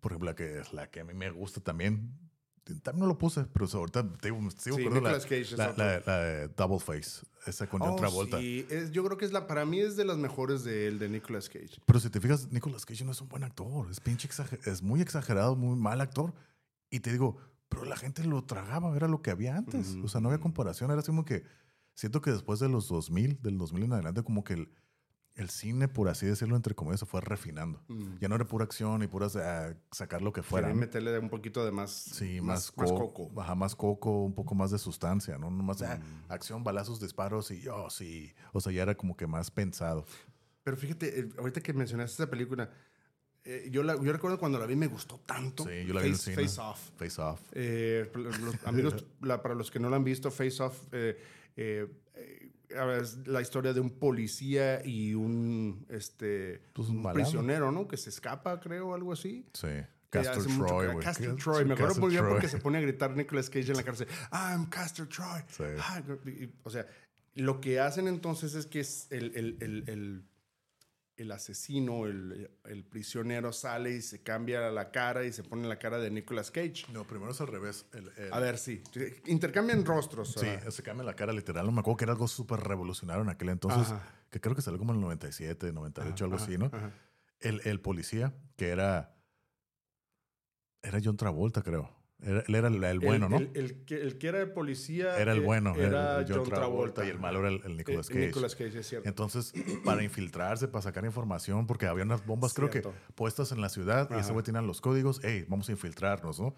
Por ejemplo, la que, la que a mí me gusta también. También no lo puse, pero ahorita te digo, Sí, la, Cage la, la- la de Double Face, esa con Oh, Travolta. sí, es- yo creo que es la, para mí es de las mejores de él, de Nicolas Cage. Pero si te fijas, Nicolas Cage no es un buen actor. Es pinche exager- es muy exagerado, muy mal actor. Y te digo, pero la gente lo tragaba, era lo que había antes. Ujú, O sea, no había comparación. Era así como que siento que después de los 2000, del 2000 en adelante, como que el, el cine, por así decirlo, entre comillas, se fue refinando. Mm. Ya no era pura acción y puras ah, sacar lo que fuera. Quería meterle un poquito de más, Sí, más, más, co- coco. Ajá, más coco, un poco más de sustancia, ¿no? No más ah, Mm. acción, balazos, disparos y yo sí. O sea, ya era como que más pensado. Pero fíjate, eh, ahorita que mencionaste esa película, eh, yo, la, yo recuerdo cuando la vi me gustó tanto. Sí, yo la vi en Face, cine. Face Off. Face off. Eh, los amigos, la- para los que no la han visto, Face Off eh, eh, es la historia de un policía y un, este, Pues un un malandro. prisionero, ¿no? Que se escapa, creo, algo así. Sí. Castor Troy, güey. Castor. Troy. Me acuerdo Troy. porque se pone a gritar Nicolas Cage en la cárcel. I'm Castor Troy. Sí. Ah, y- o sea, lo que hacen entonces es que es el, el, el, el, el asesino, el, el prisionero sale y se cambia la cara y se pone la cara de Nicolas Cage. No, primero es al revés. El- el- A ver, sí. Intercambian rostros. Sí, se cambia la cara literal. No me acuerdo que era algo súper revolucionario en aquel entonces, Ajá. que creo que salió como en el 97, 98, algo Ajá, así, ¿no? el policía, que era. Era John Travolta, creo. Era- él era el, el bueno, el, ¿no? El, que, el que era el policía. era el eh, bueno. Era John, Travolta. y el malo era el, el Nicolas Eh, Cage. Nicolas Cage, es cierto. Entonces, para infiltrarse, para sacar información, porque había unas bombas, creo que puestas en la ciudad, y ese Ajá. güey tenía los códigos, hey, vamos a infiltrarnos, ¿no?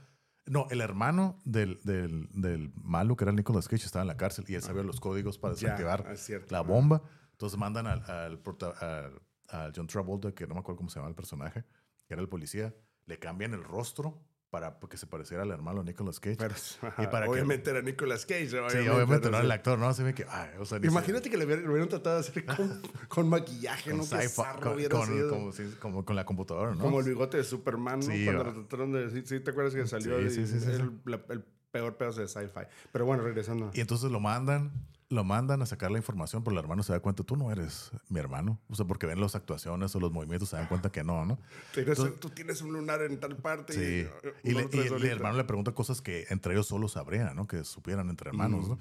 No, el hermano del, del, del malo, que era el Nicolas Cage, estaba en la cárcel y él sabía los códigos para Ya, desactivar es cierto. la Ajá. bomba. Entonces mandan al, al, al- al John Travolta, que no me acuerdo cómo se llama el personaje, que era el policía, le cambian el rostro para que se pareciera al hermano Nicolas Cage. Pero, Y para que- obviamente era Nicolas Cage. sí, obviamente no era el actor, ¿no? Se ve que, ay, o sea, se- Imagínate que le hubieran, lo hubieran tratado de hacer con, con maquillaje, con ¿no? Zarro con, con- sido. como, sí, como con la computadora, ¿no? Como el bigote de Superman, ¿no? Sí, Cuando va. lo trataron de... Sí, sí, ¿te acuerdas que salió? Sí, y sí, sí, sí, el, la- el peor pedazo de sci-fi. Pero bueno, regresando. Y entonces lo mandan, lo mandan a sacar la información, pero el hermano se da cuenta, tú no eres mi hermano. O sea, porque ven las actuaciones o los movimientos, se dan cuenta que no, ¿no? Entonces- tú tienes un lunar en tal parte. Sí. Y, Y, le- lo y traes el hermano le pregunta cosas que entre ellos solo sabrían, ¿no? Que supieran entre hermanos, ¿no?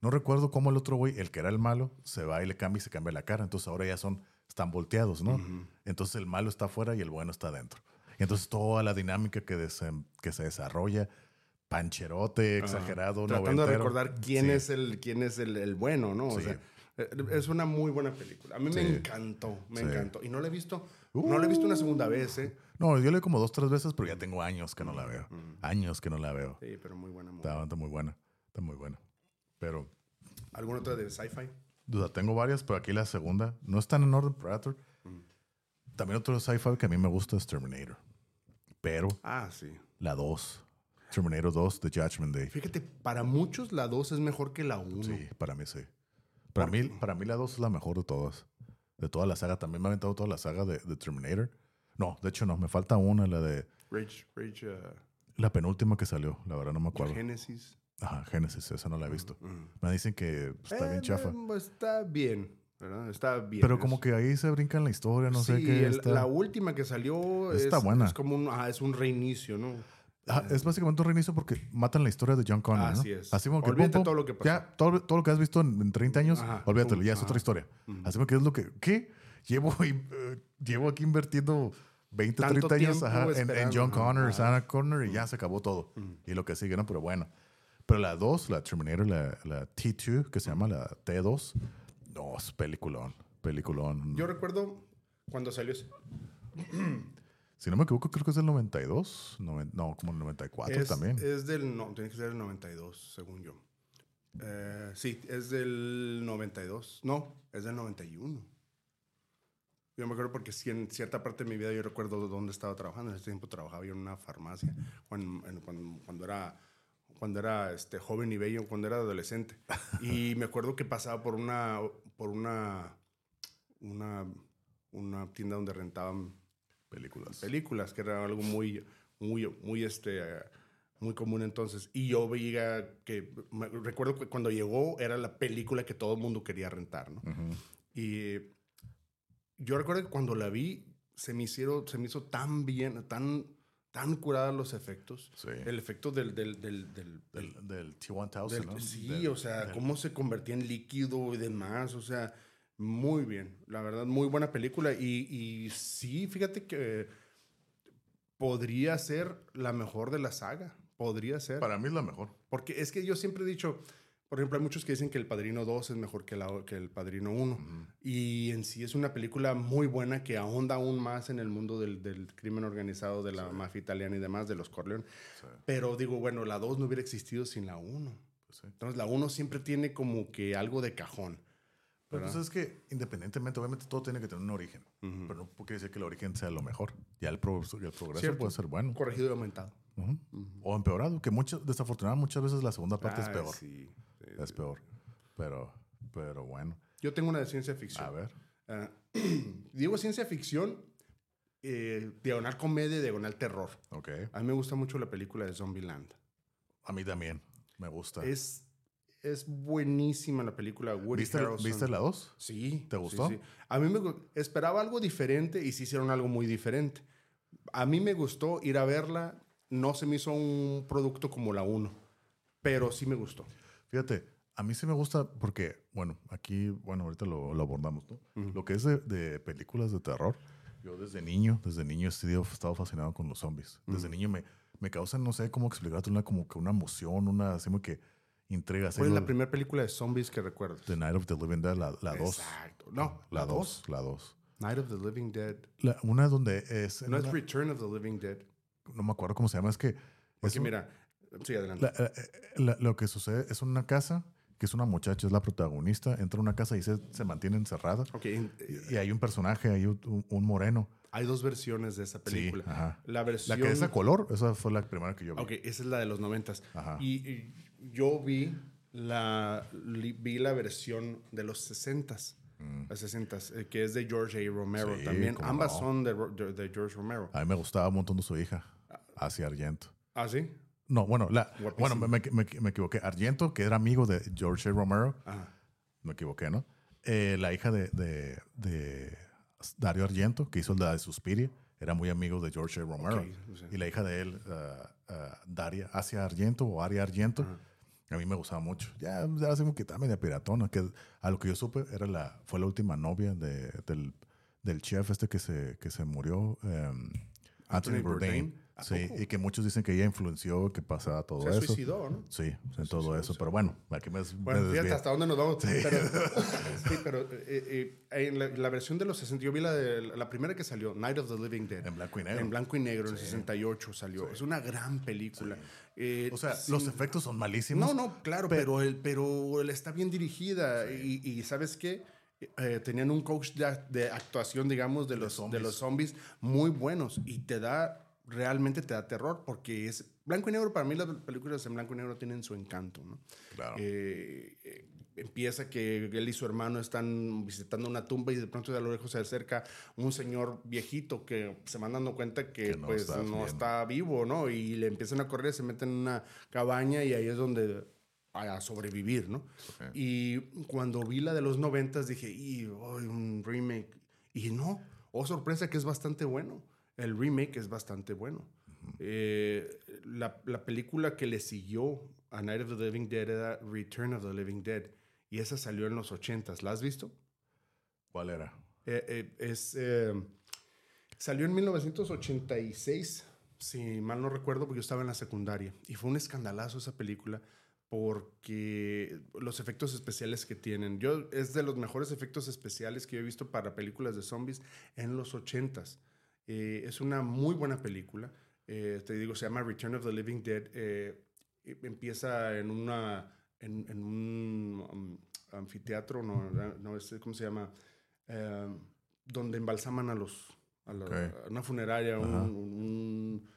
No recuerdo cómo el otro güey, el que era el malo, se va y le cambia y se cambia la cara. Entonces ahora ya son, están volteados, ¿no? Entonces el malo está afuera y el bueno está adentro. Y entonces toda la dinámica que, que se desarrolla, pancherote, exagerado, Tratando de noventero. recordar quién Sí. es el quién es el, el bueno, ¿no? O Sí. sea, es una muy buena película. A mí me encantó, me Sí. encantó. Y no la he visto, no la he visto una segunda vez, ¿eh? No, yo le como dos, tres veces, pero ya tengo años que no la veo. Mm. Años que no la veo. Sí, pero muy buena. Muy Está, buena. está muy buena. Está muy buena. Pero, ¿Alguna otra de sci-fi? duda, tengo varias, pero aquí la segunda. No está en orden Predator. Mm. También otro sci-fi que a mí me gusta es Terminator. Pero Ah, sí. la 2. Terminator 2, The Judgment Day. Fíjate, para muchos la 2 es mejor que la 1. Sí, para mí sí. Para mí, para mí la 2 es la mejor de todas. De toda la saga. También me ha aventado toda la saga de, de Terminator. No, de hecho no. Me falta una, la de... Rage, Rage, uh, La penúltima que salió. La verdad no me acuerdo. Genesis. Ajá, Genesis. Esa no la he visto. Mm. Me dicen que pues, está bien Eh, chafa. mm, Está bien, ¿verdad? Está bien. Pero como que ahí se brinca en la historia, no sé qué. el- está- la última que salió Está es, buena. es como un, ah, es un reinicio, ¿no? Es básicamente un reinicio porque matan la historia de John Connor, Así ¿no? es. Así como que Olvídate pum, pum, todo lo que pasó. Ya, todo, todo lo que has visto en, en 30 años, Ajá, olvídatelo, pum, ya es ajá. otra historia. Ujú. Así como que es lo que... ¿Qué? Llevo, eh, llevo aquí invirtiendo 20, Tanto 30 años ajá, en- en, John Connor. Sarah Connor y ya se acabó todo. Y lo que sigue, ¿no? Pero bueno. Pero la 2, la Terminator, la, la T2, que se llama la T2, no, es peliculón. Peliculón. Yo recuerdo cuando salió si no me equivoco, creo que es del 92. noven- no, como el 94 es, también. es del... No, tiene que ser el 92, según yo. Eh, sí, es del 92. No, es del 91. Yo me acuerdo porque sí, en cierta parte de mi vida yo recuerdo dónde estaba trabajando. En ese tiempo trabajaba yo en una farmacia cuando, en- cuando, cuando era, cuando era este, joven y bello, cuando era adolescente. Y me acuerdo que pasaba por una, por una, una, una tienda donde rentaban Películas. películas, que era algo muy, muy, muy, este, muy común entonces. Y yo veía que, me- recuerdo que cuando llegó era la película que todo el mundo quería rentar, ¿no? Ujú. Y yo recuerdo que cuando la vi, se me, hicieron, se me hizo tan bien, tan, tan curados los efectos. Sí. El efecto del... del, del, del- Del, del T-1000, del- ¿no? sí, o sea, cómo se convertía en líquido y demás, o sea, muy bien, la verdad, muy buena película. Y, y sí, fíjate que podría ser la mejor de la saga, podría ser. Para mí es la mejor. Porque es que yo siempre he dicho, por ejemplo, hay muchos que dicen que El Padrino 2 es mejor que, la, que El Padrino 1. Y en sí es una película muy buena que ahonda aún más en el mundo del, del crimen organizado, de la mafia italiana y demás, de los Corleone. Sí, Pero digo, bueno, la 2 no hubiera existido sin la 1. pues sí. Entonces la 1 siempre tiene como que algo de cajón. Pero pues es que independientemente, obviamente todo tiene que tener un origen. Pero no quiere decir que el origen sea lo mejor. Ya el, pro- el progreso Cierto. puede ser bueno. Corregido y aumentado. O empeorado, que muchas, desafortunadamente muchas veces la segunda parte es Ay, peor. sí, sí, Es sí. peor. Pero, pero bueno. Yo tengo una de ciencia ficción. A ver. Ah, digo ciencia ficción eh, diagonal comedia diagonal terror. Ok. A mí me gusta mucho la película de Zombieland. A mí también. Me gusta. Es, es buenísima la película. Woody ¿Viste, Harrelson. ¿Viste la 2? Sí. ¿Te sí, gustó? sí. A mí me esperaba algo diferente y sí hicieron algo muy diferente. A mí me gustó ir a verla. No se me hizo un producto como la 1, pero sí me gustó. Fíjate, a mí sí me gusta porque, bueno, aquí, bueno, ahorita lo, lo abordamos, ¿no? Lo que es de, de películas de terror, yo desde niño, desde niño he estado fascinado con los zombies. Desde niño me, me causan, no sé cómo explicarte, una, como que una emoción, una, así como que intriga. ¿Cuál es la primera película de zombies que recuerdas? The Night of the Living Dead, la 2. Exacto. No, La la 2. 2, la 2. Night of the Living Dead. Una donde es... No es Return of the Living Dead. no me acuerdo cómo se llama, es que... Porque es mira, sí, adelante. La- eh, eh, la- lo que sucede es una casa, que es una muchacha, es la protagonista, entra a una casa y se, se mantiene encerrada. Ok, en- Y, y hay un personaje, hay un, moreno. hay dos versiones de esa película. Sí. La La versión... que es a color, esa fue la primera que yo vi. Ok, esa es la de los noventas. Ajá. Y, y yo vi la, vi la versión de los sesentas. Las sesentas, eh, que es de George A. Romero Mm. Sí, también. Ambas no. son de, Ro- de- de George Romero. A mí me gustaba un montón de su hija, hacia Argento. ¿Ah, sí? No, bueno, la, bueno me, me- me- equivoqué. Argento, que era amigo de George A. Romero, Ajá. me equivoqué, ¿no? Eh, la hija de, de- de Dario Argento, que hizo la de Suspiria, era muy amigo de George A. Romero. Y la hija de él, ah, Daria, Asia Argento o Aria Argento, a mí me gustaba mucho. Ya, ya así como que está media piratona, que a lo que yo supe era la, fue la última novia de- del, del chef este que se, que se murió, em, Anthony, Anthony Bourdain. Bourdain. ¿A Sí, poco? y que muchos dicen que ella influenció que pasaba todo Se eso. suicidó, ¿no? Sí, en todo eso. Pero bueno, aquí me, me Bueno, fíjate desvié. hasta dónde nos vamos. Pero, sí, pero eh, eh, en la, la versión de los 60, yo vi la, de, la primera que salió, Night of the Living Dead. En blanco y negro. En blanco y negro, en 68 salió. Es una gran película. Eh, O sea, sí. los efectos son malísimos. No, no, claro, pero, él, pero él está bien dirigida. Y, y ¿sabes qué? Eh, tenían un coach de, de actuación, digamos, de los, de, zombies. los zombies muy buenos. Y te da, realmente te da terror porque es blanco y negro. Para mí las películas en blanco y negro tienen su encanto, ¿no? Claro. Eh, eh, empieza que él y su hermano están visitando una tumba y de pronto de a lo lejos se acerca un señor viejito que se van dando cuenta que, Que no pues no bien. está vivo, ¿no? Y le empiezan a correr, se meten en una cabaña y ahí es donde a sobrevivir, ¿no? Ok. Y cuando vi la de los noventas dije, y un remake. Y no, oh sorpresa que es bastante bueno. El remake es bastante bueno. Eh, la, la película que le siguió a Night of the Living Dead era Return of the Living Dead. Y esa salió en los ochentas. ¿La has visto? ¿Cuál era? Eh, eh, es, salió en 1986, si mal no recuerdo, porque yo estaba en la secundaria. Y fue un escandalazo esa película porque los efectos especiales que tienen. Yo es de los mejores efectos especiales que yo he visto para películas de zombies en los 80s. Eh, es una muy buena película. Eh, te digo, se llama Return of the Living Dead. Eh, eh, empieza en una en, en un um, anfiteatro, no, no es, ¿cómo se llama? Eh, donde embalsaman a los a, la- a una funeraria, un,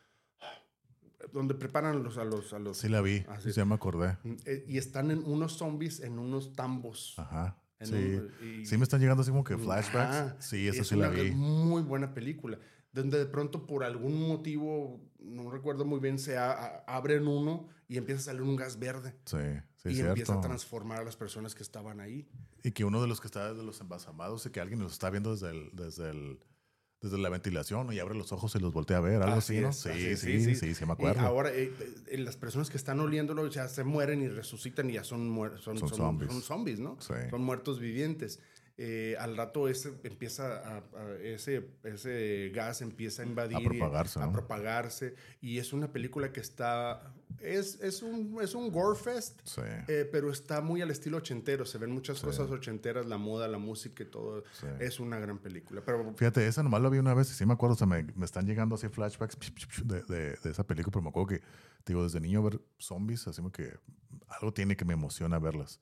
donde preparan a los a los a los Sí la vi, Ah, ya me acordé. eh, y están en unos zombies en unos tambos. Ajá. Sí. un- y- sí me están llegando así como que flashbacks. Ajá. sí, eso es sí la vi. muy buena película. Donde de pronto, por algún motivo, no recuerdo muy bien, se a- a- abren uno y empieza a salir un gas verde. Sí, sí, y cierto. empieza a transformar a las personas que estaban ahí. Y que uno de los que está de los embalsamados y que alguien los está viendo desde el, desde el, desde la ventilación y abre los ojos y los voltea a ver, algo así, ¿no? es, Sí, así sí, es, sí, sí, sí, me Y acuerdo. ahora eh, eh, las personas que están oliéndolo ya se mueren y resucitan y ya son, son, Son son, zombies. son zombies, ¿no? Sí. Son muertos vivientes. Eh, al rato ese empieza a, a- ese, ese gas empieza a invadir A propagarse, y, a ¿no? propagarse y es una película que está es, es un es un gore fest Sí. eh, pero está muy al estilo ochentero se ven muchas cosas ochenteras la moda la música y todo Sí. es una gran película pero Fíjate, esa nomás la vi una vez y sí me acuerdo, o sea, me, me están llegando así flashbacks de, de, de esa película, pero me acuerdo que, digo, desde niño ver zombies, así como que algo tiene que me emociona verlas.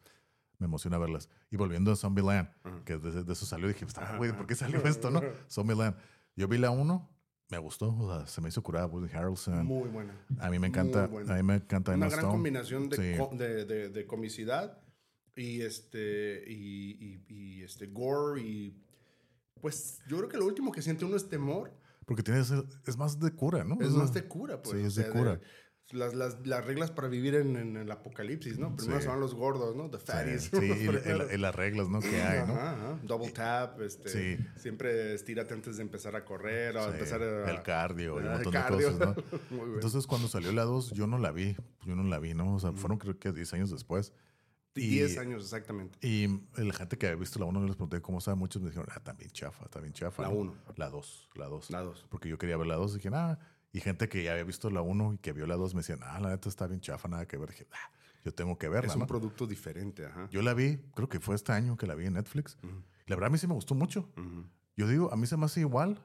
Me emociona verlas. Y volviendo a Zombieland, que de, de eso salió, dije, "Ah, güey, ¿por qué salió esto, no? Zombieland. Yo vi la uno, me gustó, o sea, se me hizo curada Woody Harrelson. muy buena a mí me encanta, a mí me encanta una Emma gran Stone. combinación de, Sí. co- de, de- de comicidad y este y, y- y, este gore y pues yo creo que lo último que siente uno es temor Porque tienes, es más de cura, ¿no? Es más de cura, pues. Sí, o es de sea, cura. Las, las, las reglas para vivir en, en el apocalipsis, ¿no? Primero Sí. son los gordos, ¿no? The fatties. Sí, y la- primeros. y las reglas, ¿no? Que hay, ¿no? Ajá, ajá. Double tap, este, Sí. siempre estírate antes de empezar a correr o Sí, empezar a... el cardio un Ah, montón cardio. de cosas, ¿no? Muy. Entonces, cuando salió la 2, yo no la vi. Yo no la vi, ¿no? O sea, fueron creo que 10 años después. Y, 10 años exactamente. Y la gente que había visto la 1, yo les pregunté cómo estaba. Muchos me dijeron, ah, también chafa, también chafa. La ¿no? uno. La 2, la 2. La 2. Porque yo quería ver la 2 y dije, ah. Y gente que ya había visto la 1 y que vio la 2 me decían, ah, la neta está bien chafa, nada que ver. Dije, ah, yo tengo que verla, Es un ¿no? producto diferente, ajá. Yo la vi, creo que fue este año que la vi en Netflix. La verdad, a mí sí me gustó mucho. Yo digo, a mí se me hace igual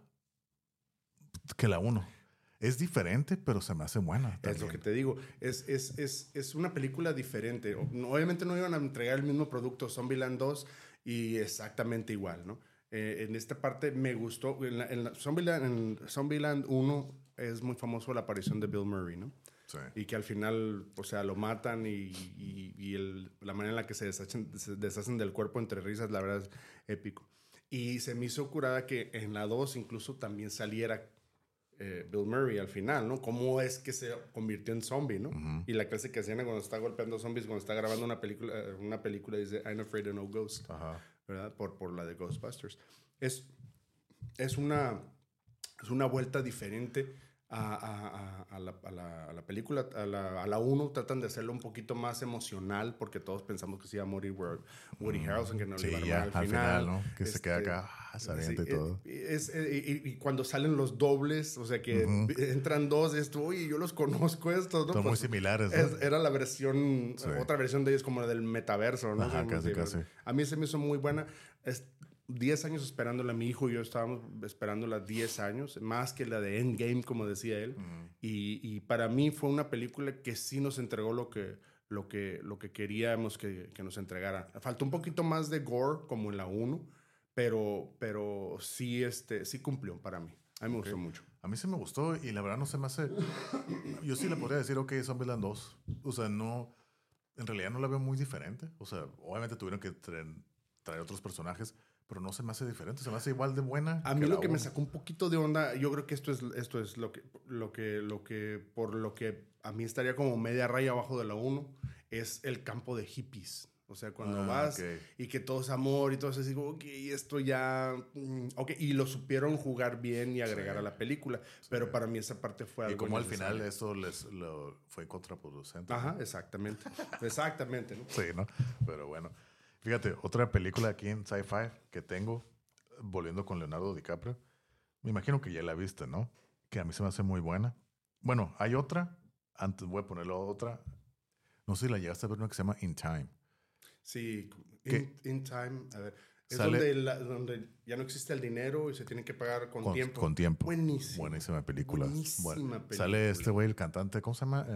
que la 1. Es diferente, pero se me hace buena. Es lo también. que te digo. Es, es, es, es una película diferente. Obviamente no iban a entregar el mismo producto Zombieland 2 y exactamente igual, ¿no? Eh, en esta parte me gustó. En, la, en la- Zombieland, en Zombieland 1 es muy famoso la aparición de Bill Murray, ¿no? Sí. Y que al final, o sea, lo matan y, y- y el- la manera en la que se deshacen, se deshacen del cuerpo entre risas, la verdad es épico. Y se me hizo curada que en la 2 incluso también saliera eh, Bill Murray al final, ¿no? ¿Cómo es que se convirtió en zombie, ¿no? Ujú. Y la clase que hacían cuando está golpeando zombies, cuando está grabando una película, una película dice, I'm afraid of no ghost, Ajá. ¿Verdad? Por, por la de Ghostbusters. Es, es, una, es una vuelta diferente a, a- a- la, a la- la película, a la, a la 1. Tratan de hacerlo un poquito más emocional porque todos pensamos que se iba a morir Woody Woody Harrelson, que no Sí, le iba a ya, al final, ¿no? Que se queda Este, acá, se avienta y Sí, todo. eh, es- eh, y, y cuando salen los dobles, o sea que Ujú. entran dos, esto, oye, yo los conozco estos, ¿no? Son muy Pues, similares, ¿no? es- era la versión, Sí. otra versión de ellos como la del metaverso, ¿no? Ajá, casi, casi. A mí se me hizo muy buena. Es 10 años esperándola, mi hijo y yo estábamos esperándola 10 años, más que la de Endgame, como decía él. Mm. Y, y para mí fue una película que sí nos entregó lo que, lo que, lo que queríamos que, que nos entregara. Faltó un poquito más de gore, como en la 1, pero, pero sí, este, sí cumplió para mí. A mí me gustó mucho. A mí sí me gustó y la verdad no se me hace. Yo sí le podría decir, ok, Zombieland 2. O sea, no. En realidad no la veo muy diferente. O sea, obviamente tuvieron que traer, traer otros personajes, pero no se me hace diferente. Se me hace igual de buena. A mí la lo que me sacó un poquito de onda, yo creo que esto es, esto es lo, que, lo, que, lo que, por lo que a mí estaría como media raya abajo de la 1, es el campo de hippies. O sea, cuando Ah, vas y que todo es amor y todo eso, digo, ok, esto ya, mm, ok, y lo supieron jugar bien y agregar Sí. a la película, pero para mí esa parte fue algo Y como al final esto les lo, fue contraproducente. Ajá, exactamente, exactamente, ¿no? Sí, ¿no? Pero bueno. Fíjate, otra película aquí en Sci-Fi que tengo, volviendo con Leonardo DiCaprio. Me imagino que ya la viste, ¿no? Que a mí se me hace muy buena. Bueno, hay otra. Antes voy a ponerlo otra. No sé si la llegaste a ver, una que se llama In Time. Sí, in, in time, a ver, es donde, la- donde ya no existe el dinero y se tiene que pagar con, Con tiempo. con tiempo. Buenísima película. Buenísima película. Sale este güey, el cantante, ¿cómo se llama?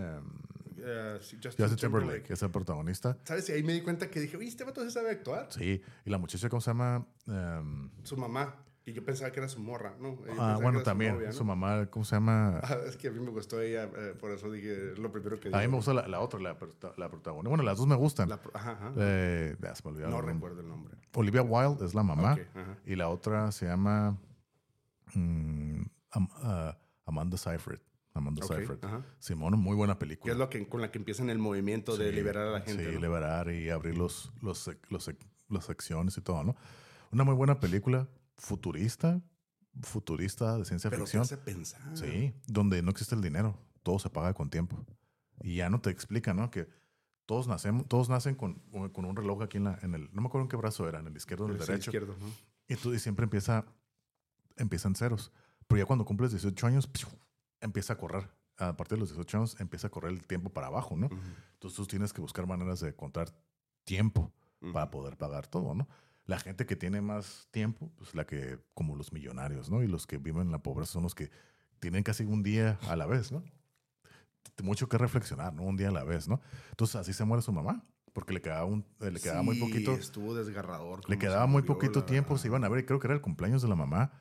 Sí, Justin, Justin Timberlake, que es el protagonista. ¿Sabes? Y ahí me di cuenta que dije, oye, este vato sabe actuar. Sí, y la muchacha, ¿cómo se llama? Em, Su mamá. Y yo pensaba que era su morra, ¿no? Yo ah, que bueno, su también. novia, ¿no? Su mamá, ¿cómo se llama? Ah, es que a mí me gustó ella, eh, por eso dije lo primero que A mí dije. me gusta la, la otra, la, la protagonista. Bueno, las dos me gustan. La ajá, ajá. Eh, ya se me olvidó. no el recuerdo el nombre. Olivia Wilde es la mamá. Y la otra se llama mm, ah, Amanda Seyfried. Amanda Ok, Seyfried. Simón, muy buena Que película. es lo que, con la que empiezan el movimiento de liberar a la gente. Sí, ¿no? liberar y abrir los, los, los, sec- las secciones y todo, ¿no? Una muy buena película futurista, futurista de ciencia Pero te ficción. hace pensar. Sí, donde no existe el dinero, todo se paga con tiempo. Y ya no te explica, ¿no? Que todos nacemos, todos nacen con, con un reloj aquí en, la, en el, no me acuerdo en qué brazo era, en el izquierdo o en el Sí, derecho. izquierdo, ¿no? Y tú y siempre empieza, empiezan ceros. Pero ya cuando cumples 18 años, ¡piu! empieza a correr. A partir de los 18 años empieza a correr el tiempo para abajo, ¿no? Ujú, Entonces tú tienes que buscar maneras de encontrar tiempo ujú. para poder pagar todo, ¿no? La gente que tiene más tiempo, pues la que, como los millonarios, ¿no? Y los que viven en la pobreza son los que tienen casi un día a la vez, ¿no? Mucho que reflexionar, ¿no? Un día a la vez, ¿no? Entonces así se muere su mamá. Porque le quedaba, un, eh, le quedaba muy Sí, poquito. Estuvo desgarrador. Le quedaba muy murió, poquito tiempo, verdad. se iban a ver, y creo que era el cumpleaños de la mamá,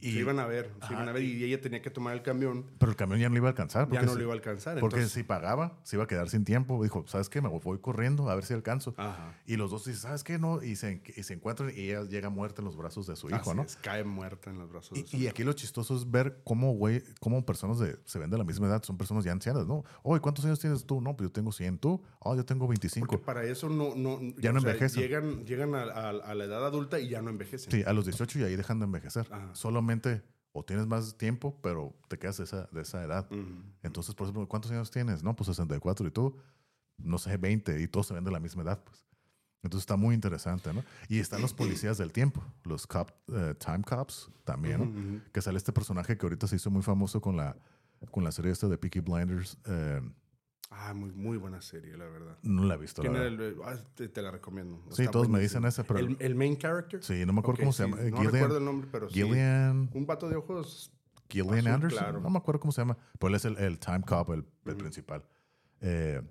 y- se iban a ver, se iban a ver y ella tenía que tomar el camión. pero el camión ya no le iba a alcanzar. Ya no si- lo iba a alcanzar. Porque entonces- si pagaba, se iba a quedar sin tiempo. Dijo, ¿sabes qué? Me voy corriendo a ver si alcanzo. Ajá. Y los dos dicen, ¿sabes qué? No, y se, y se encuentran y ella llega muerta en los brazos de su hijo, Así ¿no? es, cae muerta en los brazos de su Y, y hijo. aquí lo chistoso es ver cómo, güey, cómo personas de, se ven de la misma edad, son personas ya ancianas, ¿no? Oye, ¿cuántos años tienes tú? No, pues yo tengo 100. ¿Tú? Oh, yo tengo 25. Porque para eso no, no, Ya no sea, envejecen. Llegan, llegan a, a- a la edad adulta y ya no envejecen. Sí, a los 18 y ahí dejan de envejecer. Ajá. Solamente o tienes más tiempo, pero te quedas de esa, de esa edad. Entonces, por ejemplo, ¿cuántos años tienes? No, pues 64 y tú, no sé, 20 y todos se ven de la misma edad, pues. Entonces está muy interesante, ¿no? Y están los policías del tiempo, los cop, eh, time cops también. Que sale este personaje que ahorita se hizo muy famoso con la, con la serie esta de Peaky Blinders. eh, Ah, muy, muy buena serie, la verdad. no la he visto, la ¿Quién era verdad. el- ah, te, te la recomiendo. Sí, Está todos me dicen ese, pero... ¿El, el main character? sí, no me acuerdo cómo se sí, llama. eh, No Gillian, recuerdo el nombre, pero sí. Gillian, Un vato de ojos. Gillian azul Anderson. claro. No me acuerdo cómo se llama. Pero él es el, el time cop, el, principal. Eh,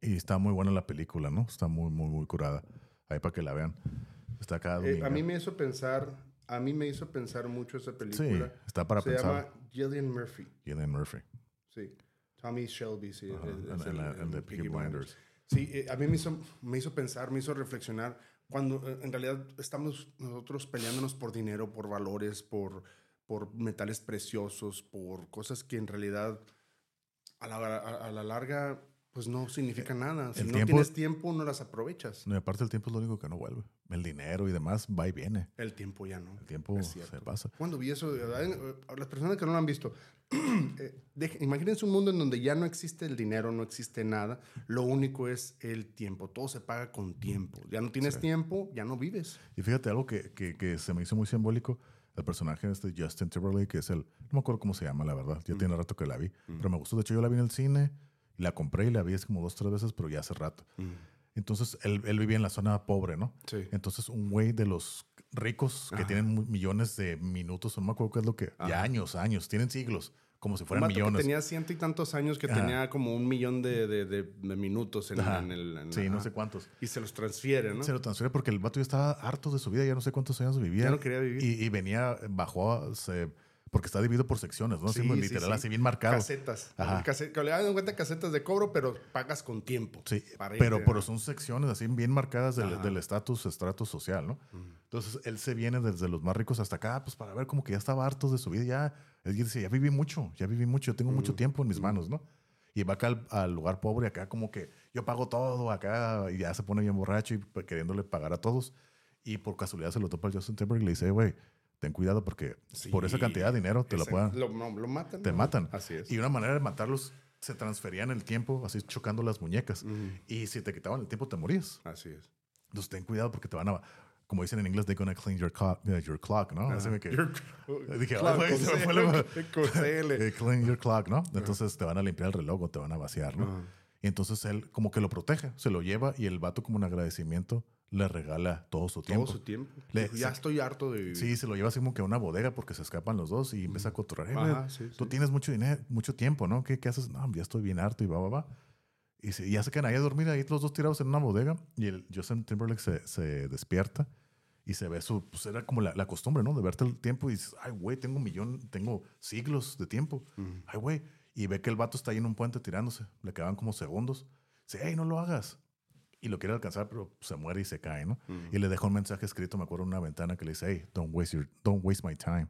y está muy buena la película, ¿no? Está muy, muy, muy curada. Ahí para que la vean. Está cada Eh, a mí me hizo pensar, a mí me hizo pensar mucho esa Sí, película. está para Se pensar. llama Gillian Murphy. Gillian Murphy. Sí. Tommy Shelby, sí. En el- el el de Peaky Peaky Blinders. Sí, eh, a mí me hizo, me hizo pensar, me hizo reflexionar cuando eh, en realidad estamos nosotros peleándonos por dinero, por valores, por, por metales preciosos, por cosas que en realidad a la, a- a la larga pues no significa nada. Si el no tiempo- tienes tiempo, no las aprovechas. No, y aparte el tiempo es lo único que no vuelve. El dinero y demás va y viene. El tiempo ya no. El tiempo se pasa. Cuando vi eso, eh, las personas que no lo han visto, eh, imagínense un mundo en donde ya no existe el dinero, no existe nada, lo único es el tiempo, todo se paga con tiempo. Ya no tienes Sí. tiempo, ya no vives. Y fíjate algo que, que, que se me hizo muy simbólico. El personaje este Justin Timberlake, que es el... No me acuerdo cómo se llama, la verdad. Ya tiene rato que la vi. Pero me gustó. De hecho, yo la vi en el cine. La compré y la vi es como dos, tres veces, pero ya hace rato. Entonces, él, él vivía en la zona pobre, ¿no? Sí. Entonces, un güey de los ricos que Ajá. tienen millones de minutos, no me acuerdo qué es lo que... Ya años, años. Tienen siglos. Como si Un fueran que millones. tenía ciento y tantos años que Ajá. tenía como un millón de, de- de- de minutos en, el... en- Sí, no sé cuántos. Y se los transfiere, ¿no? Se lo transfiere porque el vato ya estaba harto de su vida, ya no sé cuántos años vivía. Ya no quería vivir. Y, y venía, bajó, se, porque está dividido por secciones, ¿no? Sí, sí, literal, sí. así bien marcado. Casetas. Ajá. Le dan cuenta casetas de cobro, pero pagas con tiempo. Sí, Para pero, irte, pero son secciones así bien marcadas del estatus, estrato social, ¿no? Ujú. Entonces él se viene desde los más ricos hasta acá, pues para ver como que ya estaba harto de su vida, ya, él dice, ya viví mucho, ya viví mucho, yo tengo mucho Ujú. tiempo en mis manos, ¿no? Y va acá al, al lugar pobre, acá como que yo pago todo, acá, y ya se pone bien borracho y pues, queriéndole pagar a todos. Y por casualidad se lo topa el Justin Timberlake y le dice, güey, ten cuidado porque por esa Sí, cantidad de dinero te lo puedan, Lo, no, lo matan. te ¿no? matan. Así es. Y una manera de matarlos se transfería en el tiempo, así chocando las muñecas. Ujú. Y si te quitaban el tiempo, te morías. Así es. Entonces ten cuidado porque te van a, como dicen en inglés, they're gonna clean your clock, uh, your clock ¿no? Así me que, Your- dije, Claro, "Ay, güey, con se me fue la- clean your clock, ¿no? Entonces te van a limpiar el reloj o te van a vaciar, ¿no? Y entonces él como que lo protege, se lo lleva y el vato como un agradecimiento le regala todo su tiempo. Todo su tiempo. Le- ya se- estoy harto de vivir. Sí, se lo lleva así como que a una bodega porque se escapan los dos y empieza a cotorrear. "Eh, sí, Tú sí. tienes mucho dinero, mucho tiempo, ¿no? ¿Qué, qué haces? No, ya estoy bien harto y va, va, va. Y se- ya se quedan ahí a dormir, ahí los dos tirados en una bodega. Y el Justin Timberlake se, se despierta y se ve su. Pues era como la, la costumbre, ¿no? De verte el tiempo y dices, ay, güey, tengo un millón, tengo siglos de tiempo. Ay, güey. Y ve que el vato está ahí en un puente tirándose. Le quedan como segundos. Dice, hey, no lo hagas. Y lo quiere alcanzar, pero se muere y se cae, ¿no? Ujú. Y le deja un mensaje escrito, me acuerdo, en una ventana que le dice, hey, don't waste, your, don't waste my time.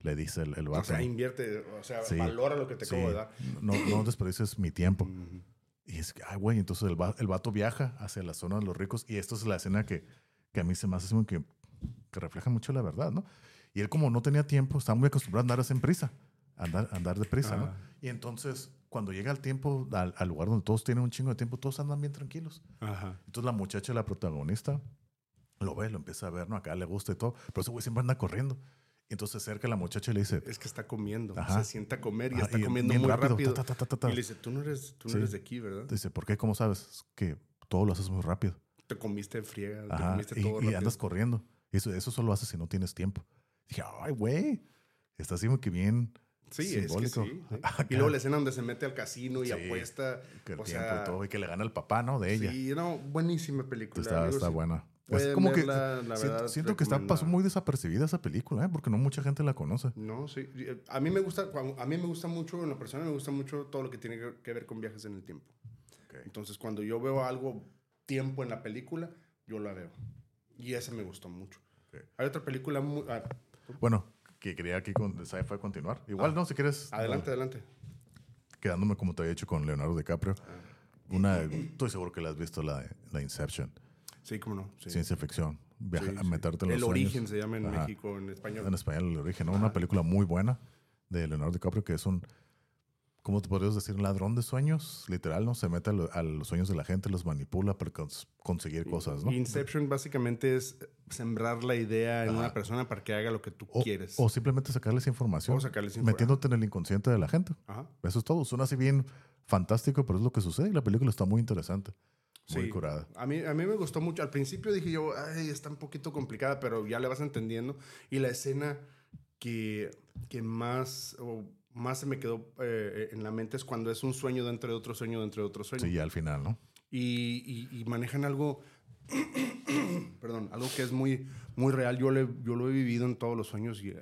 Le dice el, el vato. O sea, invierte, o sea, Sí. valora lo que te Sí, acabo de dar. no, no desperdices mi tiempo. Ujú. Y es que, ay, güey, entonces el, va- el vato viaja hacia la zona de los ricos y esto es la escena que, que a mí se me hace que, que refleja mucho la verdad, ¿no? Y él como no tenía tiempo, estaba muy acostumbrado a andar en prisa, andar, andar deprisa, ¿no? Ah. Y entonces, cuando llega el tiempo, al, al lugar donde todos tienen un chingo de tiempo, todos andan bien tranquilos. Ajá. Entonces la muchacha, la protagonista, lo ve, lo empieza a ver, ¿no? Acá le gusta y todo, pero ese güey siempre anda corriendo. Y entonces se acerca la muchacha y le dice, Es que está comiendo. Ajá. Se sienta a comer y está y comiendo muy rápido, rápido. ta, ta, ta. Y le dice, tú no eres, tú no Sí. eres de aquí, ¿verdad? dice, ¿por qué? ¿Cómo sabes? Es que todo lo haces muy rápido. Te comiste en friega, te comiste y, todo y rápido. andas corriendo. Eso, eso solo haces si no tienes tiempo. Dije, ay, güey. Está así como que bien. Sí, es que simbólico. sí. Acá. Y luego la escena donde se mete al casino y Sí, apuesta. Que el o tiempo sea, y todo, y que le gana el papá, ¿no? De ella. Sí, no, buenísima película. está, amigos, está sí. buena. Es como que verla, la siento, siento que está, pasó muy desapercibida esa película, ¿eh? Porque no mucha gente la conoce. No, sí. eh, A mí me gusta, a mí me gusta mucho, en la persona me gusta mucho todo lo que tiene que- ver con viajes en el tiempo. Ok. Entonces, cuando yo veo algo tiempo en la película, yo la veo. Y esa me gustó mucho. Ok. Hay otra película muy... ah, Bueno, que quería aquí con sci-fi continuar. Igual, no, si quieres. adelante, adelante. Quedándome como te había dicho con Leonardo DiCaprio. Una, estoy seguro que la has visto, la, la Inception. Sí, cómo no. Sí. Ciencia ficción. Viaja, Sí, a sí. meterte en los El origen se llama en Ajá. México, en español. En español, el origen. ¿no? Una película muy buena de Leonardo DiCaprio que es un, ¿cómo te podrías decir? Un ladrón de sueños, literal, ¿no? Se mete a, lo- a los sueños de la gente, los manipula para cons- conseguir cosas, ¿no? Inception básicamente es sembrar la idea en una persona para que haga lo que tú O, quieres. o simplemente sacarles información, O sacarles información. metiéndote en el inconsciente de la gente. Ajá. Eso es todo. Suena así bien fantástico, pero es lo que sucede y la película está muy interesante. Muy Sí. curada. A mí, a mí me gustó mucho. Al principio dije yo, ay, está un poquito complicada, pero ya le vas entendiendo. Y la escena que, que más, o más se me quedó eh, en la mente es cuando es un sueño dentro de otro sueño dentro de otro sueño. Sí, ya al final, ¿no? Y, y- y manejan algo, perdón, algo que es muy, muy real. Yo, le, yo lo he vivido en todos los sueños y eh,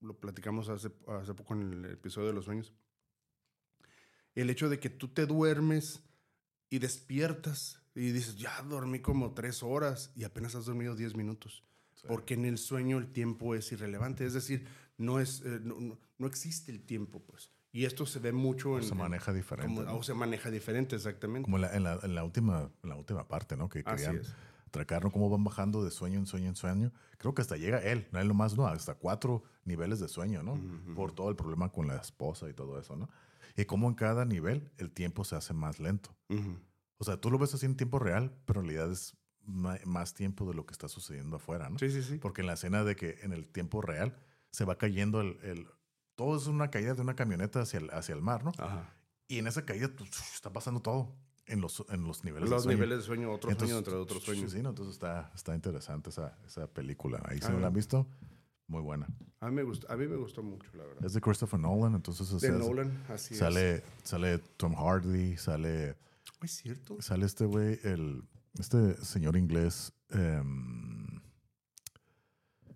lo platicamos hace, hace poco en el episodio de los sueños. El hecho de que tú te duermes y despiertas y dices, ya dormí como tres horas y apenas has dormido diez minutos. Porque en el sueño el tiempo es irrelevante. Es decir, no, es, eh, no, no- existe el tiempo, pues. Y esto se ve mucho en... Se maneja diferente. como- ¿no? o se maneja diferente, exactamente. Como en la, en, la, en la última, en la última parte, ¿no? Que Así querían es. atracar, ¿no? Cómo van bajando de sueño en sueño en sueño. Creo que hasta llega él, no él nomás, no, hasta cuatro niveles de sueño, ¿no? Por todo el problema con la esposa y todo eso, ¿no? Y cómo en cada nivel el tiempo se hace más lento. Ujú. O sea, tú lo ves así en tiempo real, pero en realidad es más tiempo de lo que está sucediendo afuera, ¿no? Sí, sí, sí. Porque en la escena de que en el tiempo real se va cayendo el... el- todo es una caída de una camioneta hacia el, hacia el mar, ¿no? Ajá. Y en esa caída pues, está pasando todo en los, en los niveles de Los sueño. niveles de sueño, otro Entonces, sueño dentro de otro sueño. Sí, ¿no? Entonces está, está interesante esa, esa película. Ahí si Ah. no la han visto, muy buena. A mí me gustó, a mí me gustó mucho, la verdad. Es de Christopher Nolan, entonces o De sea, Nolan, así sale, sale Tom Hardy, sale, es. Es cierto. sale este güey, el, este señor inglés em,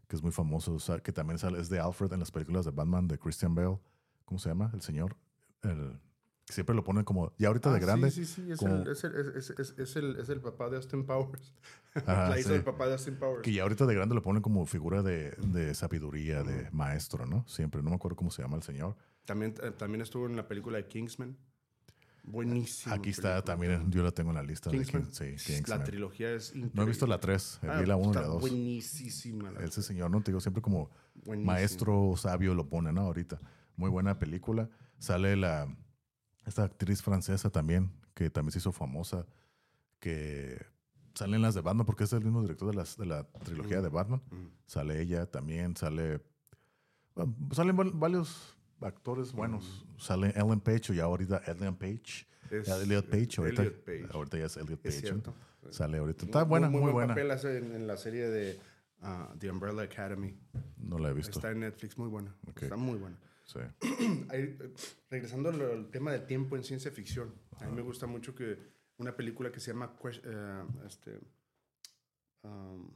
que es muy famoso, o sea, que también sale, es de Alfred en las películas de Batman de Christian Bale. ¿Cómo se llama? El señor. El, siempre lo ponen como, ya ahorita de Ah, grande. Sí, sí, sí. Es, como- el, es, el, es, el, es el papá de Austin Powers. Ajá, la hizo sí. el papá de Austin Powers. Que ya ahorita de grande lo ponen como figura de, de sabiduría, de maestro, ¿no? Siempre, no me acuerdo cómo se llama el señor. También, eh, también estuvo en la película de Kingsman. Buenísimo. Aquí está también, yo la tengo en la lista. De Kingsman. King- sí, La Kingsman. trilogía es increíble. No he visto la 3, Ah, vi la 1 y la 2. Buenísima. la Ese señor, ¿no? Te digo, siempre como Buenísima. maestro sabio lo pone, ¿no? Ahorita. Muy buena película. Sale la, esta actriz francesa también, que también se hizo famosa, que sale en las de Batman, porque es el mismo director de, las, de la trilogía de Batman. Mm. Sale ella también, sale. bueno, salen varios actores buenos. Sale Ellen Page, ya ahorita Ellen Page. Es, Elliot Page, ahorita, Elliot Page. ahorita ya es Elliot Page. Es ¿no? cierto. Sale ahorita. Está buena, muy, buen buena. papel hace en, en la serie de ah, The Umbrella Academy. No la he visto. Está en Netflix, muy buena. Está muy buena. Sí. Ahí, regresando al, tema del tiempo en ciencia ficción, a mí me gusta mucho que una película que se llama eh, este, um,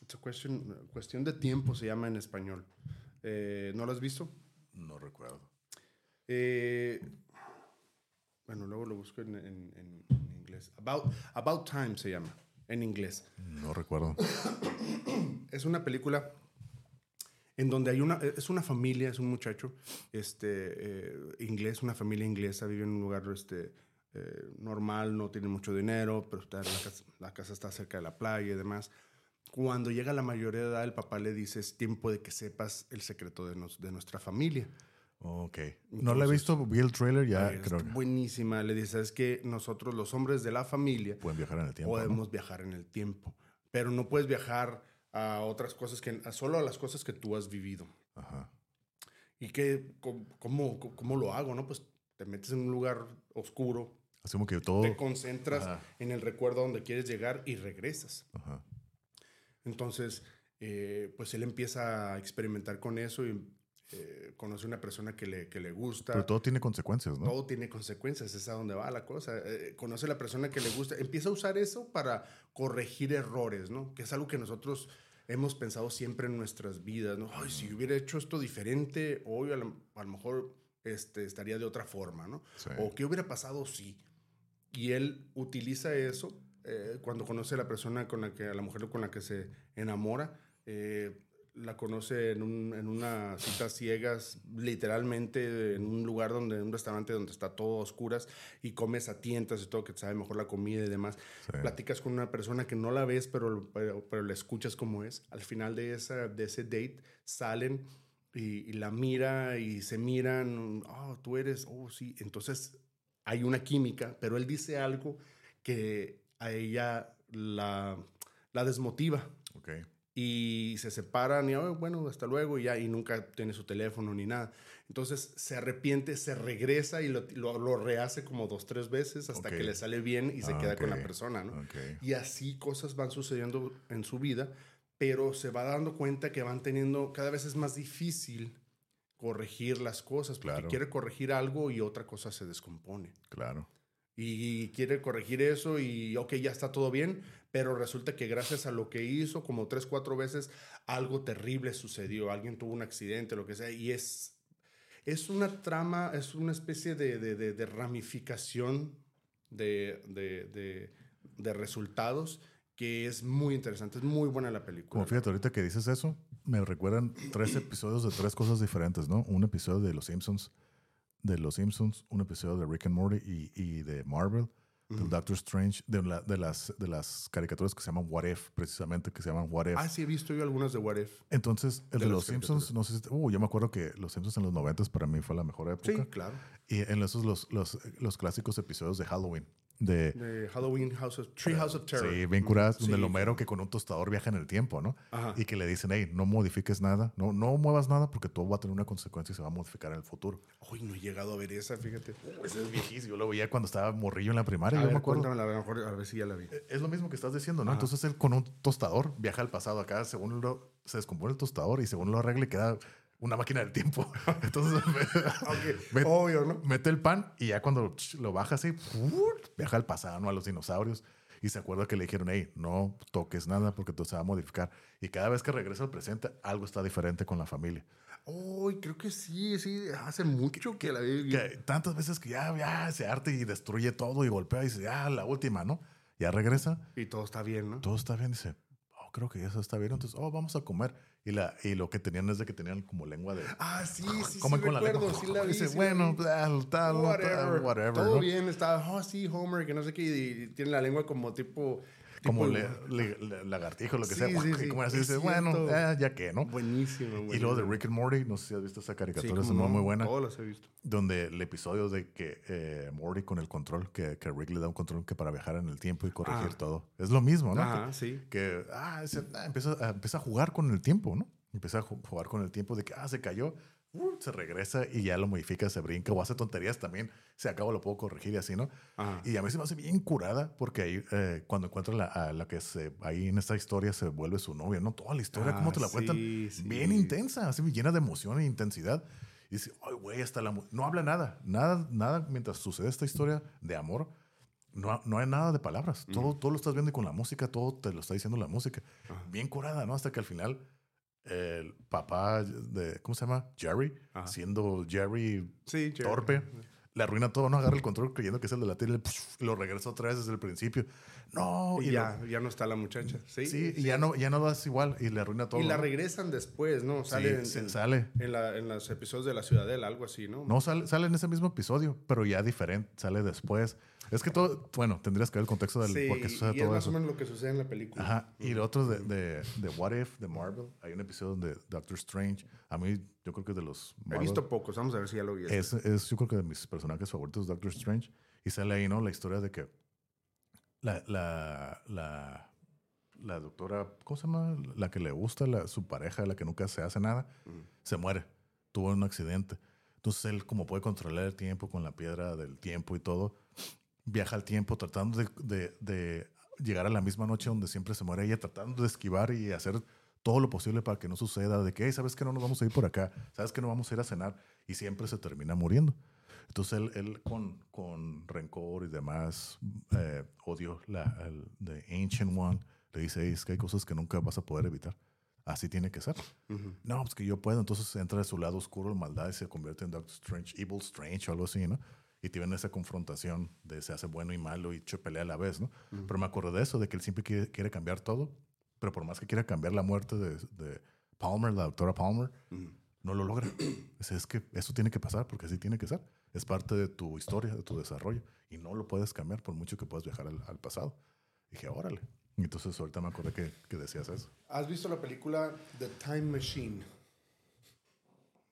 It's a question, Cuestión de Tiempo se llama en español. Eh, ¿No lo has visto? No recuerdo. Eh, bueno, luego lo busco en, en- en- en inglés. About, About Time se llama, en inglés. No recuerdo. Es una película en donde hay una, es una familia, es un muchacho este, eh, inglés, una familia inglesa, vive en un lugar este, eh, normal, no tiene mucho dinero, pero está en la, casa, la casa está cerca de la playa y demás. Cuando llega la mayoría de edad, el papá le dice, es tiempo de que sepas el secreto de, nos- de nuestra familia. Ok. No la he Entonces- visto, vi el trailer, ya Ay, creo buenísima. Le dice, es que nosotros los hombres de la familia pueden viajar en el tiempo. ¿no? podemos viajar en el tiempo, pero no puedes viajar a otras cosas que, a solo a las cosas que tú has vivido. Ajá. ¿Y qué, cómo, cómo, cómo lo hago? ¿no? Pues te metes en un lugar oscuro, Así como que todo. te concentras Ajá. en el recuerdo donde quieres llegar y regresas. Ajá. Entonces, eh, pues él empieza a experimentar con eso y eh, conoce una persona que le, que le gusta. Pero todo tiene consecuencias, ¿no? Todo tiene consecuencias, es a donde va la cosa. Eh, conoce a la persona que le gusta, empieza a usar eso para corregir errores, ¿no? Que es algo que nosotros hemos pensado siempre en nuestras vidas, ¿no? Ay, si hubiera hecho esto diferente, hoy a lo, a lo mejor este, estaría de otra forma, ¿no? Sí. O qué hubiera pasado si. Y él utiliza eso eh, cuando conoce a la persona con la que, a la mujer con la que se enamora. eh, la conoce en, un- en una cita ciegas, literalmente en un lugar donde, en un restaurante donde está todo a oscuras y comes a tientas y todo, que te sabe mejor la comida y demás. Sí. Platicas con una persona que no la ves, pero, pero, pero la escuchas como es. Al final de, esa, de ese date salen y, y la mira y se miran. Oh, tú eres, oh, sí. Entonces hay una química, pero él dice algo que a ella la, la desmotiva Ok. y se separan y "Oh, bueno, hasta luego y ya, y nunca tiene su teléfono ni nada. Entonces se arrepiente, se regresa y lo, lo, lo rehace como dos, tres veces hasta que le sale bien y se Ah, queda con la persona, ¿no? Ok. Y así cosas van sucediendo en su vida, pero se va dando cuenta que van teniendo, cada vez es más difícil corregir las cosas, porque Claro. quiere corregir algo y otra cosa se descompone. Claro. Y quiere corregir eso y, ok, ya está todo bien, pero resulta que gracias a lo que hizo, como tres, cuatro veces, algo terrible sucedió. Alguien tuvo un accidente, lo que sea, y es, es una trama, es una especie de, de, de- de ramificación de, resultados que es muy interesante. Es muy buena la película. Como fíjate, ahorita que dices eso, me recuerdan tres episodios de tres cosas diferentes, ¿no? Un episodio de Los Simpsons, de Los Simpsons, un episodio de Rick and Morty y, y de Marvel, del Doctor Strange, de, la- de, las, de las caricaturas que se llaman What If, precisamente, que se llaman What If. Ah, sí, he visto yo algunas de What If. Entonces, el de Los Simpsons, no sé si... Uh, yo me acuerdo que Los Simpsons en los 90 para mí fue la mejor época. Sí, claro. Y en esos los, los, los clásicos episodios de Halloween. De, De Halloween House of Tree House of Terror. Sí, bien curadas, donde Sí. el Homero que con un tostador viaja en el tiempo, ¿no? Ajá. Y que le dicen, hey, no modifiques nada, no, no muevas nada porque todo va a tener una consecuencia y se va a modificar en el futuro. Uy, no he llegado a ver esa, fíjate. Ese es viejísimo, yo lo veía cuando estaba morrillo en la primaria, A yo ver, me acuerdo. a lo mejor, a ver si ya la vi. Es lo mismo que estás diciendo, ¿no? Ajá. Entonces él con un tostador viaja al pasado acá, según lo, se descompone el tostador y según lo arregle queda una máquina del tiempo. Entonces Ok, Ve- obvio, ¿no? mete el pan y ya cuando lo baja así, viaja al pasado, ¿no? A los dinosaurios. Y se acuerda que le dijeron, hey, no toques nada porque todo se va a modificar. Y cada vez que regresa al presente, algo está diferente con la familia. Uy, creo que sí, sí. Hace mucho que la vi. Que tantas veces que ya, ya se arte y destruye todo y golpea y dice, ya, la última, ¿no? Ya regresa, Y todo está bien, ¿no? todo está bien, dice, oh, creo que eso está bien. Entonces, oh, vamos a comer. Y, la, y lo que tenían es de que tenían como lengua de... Ah, sí, sí, comen sí, con la lengua. sí la vi. Dice, sí bueno, tal, tal, whatever, tal, whatever. Todo ¿no? bien, está, oh, sí, Homer, que no sé qué, y tiene la lengua como tipo... como le, le- le- lagartijo, lo que Sí, sea. sí, sí, como así es dice, bueno, eh, ya que, ¿no? Buenísimo, Y luego de. Rick and Morty, no sé si has visto esa caricatura, es muy, muy buena. Todos los he visto. Donde el episodio de que eh, Morty con el control, que, que Rick le da un control que para viajar en el tiempo y corregir Ah. todo. Es lo mismo, ¿no? Ajá, sí. Que ah, ah, empieza, a, empieza a jugar con el tiempo, ¿no? Empieza a ju- jugar con el tiempo de que, ah, se cayó, uh, se regresa y ya lo modifica, se brinca o hace tonterías también. Se acaba, lo puedo corregir y así, ¿no? Ajá. Y a mí se me hace bien curada porque ahí, eh, cuando encuentra la, a la que se, ahí en esta historia se vuelve su novia, ¿no? Toda la historia, Ah, cómo te la cuentan, sí, sí. bien intensa, así llena de emoción e intensidad. Y dice, ay, güey, hasta la... mu-". No habla nada, nada, nada mientras sucede esta historia de amor. No, no hay nada de palabras. Todo, todo lo estás viendo con la música, todo te lo está diciendo la música. Ajá. Bien curada, ¿no? Hasta que al final el papá de, ¿cómo se llama? Jerry, Ajá. siendo Jerry Sí, Jerry. torpe, le arruina todo, no agarra el control creyendo que es el de la tele, lo regresa otra vez desde el principio. No, Y y, ya, ya no está la muchacha. Sí, sí, y ya no, ya no das igual y le arruina todo. Y la regresan después, ¿no? Sí, Sale en, se- en- sale. en la- en los episodios de La Ciudadela, algo así, ¿no? No, sale, sale en ese mismo episodio, pero ya diferente, sale después. Es que todo, bueno, tendrías que ver el contexto del Sí, por qué sucede y es todo más eso. o menos lo que sucede en la película. Ajá. Y el otro de, de, de What If, de Marvel, hay un episodio donde Doctor Strange, a mí yo creo que es de los... He visto pocos, vamos a ver si ya lo vi. Es, es yo creo que de mis personajes favoritos, Doctor Strange. Y sale ahí, ¿no? La historia de que la, la, la, la doctora, ¿cómo se llama? La que le gusta, la, su pareja, la que nunca se hace nada, Mm. se muere. Tuvo un accidente. Entonces él, como puede controlar el tiempo con la piedra del tiempo y todo, viaja al tiempo tratando de, de- de llegar a la misma noche donde siempre se muere ella, tratando de esquivar y hacer todo lo posible para que no suceda, de que, hey, ¿sabes que no nos vamos a ir por acá? ¿Sabes que no vamos a ir a cenar? Y siempre se termina muriendo. Entonces él, él con, con rencor y demás, eh, odio la, el, the Ancient One, le dice, es que hay cosas que nunca vas a poder evitar. Así tiene que ser. No, pues que yo puedo. Entonces entra de su lado oscuro, la maldad, y se convierte en Doctor Strange, Evil Strange o algo así, ¿no? Y tienen esa confrontación de se hace bueno y malo y se pelea a la vez, ¿no? Pero me acuerdo de eso, de que él siempre quiere, quiere cambiar todo, pero por más que quiera cambiar la muerte de, de Palmer, la doctora Palmer, no lo logra. Es, es que eso tiene que pasar porque así tiene que ser. Es parte de tu historia, de tu desarrollo. Y no lo puedes cambiar por mucho que puedas viajar al, al pasado. dije, órale. Y entonces ahorita me acordé que, que decías eso. ¿Has visto la película The Time Machine?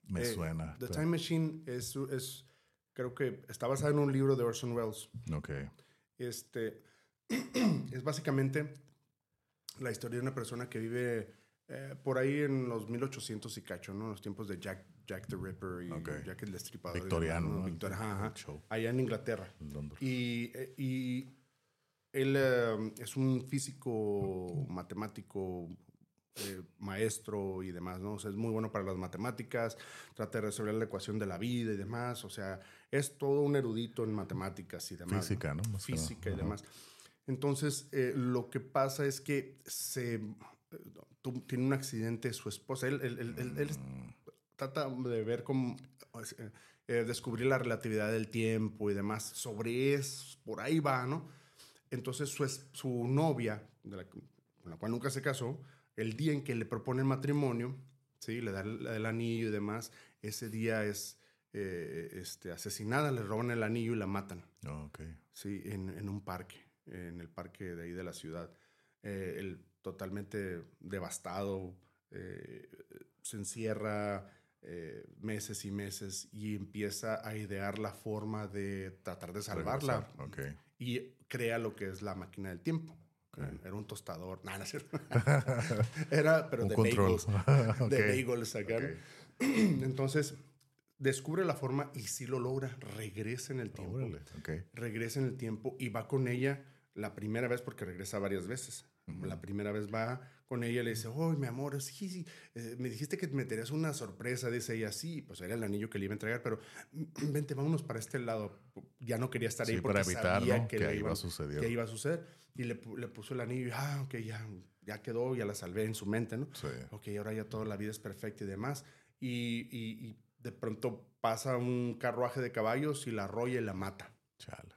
Me Eh, suena. The pero- Time Machine es, es, creo que está basada en un libro de Orson Welles. Ok. Este, es básicamente la historia de una persona que vive eh, por ahí en los 1800 y cacho, ¿no? Los tiempos de Jack, Jack the Ripper y Ok. Jack el Destripador. Victoriano, ¿no? Victor- ajá, ajá. show. Allá en Inglaterra. en Londres. Y, eh, y él eh, es un físico matemático, eh, maestro y demás, ¿no? O sea, es muy bueno para las matemáticas, trata de resolver la ecuación de la vida y demás, o sea, es todo un erudito en matemáticas y demás. ¿no? Física, ¿no? Nada. Física y Ajá. demás. Entonces, eh, lo que pasa es que se, eh, tiene un accidente su esposa. Él, él- él- él- él es- Mm, trata de ver cómo descubrir la relatividad del tiempo y demás. Sobre eso, por ahí va, ¿no? Entonces su, su novia, de la, que- con la cual nunca se casó, el día en que le propone el matrimonio, ¿sí? le da el, el anillo y demás, ese día es eh, este, asesinada, le roban el anillo y la matan. Ok. Sí, en, en un parque, en el parque de ahí de la ciudad. Eh, él totalmente devastado, eh, se encierra eh, meses y meses y empieza a idear la forma de tratar de salvarla. Regresar, Ok. Y crea lo que es la máquina del tiempo. Ok. Era un tostador. Nah, no. Era, pero Un de control. bagels. De bagels acá. Ok. Entonces, descubre la forma y sí lo logra. Regresa en el tiempo regresa en el tiempo y va con ella la primera vez, porque regresa varias veces. La primera vez va con ella y le dice, oh, mi amor, sí, sí, eh, me dijiste que me tenías una sorpresa, dice ella, sí, pues era el anillo que le iba a entregar, pero vente, vámonos para este lado. Ya no quería estar Sí, ahí porque para evitar, sabía ¿no? que, Que iba iban- a suceder. que iba a suceder. Y le, le puso el anillo y, ah, ok, ya, ya quedó, ya la salvé en su mente, ¿no? Sí. ok, ahora ya toda la vida es perfecta y demás. Y, y- y de pronto pasa un carruaje de caballos y la arrolla y la mata. Chale.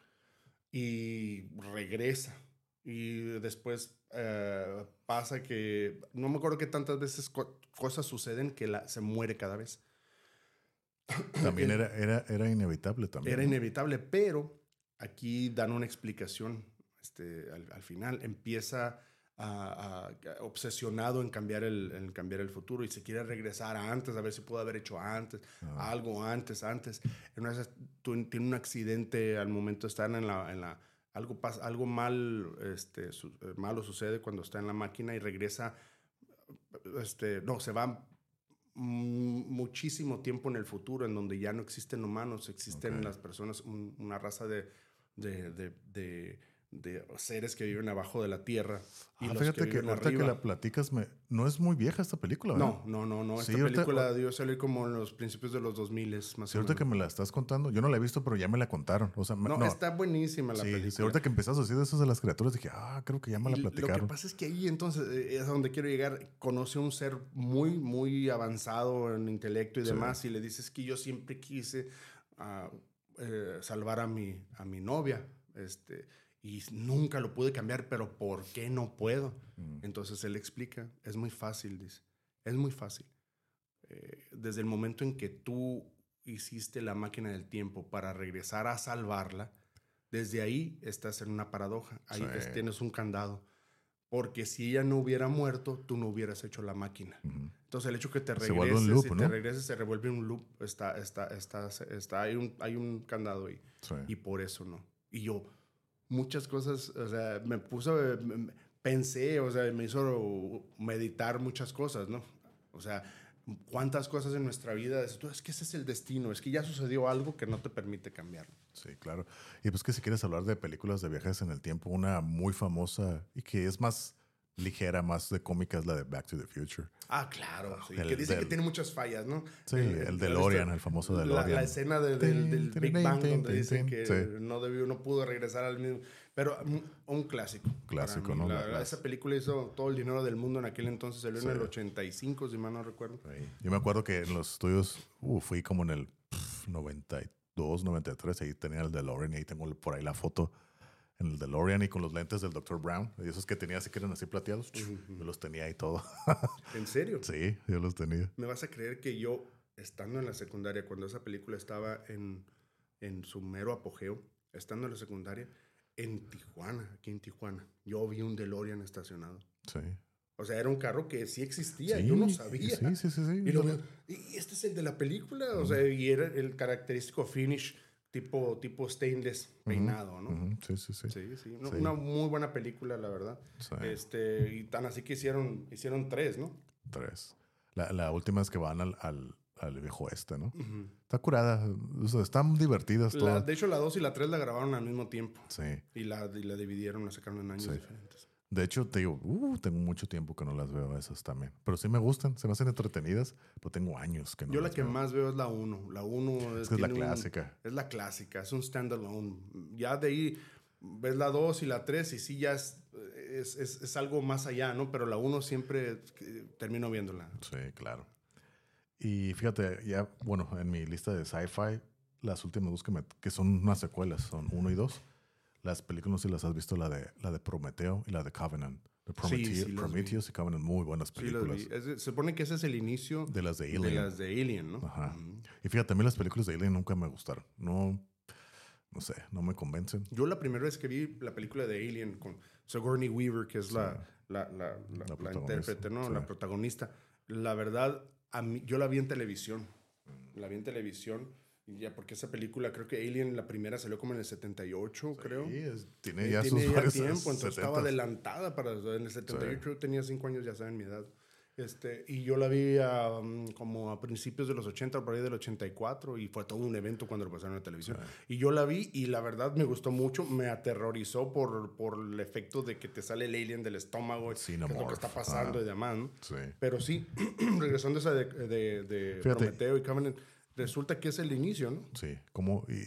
Y regresa. Y después eh, pasa que, no me acuerdo que tantas veces co- cosas suceden que la, se muere cada vez. También era, era, era inevitable también. Era ¿no? inevitable, pero aquí dan una explicación este, al, al final. Empieza a- a- obsesionado en cambiar, el, en cambiar el futuro y se quiere regresar a antes, a ver si pudo haber hecho antes, Ah. algo antes, antes. En una tiene un accidente al momento de estar en la... En la algo, pasa, algo mal, este, su- eh, malo sucede cuando está en la máquina y regresa, este, no, se va muchísimo tiempo en el futuro en donde ya no existen humanos, existen Ok. las personas, un- una raza de, de, de, de- de seres que viven abajo de la tierra. Y Ah, los fíjate que, viven ahorita que la platicas, me, no es muy vieja esta película. No, no, no, no. Sí, Esta ahorita- película dio salir como en los principios de los 2000 más Sí, o ahorita que me la estás contando, yo no la he visto, pero ya me la contaron. O sea, No, no, está buenísima la sí, película. sí, ahorita que empezaste a decir de esas de las criaturas, dije, ah, creo que ya me la Y Lo platicaron. que pasa es que ahí entonces eh, es a donde quiero llegar. Conoce a un ser muy, muy avanzado en intelecto y Sí. demás y le dices que yo siempre quise ah, eh, salvar a mi, a mi novia. Este, y nunca lo pude cambiar, pero ¿por qué no puedo? Mm. Entonces él explica, es muy fácil, dice, es muy fácil. Eh, desde el momento en que tú hiciste la máquina del tiempo para regresar a salvarla, desde ahí estás en una paradoja, ahí Sí. es- tienes un candado. Porque si ella no hubiera muerto, tú no hubieras hecho la máquina. Ujú. Entonces el hecho que te Se regreses, un loop, se revuelve un loop, está, está, está, está, hay, un, hay un candado ahí Sí. y por eso no. Y yo, muchas cosas, o sea, me puso, me- pensé, o sea, me hizo meditar muchas cosas, ¿no? O sea, cuántas cosas en nuestra vida, es, es que ese es el destino, es que ya sucedió algo que no te permite cambiarlo. Sí, claro. Y pues que si quieres hablar de películas de viajes en el tiempo, una muy famosa y que es más ligera, más de cómica es la de Back to the Future. Ah, claro. Sí. El que dice que tiene muchas fallas, ¿no? Sí, el DeLorean, el famoso La, DeLorean. la escena de- del, del Big Bang donde dicen que Sí. no debió, no pudo regresar al mismo. Pero un, un clásico. Clásico. ¿no? La La- esa película hizo todo el dinero del mundo en aquel entonces. Salió Sí. en el 85, si mal no recuerdo. Yo me acuerdo que en los estudios uh, fui como en el pff, 92, 93, ahí tenía el DeLorean y ahí tengo por ahí la foto en el DeLorean y con los lentes del Dr. Brown. Y esos que tenía así que eran así plateados, yo los tenía ahí todo. ¿En serio? sí, yo los tenía. ¿Me vas a creer que yo, estando en la secundaria, cuando esa película estaba en, en su mero apogeo, estando en la secundaria, en Tijuana, aquí en Tijuana, yo vi un DeLorean estacionado. Sí. O sea, era un carro que sí existía, Sí, yo no sabía. Sí, sí, sí. sí. Y lo ¿y este es el de la película? O sea, y era el característico finish tipo, tipo stainless peinado, ¿no? Sí, sí, sí. Sí, sí. No, Sí. Una muy buena película, la verdad. Sí. Este, y tan así que hicieron, hicieron tres, ¿no? Tres. La, la última es que van al, al, al viejo este, ¿no? Está curada. o sea, están divertidas La- todas. de hecho, la 2 y la 3 la grabaron al mismo tiempo. Sí. Y la, y la dividieron, la sacaron en años Sí. diferentes. De hecho, te digo, uh, tengo mucho tiempo que no las veo esas también. Pero sí me gustan, se me hacen entretenidas, pero tengo años que no Yo la las que veo. más veo es la 1. La 1 es, Es la tiene un- clásica. es la clásica, es un standalone. Ya de ahí ves la 2 y la 3 y sí ya es, es, es- es algo más allá, ¿no? Pero la 1 siempre eh, termino viéndola. Sí, claro. Y fíjate, ya, bueno, en mi lista de sci-fi, las últimas dos que, me- que son unas secuelas, son uno y dos. Las películas, si las has visto, la de, la de Prometeo y la de Covenant. De Sí, Prometeo, sí. Prometheus y Covenant, muy buenas Sí, las películas. vi. Es de- se supone que ese es el inicio De las de de Alien. las de Alien, ¿no? Ajá. Y fíjate, a mí las películas de Alien nunca me gustaron. No, no sé, no me convencen. Yo la primera vez que vi la película de Alien con Sigourney Weaver, que es la, la, la, la- intérprete, ¿no? sí. La protagonista. La verdad, a mí, yo la vi en televisión. La vi en televisión. Ya, porque esa película, creo que Alien, la primera salió como en el 78, creo. Sí, es- tiene ya tiene sus ya tiempo, entonces estaba 70s. adelantada para en el 78 yo tenía 5 años, ya saben mi edad. Este, y yo la vi ah, mm, como a principios de los 80, por ahí del 84, y fue todo un evento cuando lo pasaron en la televisión. Y yo la vi y la verdad me gustó mucho, me aterrorizó por, por el efecto de que te sale el alien del estómago, que es lo que está pasando ah. y demás. ¿no? Sí. Pero sí, regresando a esa de, de, de. Prometeo y Covenant, resulta que es el inicio, ¿no? Sí, como y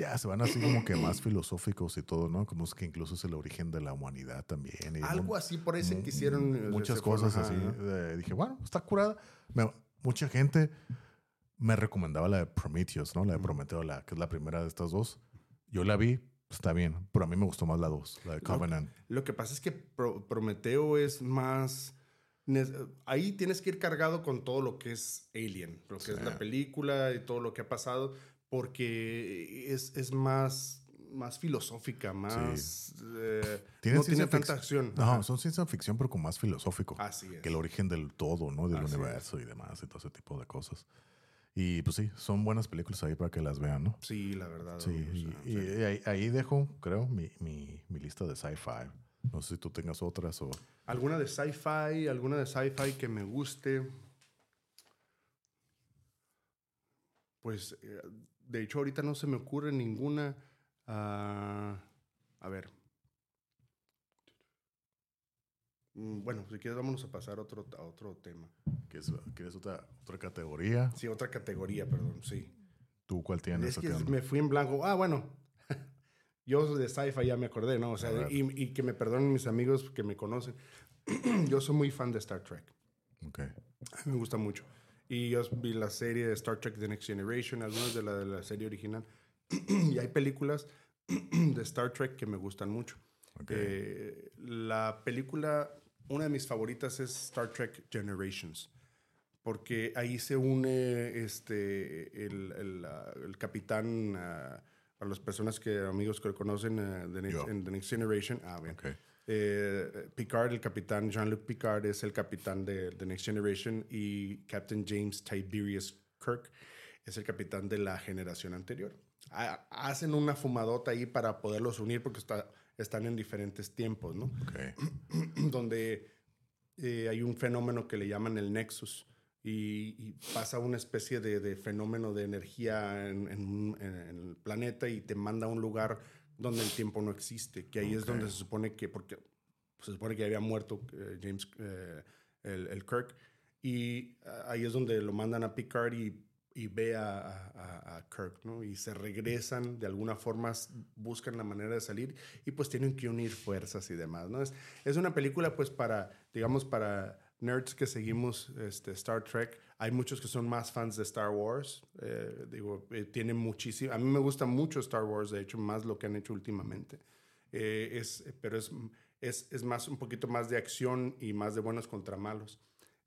ya se van así como que más filosóficos y todo, ¿no? Como es que incluso es el origen de la humanidad también. y Algo mu- así, por ahí se mu- quisieron... eh, muchas cosas así. eh, dije, bueno, está curada. Me- mucha gente me recomendaba la de Prometheus, ¿no? La de Prometeo, la que es la primera de estas dos. Yo la vi, está bien, pero a mí me gustó más la dos, la de Covenant. Lo que pasa es que Pro- Prometeo es más... Ahí tienes que ir cargado con todo lo que es Alien, lo que Sí. es la película y todo lo que ha pasado, porque es, es más, más filosófica, más... eh, Tiene no tiene tanta acción. No, Ajá. son ciencia ficción, pero con más filosófico. Así es. que el origen del todo, ¿no? Del Así es. universo y demás y todo ese tipo de cosas. Y pues sí, son buenas películas ahí para que las vean, ¿no? Sí, la verdad. Sí, o y, sea, y sí. ahí, ahí dejo, creo, mi, mi, mi lista de sci-fi. No sé si tú tengas otras o... ¿Alguna de sci-fi? ¿Alguna de sci-fi que me guste? Pues, eh, de hecho, ahorita no se me ocurre ninguna. ah, a ver. Mm, Bueno, si quieres, vámonos a pasar a otro, a otro tema. ¿Quieres, quieres otra, otra categoría? Sí, otra categoría, perdón, sí. ¿Tú cuál tienes? Es que me fui en blanco. Ah, bueno. Yo de sci-fi ya me acordé, ¿no? O sea, y, y que me perdonen mis amigos que me conocen. Yo soy muy fan de Star Trek. Ok. A mí me gusta mucho. Y yo vi la serie de Star Trek The Next Generation, algunas de la, de la serie original. y hay películas de Star Trek que me gustan mucho. Ok. Eh, la película, una de mis favoritas es Star Trek Generations. Porque ahí se une este, el, el, ah, el capitán, ah, a las personas que, amigos que lo conocen, ah, The Next- Yo. en The Next Generation. Ah, bien. Eh, Picard, el capitán Jean-Luc Picard, es el capitán de The Next Generation y Captain James Tiberius Kirk es el capitán de la generación anterior. Ha- hacen una fumadota ahí para poderlos unir porque está- están en diferentes tiempos, ¿no? Ok. Donde eh, hay un fenómeno que le llaman el Nexus y, y pasa una especie de, de fenómeno de energía en, en en- el planeta y te manda a un lugar donde el tiempo no existe, que ahí es Ok. donde se supone que, porque se supone que había muerto eh, James, eh, el, el Kirk. Y ah, ahí es donde lo mandan a Picard y, y ve a, a- a Kirk, ¿no? Y se regresan, de alguna forma buscan la manera de salir y pues tienen que unir fuerzas y demás, ¿no? Es, es una película pues para, digamos, para nerds que seguimos este, Star Trek. Hay muchos que son más fans de Star Wars. eh, digo, eh, tienen muchísimo... A mí me gusta mucho Star Wars, de hecho, más lo que han hecho últimamente. Eh, es, pero es, es, es más un poquito más de acción y más de buenos contra malos.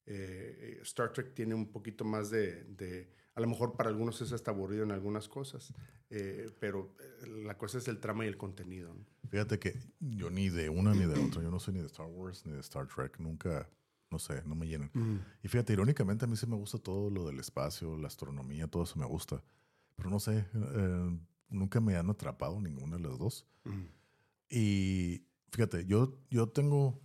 Eh, Star Trek tiene un poquito más de, a lo mejor para algunos es hasta aburrido en algunas cosas, pero la cosa es el trama y el contenido. Fíjate que yo ni de una ni de otra, yo no soy ni de Star Wars ni de Star Trek, nunca, no sé, no me llenan. Y fíjate, irónicamente a mí sí me gusta todo lo del espacio, la astronomía, todo eso me gusta. Pero no sé, eh, nunca me han atrapado ninguna de las dos. Y fíjate, yo, yo tengo,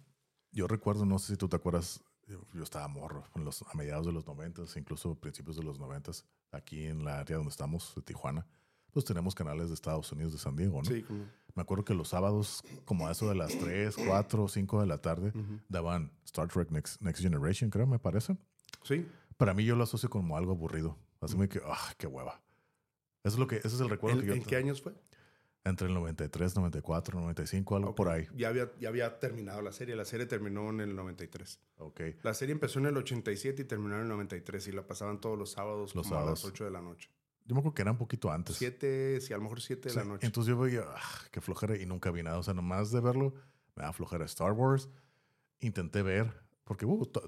yo recuerdo, no sé si tú te acuerdas, yo, yo estaba morro en los, a mediados de los noventas, incluso principios de los noventas, aquí en la área donde estamos, de Tijuana, pues tenemos canales de Estados Unidos, de San Diego, ¿no? Sí, como- Me acuerdo que los sábados, como a eso de las 3, 4, 5 de la tarde, daban Star Trek Next, Next Generation, creo, me parece. sí. Para mí yo lo asocio como algo aburrido. Así me que, ah, qué hueva. Eso es lo que, ese es el recuerdo ¿En, que yo en qué años fue? Entre el 93, 94, 95, algo por ahí. Ya había, ya había terminado la serie. La serie terminó en el 93. Ok. La serie empezó en el 87 y terminó en el 93 y la pasaban todos los sábados Los como a sábados. las 8 de la noche. Yo me acuerdo que era un poquito antes. 7, sí, a lo mejor 7 de Sí, la noche. Entonces yo veía, ah, qué flojera, y nunca vi nada. O sea, nomás de verlo, me da flojera Star Wars. Intenté ver, porque uh, te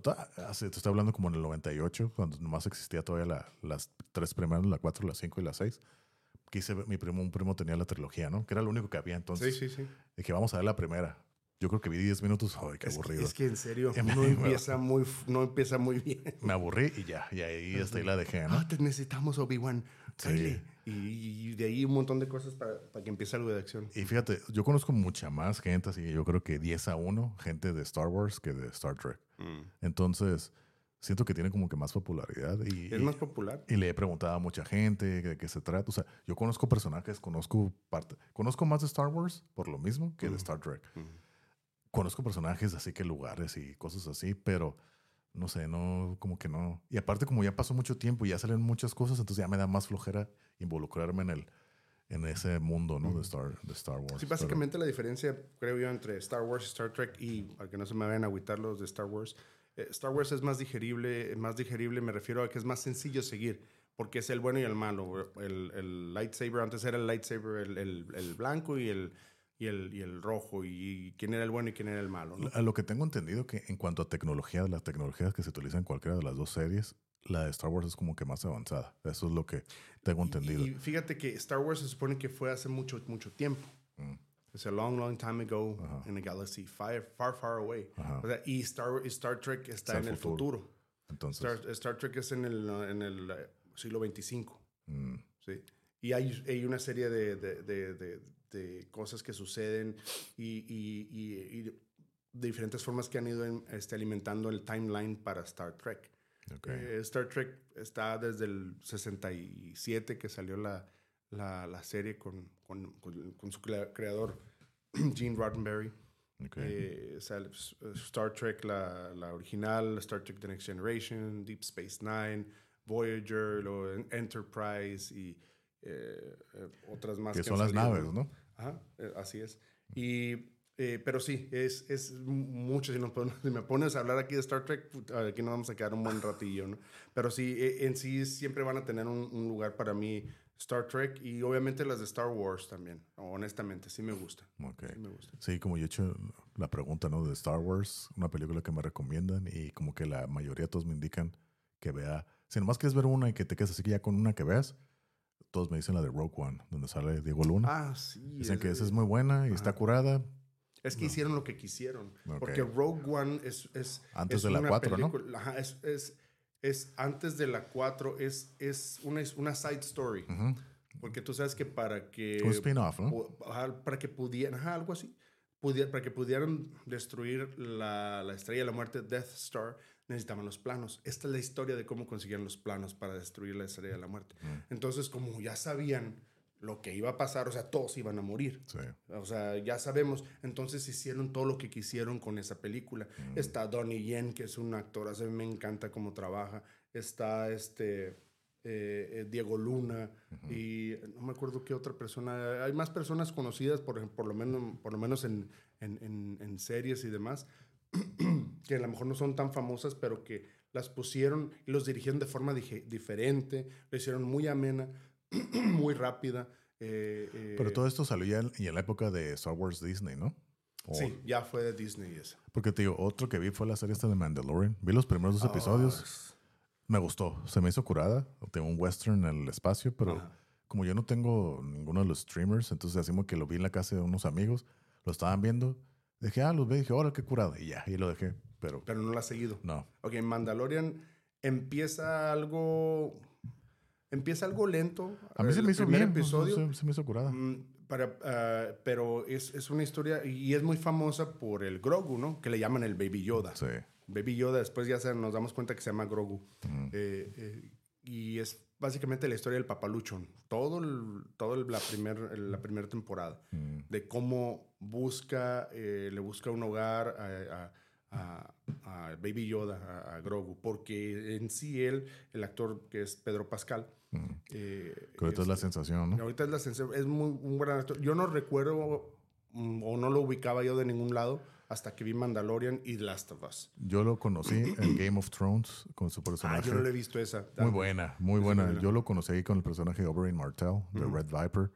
estoy hablando como en el 98, cuando nomás existía todavía la- las tres primeras, la 4, la 5 y la 6. Quise ver- mi primo, un primo tenía la trilogía, ¿no? Que era lo único que había. Sí, Entonces sí, sí. dije, vamos a ver la primera. Yo creo que vi 10 minutos, ay, qué Es, aburrido. es que en serio, me- no empieza muy, no empieza muy bien. Me aburrí y ya, y ahí hasta ahí la dejé, ¿no? Ah, te necesitamos Obi-Wan. Sí. Y, y de ahí un montón de cosas para, para que empiece algo de acción. Y fíjate, yo conozco mucha más gente, así que yo creo que 10 a 1, gente de Star Wars que de Star Trek. Entonces, siento que tiene como que más popularidad. Y, Es y- más popular. y le he preguntado a mucha gente de qué se trata. O sea, yo conozco personajes, conozco parte, conozco más de Star Wars por lo mismo que de Star Trek. Conozco personajes, así que lugares y cosas así, pero no sé, no, como que no. Y aparte, como ya pasó mucho tiempo y ya salen muchas cosas, entonces ya me da más flojera involucrarme en el en ese mundo, ¿no? De Star, de Star Wars. Sí, Pero- básicamente la diferencia, creo yo, entre Star Wars y Star Trek, y para que no se me vayan a agüitar los de Star Wars, eh, Star Wars es más digerible, más digerible me refiero a que es más sencillo seguir, porque es el bueno y el malo. El, el lightsaber, antes era el lightsaber, el, el- el blanco y el, y, el, y el rojo, y quién era el bueno y quién era el malo. ¿no? A lo que tengo entendido que en cuanto a tecnología, las tecnologías que se utilizan en cualquiera de las dos series, la de Star Wars es como que más avanzada. Eso es lo que tengo entendido. Y, y fíjate que Star Wars se supone que fue hace mucho, mucho tiempo. Mm. Es a long, long time ago in a galaxy far, far, far away. O sea, y Star, Star Trek está, Está en el futuro. futuro. Entonces, Star, Star Trek es en el, en el eh, siglo 25. mm, ¿sí? Y hay, hay una serie de, de, de, de- de cosas que suceden y, y, y- y de diferentes formas que han ido en- este, alimentando el timeline para Star Trek. Eh, Star Trek está desde el 67 que salió la, la, la serie con, con, con- con su crea- creador Gene Roddenberry. Eh, sale, pues, eh, Star Trek, la, la original, Star Trek The Next Generation, Deep Space Nine, Voyager, luego Enterprise y eh, otras más. que que son las naves, ¿no? Ajá, eh, así es. Y, eh, pero sí, es, es mucho. Si, nos si me pones a hablar aquí de Star Trek, puta, aquí nos vamos a quedar un buen ratillo, ¿no? Pero sí, eh, en sí siempre van a tener un, un lugar para mí Star Trek y obviamente las de Star Wars también. Honestamente, sí me gusta. Ok. Sí me gusta. Sí, como yo he hecho la pregunta, ¿no? De Star Wars, una película que me recomiendan y como que la mayoría todos me indican que vea. Si nomás quieres ver una y que te quedes así que ya con una que veas, todos me dicen la de Rogue One, donde sale Diego Luna. Ah, sí. Dicen que es- esa es muy buena y está curada. Es que hicieron lo que quisieron. Ok. Porque Rogue One es. es Antes es de la una 4, ¿no? Ajá, es, es, es antes de la 4, es, es, una, es una side story. Porque tú sabes que para que. Un spin-off, ¿no? ajá, para que pudieran. Ajá, algo así. Pudiera- para que pudieran destruir la, la estrella de la muerte, Death Star, necesitaban los planos. Esta es la historia de cómo consiguieron los planos para destruir la estrella de la muerte. Mm. Entonces, como ya sabían lo que iba a pasar, o sea, todos iban a morir. Sí. O sea, ya sabemos. Entonces hicieron todo lo que quisieron con esa película. Mm. Está Donnie Yen, que es un actor, a mí me encanta cómo trabaja. Está este eh, eh, Diego Luna y no me acuerdo qué otra persona. Hay más personas conocidas, por, por lo menos, por lo menos en, en- en- en series y demás, que a lo mejor no son tan famosas, pero que las pusieron y los dirigieron de forma diferente, lo hicieron muy amena, muy rápida. eh, eh, Pero todo esto salió ya en, la época de Star Wars Disney, ¿no? O- Sí, ya fue de Disney esa. Porque te digo, otro que vi fue la serie esta de Mandalorian. Vi los primeros dos Ah, episodios. Me gustó. Se me hizo curada. Tengo un western en el espacio, pero Ajá. como yo no tengo ninguno de los streamers, entonces decimos que lo vi en la casa de unos amigos, lo estaban viendo. Dije, ah, los ve. Dije, ahora qué curada. Y ya, y lo dejé. Pero Pero no la ha seguido. no. Ok, Mandalorian empieza algo. Empieza algo lento. A mí se me hizo bien. episodio. Se, se me hizo curada. Mm, para, ah, pero es, es una historia y es muy famosa por el Grogu, ¿no? Que le llaman el Baby Yoda. Sí. Baby Yoda, después ya se, nos damos cuenta que se llama Grogu. Eh, eh, y es básicamente la historia del papaluchón. Todo el- todo el- la primera la primer temporada. Mm. De cómo busca, eh, le busca un hogar a, a- a- a Baby Yoda, a, Grogu. Porque en sí él, el actor que es Pedro Pascal, eh, Que ahorita es la este, sensación, ¿no? Ahorita es la sensación, es muy un gran actor. Yo no recuerdo mm, o no lo ubicaba yo de ningún lado hasta que vi Mandalorian y Last of Us. Yo lo conocí en Game of Thrones con su Ah, personaje. yo no lo he visto esa. Muy buena, muy Esa buena. buena. Yo lo conocí ahí con el personaje de Oberyn Martell, de Red Viper.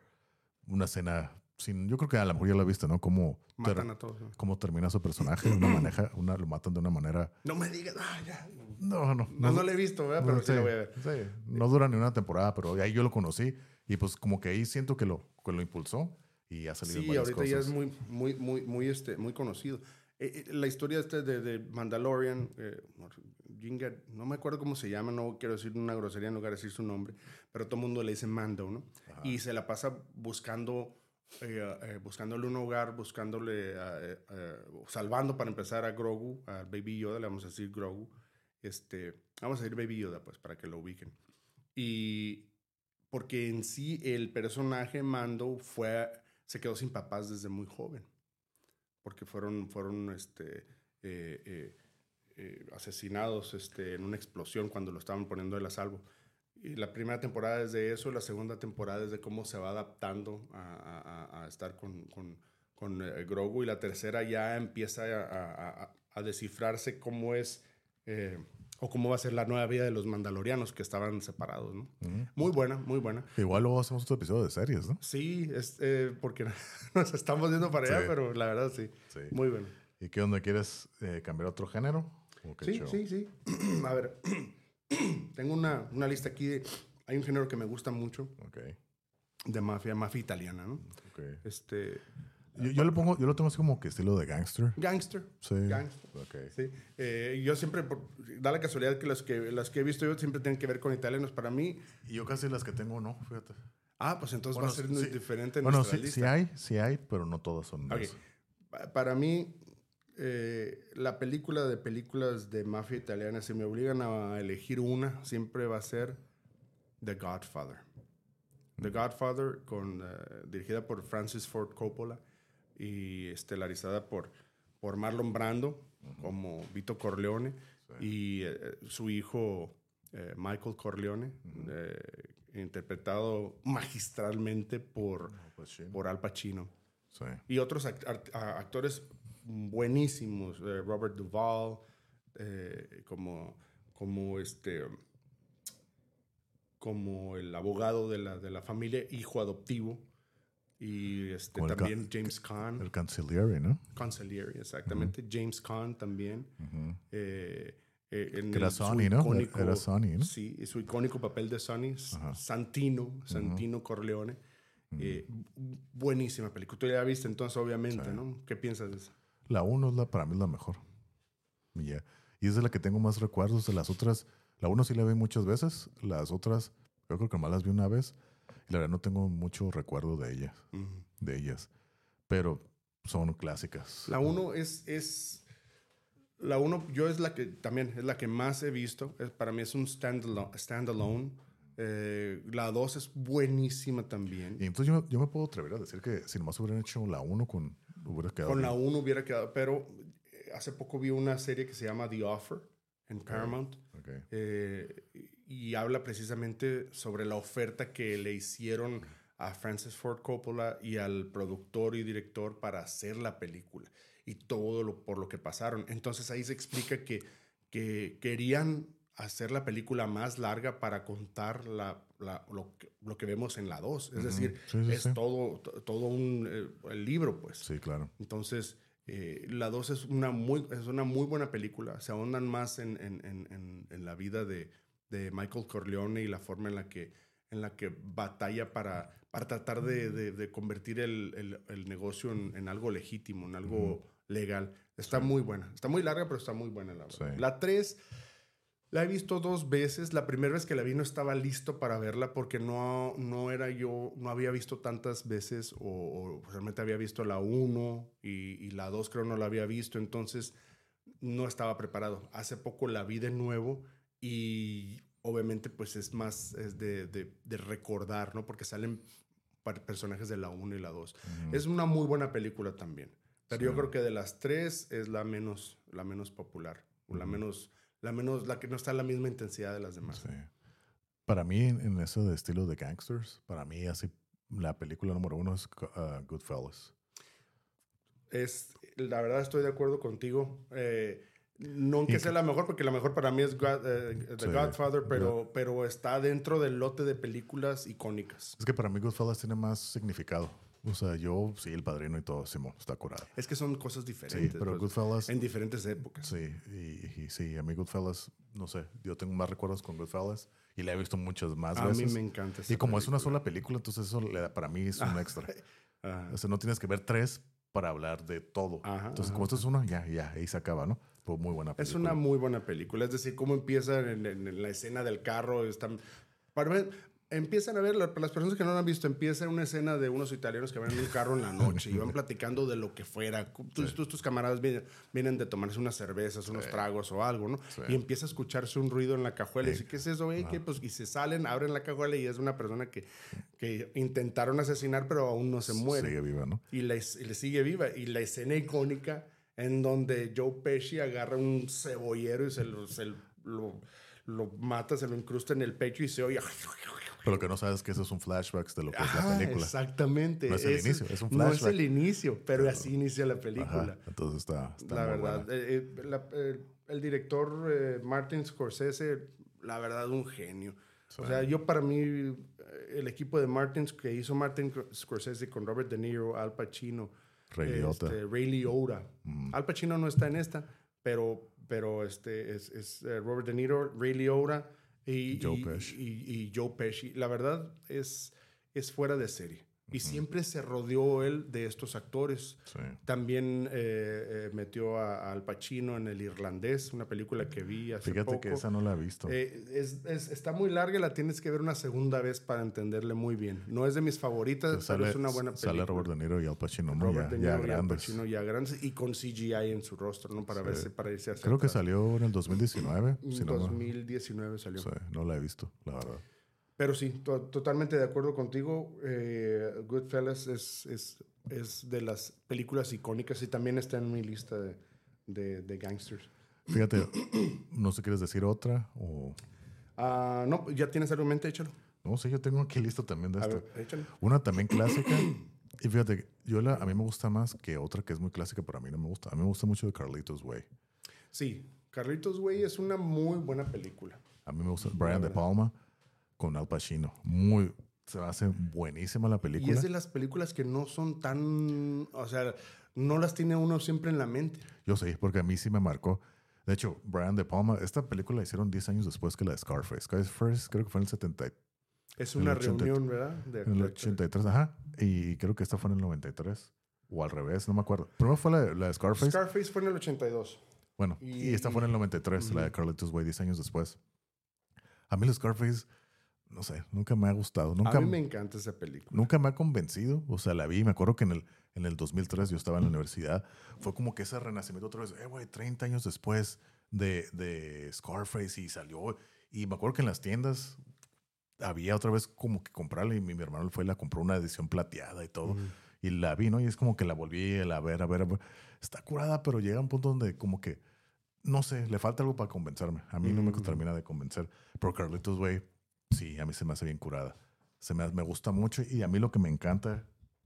Una escena sin. Yo creo que a lo mejor ya la viste, ¿no? Cómo, ter- Matan a todos. ¿no? cómo termina su personaje. Una maneja, una, lo matan de una manera. No me digas, ah, ya. No, no. No, no lo he visto, ¿verdad? pero sí, lo voy a ver. sí. No dura ni una temporada, pero ahí yo lo conocí. Y pues como que ahí siento que lo, que lo impulsó y ha salido en Sí, varias ahorita ya cosas. es muy, muy, muy, muy, este, muy conocido. Eh, eh, la historia esta de, de Mandalorian, eh, no me acuerdo cómo se llama, no quiero decir una grosería en lugar de decir su nombre, pero todo el mundo le dice Mando, ¿no? Y se la pasa buscando, eh, eh, buscándole un hogar, buscándole, eh, salvando para empezar a Grogu, a Baby Yoda, le vamos a decir Grogu. Este, vamos a decir Baby Yoda, pues, para que lo ubiquen. Y porque en sí el personaje Mando fue, se quedó sin papás desde muy joven. Porque fueron, fueron este, eh, eh, eh, asesinados este, en una explosión cuando lo estaban poniendo él a salvo. Y la primera temporada es de eso, la segunda temporada es de cómo se va adaptando a, a- a- estar con, con, con, Grogu y la tercera ya empieza a, a- descifrarse cómo es o cómo va a ser la nueva vida de los mandalorianos que estaban separados. ¿no? Ujú. Muy buena, muy buena. Igual luego hacemos otro episodio de series, ¿no? Sí, es, eh, porque nos estamos yendo para allá, Sí. pero la verdad sí. Sí. Muy bueno. ¿Y qué onda? ¿Quieres eh, cambiar otro género? ¿O qué Sí, show? sí, sí. A ver, tengo una, una lista aquí de... Hay un género que me gusta mucho Ok, de mafia, mafia italiana, ¿no? ok. Este... Yo, yo lo pongo, yo lo tengo así como que estilo de gangster. Gangster. Sí. Gangster. Ok. Sí. Eh, yo siempre, por- da la casualidad que las, que las que he visto yo siempre tienen que ver con italianos. Para mí, Y yo casi las que tengo no, fíjate. ah, pues entonces Bueno, va a ser sí, diferente en Bueno, nuestra sí, lista. sí hay, sí hay, pero no todas son de Ok. eso. Pa- Para mí, eh, la película de películas de mafia italiana, si me obligan a elegir una, siempre va a ser The Godfather. The Godfather, con, eh, dirigida por Francis Ford Coppola y estelarizada por, por Marlon Brando como Vito Corleone y eh, su hijo eh, Michael Corleone, eh, interpretado magistralmente por, sí. por Al Pacino. Sí. Y otros act- actores buenísimos, Robert Duvall, como, como este como el abogado de la, de la familia, hijo adoptivo, y este, también James Caan, El Cancellieri, ¿no? Consigliere, exactamente, James Caan también. eh, eh, en era el- su Sonny, ¿no? icónico- Era Sonny, ¿no? Sí, su icónico papel de Sonny, S- Santino, Santino Corleone. Eh, bu- buenísima película. Tú ya la viste entonces, obviamente, ¿no? ¿Qué piensas de eso? La uno es la, para mí es la mejor. Y, ya. y es de la que tengo más recuerdos de las otras. La uno sí la vi muchas veces. Las otras, yo creo que más las vi una vez. La verdad no tengo mucho recuerdo de ellas. De ellas. Pero son clásicas. La 1 es, es... La 1 yo es la que también es la que más he visto. Es, para mí es un standalone. standalone Eh, la 2 es buenísima también. Y entonces yo, yo me puedo atrever a decir que si nomás hubieran hecho la 1 con... Hubiera quedado Con la bien. 1 hubiera quedado, pero eh, hace poco vi una serie que se llama The Offer en Paramount Ok. eh, y habla precisamente sobre la oferta que le hicieron a Francis Ford Coppola y al productor y director para hacer la película y todo lo por lo que pasaron. Entonces ahí se explica que, que querían hacer la película más larga para contar la, la- lo, que, lo que vemos en la 2. Es Ujú. decir, Sí, sí, es sí. todo, to- todo un eh, el libro, pues. Sí, claro. Entonces, eh, la 2 es una, muy, es una muy buena película. Se ahondan más en, en- en- en- la vida de, de Michael Corleone y la forma en la que, en la que batalla para, para tratar de, de- de convertir el, el- el negocio en, algo legítimo, en algo legal. Está muy buena. Está muy larga, pero está muy buena la verdad. Sí. La 3 la he visto dos veces. La primera vez que la vi no estaba listo para verla porque no, no era yo, no había visto tantas veces o, o realmente había visto la 1 y, y la 2 creo no la había visto, entonces no estaba preparado. Hace poco la vi de nuevo y obviamente pues es más es de, de- de recordar, ¿no? Porque salen personajes de la 1 y la 2. Ujú. Es una muy buena película también. Pero yo Sí. creo que de las tres es la menos, la menos popular. o La menos, la menos, la que no está a la misma intensidad de las demás. Sí. Para mí, en, en eso de estilo de gangsters, para mí así la película número uno es uh, Goodfellas. Es, la verdad estoy de acuerdo contigo. Eh, no que sea la mejor, porque la mejor para mí es God- eh, The Sí. Godfather, pero, pero está dentro del lote de películas icónicas. Es que para mí Goodfellas tiene más significado. O sea, yo, sí, el padrino y todo, Simón, está curado. Es que son cosas Sí, diferentes. pero pues, Goodfellas, en diferentes épocas. sí, y, y sí, a mí Goodfellas, no sé, yo tengo más recuerdos con Goodfellas y la he visto muchas más a veces. mí me encanta. y esa como es una película. sola película, entonces eso le da- para mí es un extra. Ajá. O sea, no tienes que ver tres para hablar de todo. Ajá, entonces, ajá. como esto es uno, ya, ya, ahí se acaba, ¿no? Pero muy buena película. Es una muy buena película. Es decir, cómo empieza en, en- en la escena del carro. Están, para ver, empiezan a ver, para las personas que no lo han visto, empieza una escena de unos italianos que van en un carro en la noche y van platicando de lo que fuera. Tus, tus, tus camaradas vienen, vienen de tomarse unas cervezas, unos tragos o algo, ¿no? Sí. Y empieza a escucharse un ruido en la cajuela. Y Sí. dice, ¿qué es eso, güey? ¿Qué? Pues, y se salen, abren la cajuela y es una persona que, que intentaron asesinar, pero aún no se muere Sigue viva, ¿no? y, y le sigue viva. Y la escena icónica en donde Joe Pesci agarra un cebollero y se lo, se lo, lo mata, se lo incrusta en el pecho y se oye. Pero lo que no sabes es que eso es un flashback de lo que es la Ajá, película. exactamente. No es el Ese- inicio, es un No es flashback. el inicio, pero así inicia la Ajá, película. entonces está, está La muy verdad. eh, eh, la- eh, el director eh, Martin Scorsese, la verdad, un genio. Sí. O sea, yo para mí, eh, el equipo de Martin que hizo Martin Scorsese con Robert De Niro, Al Pacino, Ray Liotta. este, Ray Liotta. Mm. Al Pacino no está en esta, pero, pero este es, es, eh, Robert De Niro, Ray Liotta y Joe y- Pesci. y- y Joe Pesci. La verdad es, es fuera de serie. Y siempre se rodeó él de estos actores. Sí. También eh, eh, metió a, a Al Pacino en El Irlandés, una película que vi hace Fíjate poco. que esa no la he visto. Eh, es- es- está muy larga y la tienes que ver una segunda vez para entenderle muy bien. No es de mis favoritas, Que pero es una buena película. Sale Robert De Niro y Al Pacino, ¿no? Robert ya, De ya Niro y Al grandes. Pacino ya grandes y con CGI en su rostro, ¿no? Para, Sí. verse, para irse hacia Creo que salió en el 2019. En si no, me- 2019 salió. sí, no la he visto, la verdad. Pero sí, to- totalmente de acuerdo contigo. Eh, Goodfellas es, es, es de las películas icónicas y también está en mi lista de, de, de gangsters. Fíjate, no sé, ¿quieres decir otra? O... Ah, no, ya tienes algo en mente, échalo. No, sí, yo tengo aquí listo también de esto. Una también clásica. Y fíjate, yo la, a mí me gusta más que otra que es muy clásica, pero a mí no me gusta. A mí me gusta mucho de Carlitos Way. Sí, Carlitos Way es una muy buena película. A mí me gusta Brian De Palma con Al Pacino. Muy, se me hace buenísima la Y película. es de las películas que no son tan, o sea, no las tiene uno siempre en la mente. Yo sé, porque a mí sí me marcó. De hecho, Brian De Palma, esta película la hicieron 10 años después que la de Scarface. Scarface creo que fue en el 70, Es una el 80 reunión, ¿verdad? De- en el de- 83, ajá. Y creo que esta fue en el 93. O al revés, no me acuerdo. Primero fue la, la de Scarface. Scarface fue en el 82. Bueno, y, Y- esta fue en el 93, la de. Carlitos Way, 10 años después. A mí los Scarface, no sé, nunca me ha gustado. Nunca, a mí me encanta esa película. nunca me ha convencido. O sea, la vi. Me acuerdo que en el, en el 2003 yo estaba en la universidad. Fue como que ese renacimiento otra vez. Eh, güey, 30 años después de, de Scarface y salió. Y me acuerdo que en las tiendas había otra vez como que comprarla y mi, mi hermano fue y la compró una edición plateada y todo. Y la vi, ¿no? Y es como que la volví a la ver, a ver, a ver. Está curada, pero llega un punto donde como que, no sé, le falta algo para convencerme. A mí no me Mm. termina de convencer. Pero Carlitos Way, sí, a mí se me hace bien curada. Se me, me gusta mucho y a mí lo que me encanta,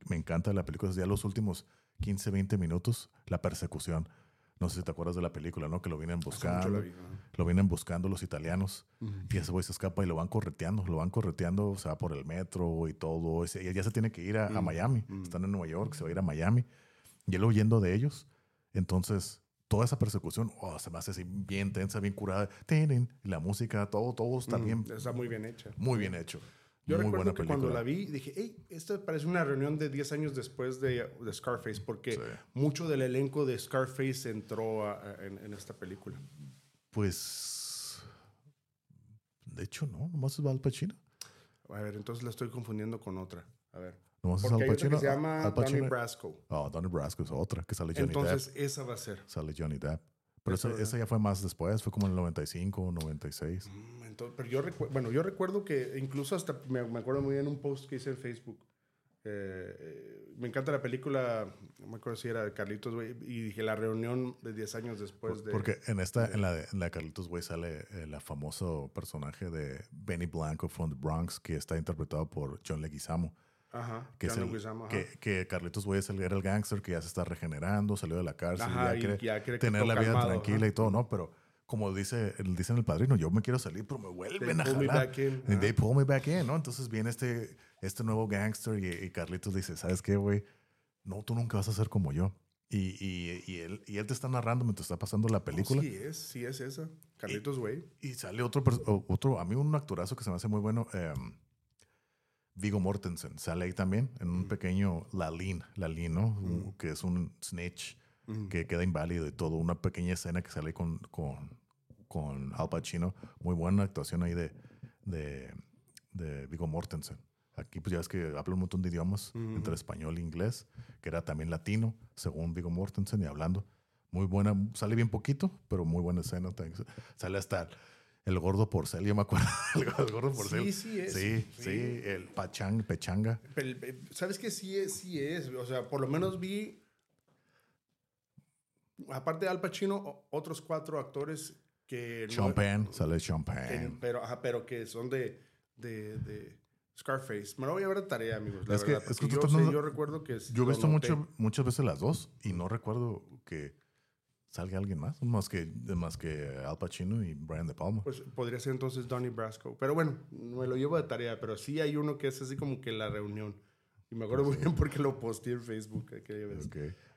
me encanta de la película es ya los últimos 15, 20 minutos, la persecución. No sé si te acuerdas de la película, ¿no? Que lo vienen buscando. ¿no? Lo vienen buscando los italianos. Ujú. Y ese güey se escapa y lo van correteando, lo van correteando, o sea, por el metro y todo. Y ya se tiene que ir a, a Mm, Miami. mm. Están en Nueva York, se va a ir a Miami. Y él huyendo de ellos. Entonces, toda esa persecución, oh, se me hace así bien tensa, bien curada. Tinin, y la música, todo, todo está Mm, bien, Está muy bien hecha. muy bien hecho. Yo muy recuerdo buena que cuando película. la vi dije, hey, esto parece una reunión de 10 años después de, de Scarface, porque Sí. mucho del elenco de Scarface entró a- a- en, en esta película. Pues, de hecho, no, nomás es Al Pacino. A ver, entonces la estoy confundiendo con otra. A ver. Nomás es Porque Al Pacino. se llama Al Donnie Pacino. Brasco. Oh, Donnie Brasco es otra, que sale Johnny Depp. Entonces esa va a ser. Sale Johnny Depp. Pero esa, esa ya fue más después, fue como en el 95, 96. Mm, entonces, pero yo recuerdo, bueno, yo recuerdo que incluso hasta me, me acuerdo muy bien un post que hice en Facebook. Eh, eh, me encanta la película, no me acuerdo si era de Carlitos, güey, y dije la reunión de 10 años después de... Porque en esta, en la, de- en la de Carlitos Way sale el famoso personaje de Benny Blanco from the Bronx, que está interpretado por John Leguizamo. Ajá, Que, es el- ajá. que, que Carlitos Way es el, era el gángster que ya se está regenerando, salió de la cárcel, Ajá, ya y quiere ya tener la vida calmado, tranquila y todo, ¿no? Pero como dice, dice en el padrino, yo me quiero salir, pero me vuelven a pull me jalar. back in, And they pull me back in, ¿no? Entonces viene este, este nuevo gángster y, y Carlitos dice, ¿sabes qué, güey? No, tú nunca vas a ser como yo. Y, y, y él, y él te está narrando mientras está pasando la película. Oh, sí es, sí es esa. Carlitos, güey. Y sale otro, otro, a mí un actorazo que se me hace muy bueno, em, Vigo Mortensen, sale ahí también en un pequeño Lalín, Lalín, ¿no? Un- Que es un snitch Ujú. que queda inválido y todo. Una pequeña escena que sale con, con, con Al Pacino. Muy buena actuación ahí de, de, de Vigo Mortensen. Aquí pues ya es que habla un montón de idiomas, Ujú. entre español e inglés, que era también latino, según Vigo Mortensen, y hablando. Muy buena, sale bien poquito, pero muy buena escena. Sale hasta el gordo porcel, yo me acuerdo. el gordo porcel. Sí, sí es. Sí, sí, Sí. el pachang, pechanga. Eh, ¿Sabes qué? Sí es, sí es. O sea, por lo menos vi, aparte de Al Pacino, otros cuatro actores que... no- Sean Penn, sale Penn. pero, ajá, pero que son de, de, de Scarface. Me lo voy a ver de tarea, amigos. La Es que- es que yo, sé- recuerdo que... Yo he visto mucho, muchas veces las dos y no recuerdo que salga alguien más, más que, más que Al Pacino y Brian De Palma. Pues podría ser entonces Donnie Brasco. Pero bueno, me lo llevo de tarea. Pero sí hay uno que es así como que la reunión. Y me acuerdo muy bien porque lo posteé en Facebook aquella vez.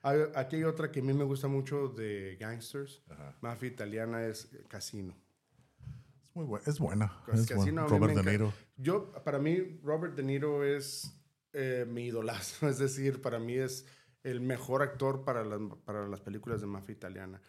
Hay- Aquí hay otra que a mí me gusta mucho de gangsters. Ajá. Mafia italiana es Casino. Es, muy buena, es buena. Es Casino Robert De. Niro. Yo, para mí, Robert De Niro es eh, mi idolazo. Es decir, para mí es el mejor actor para las, para las películas de mafia italiana.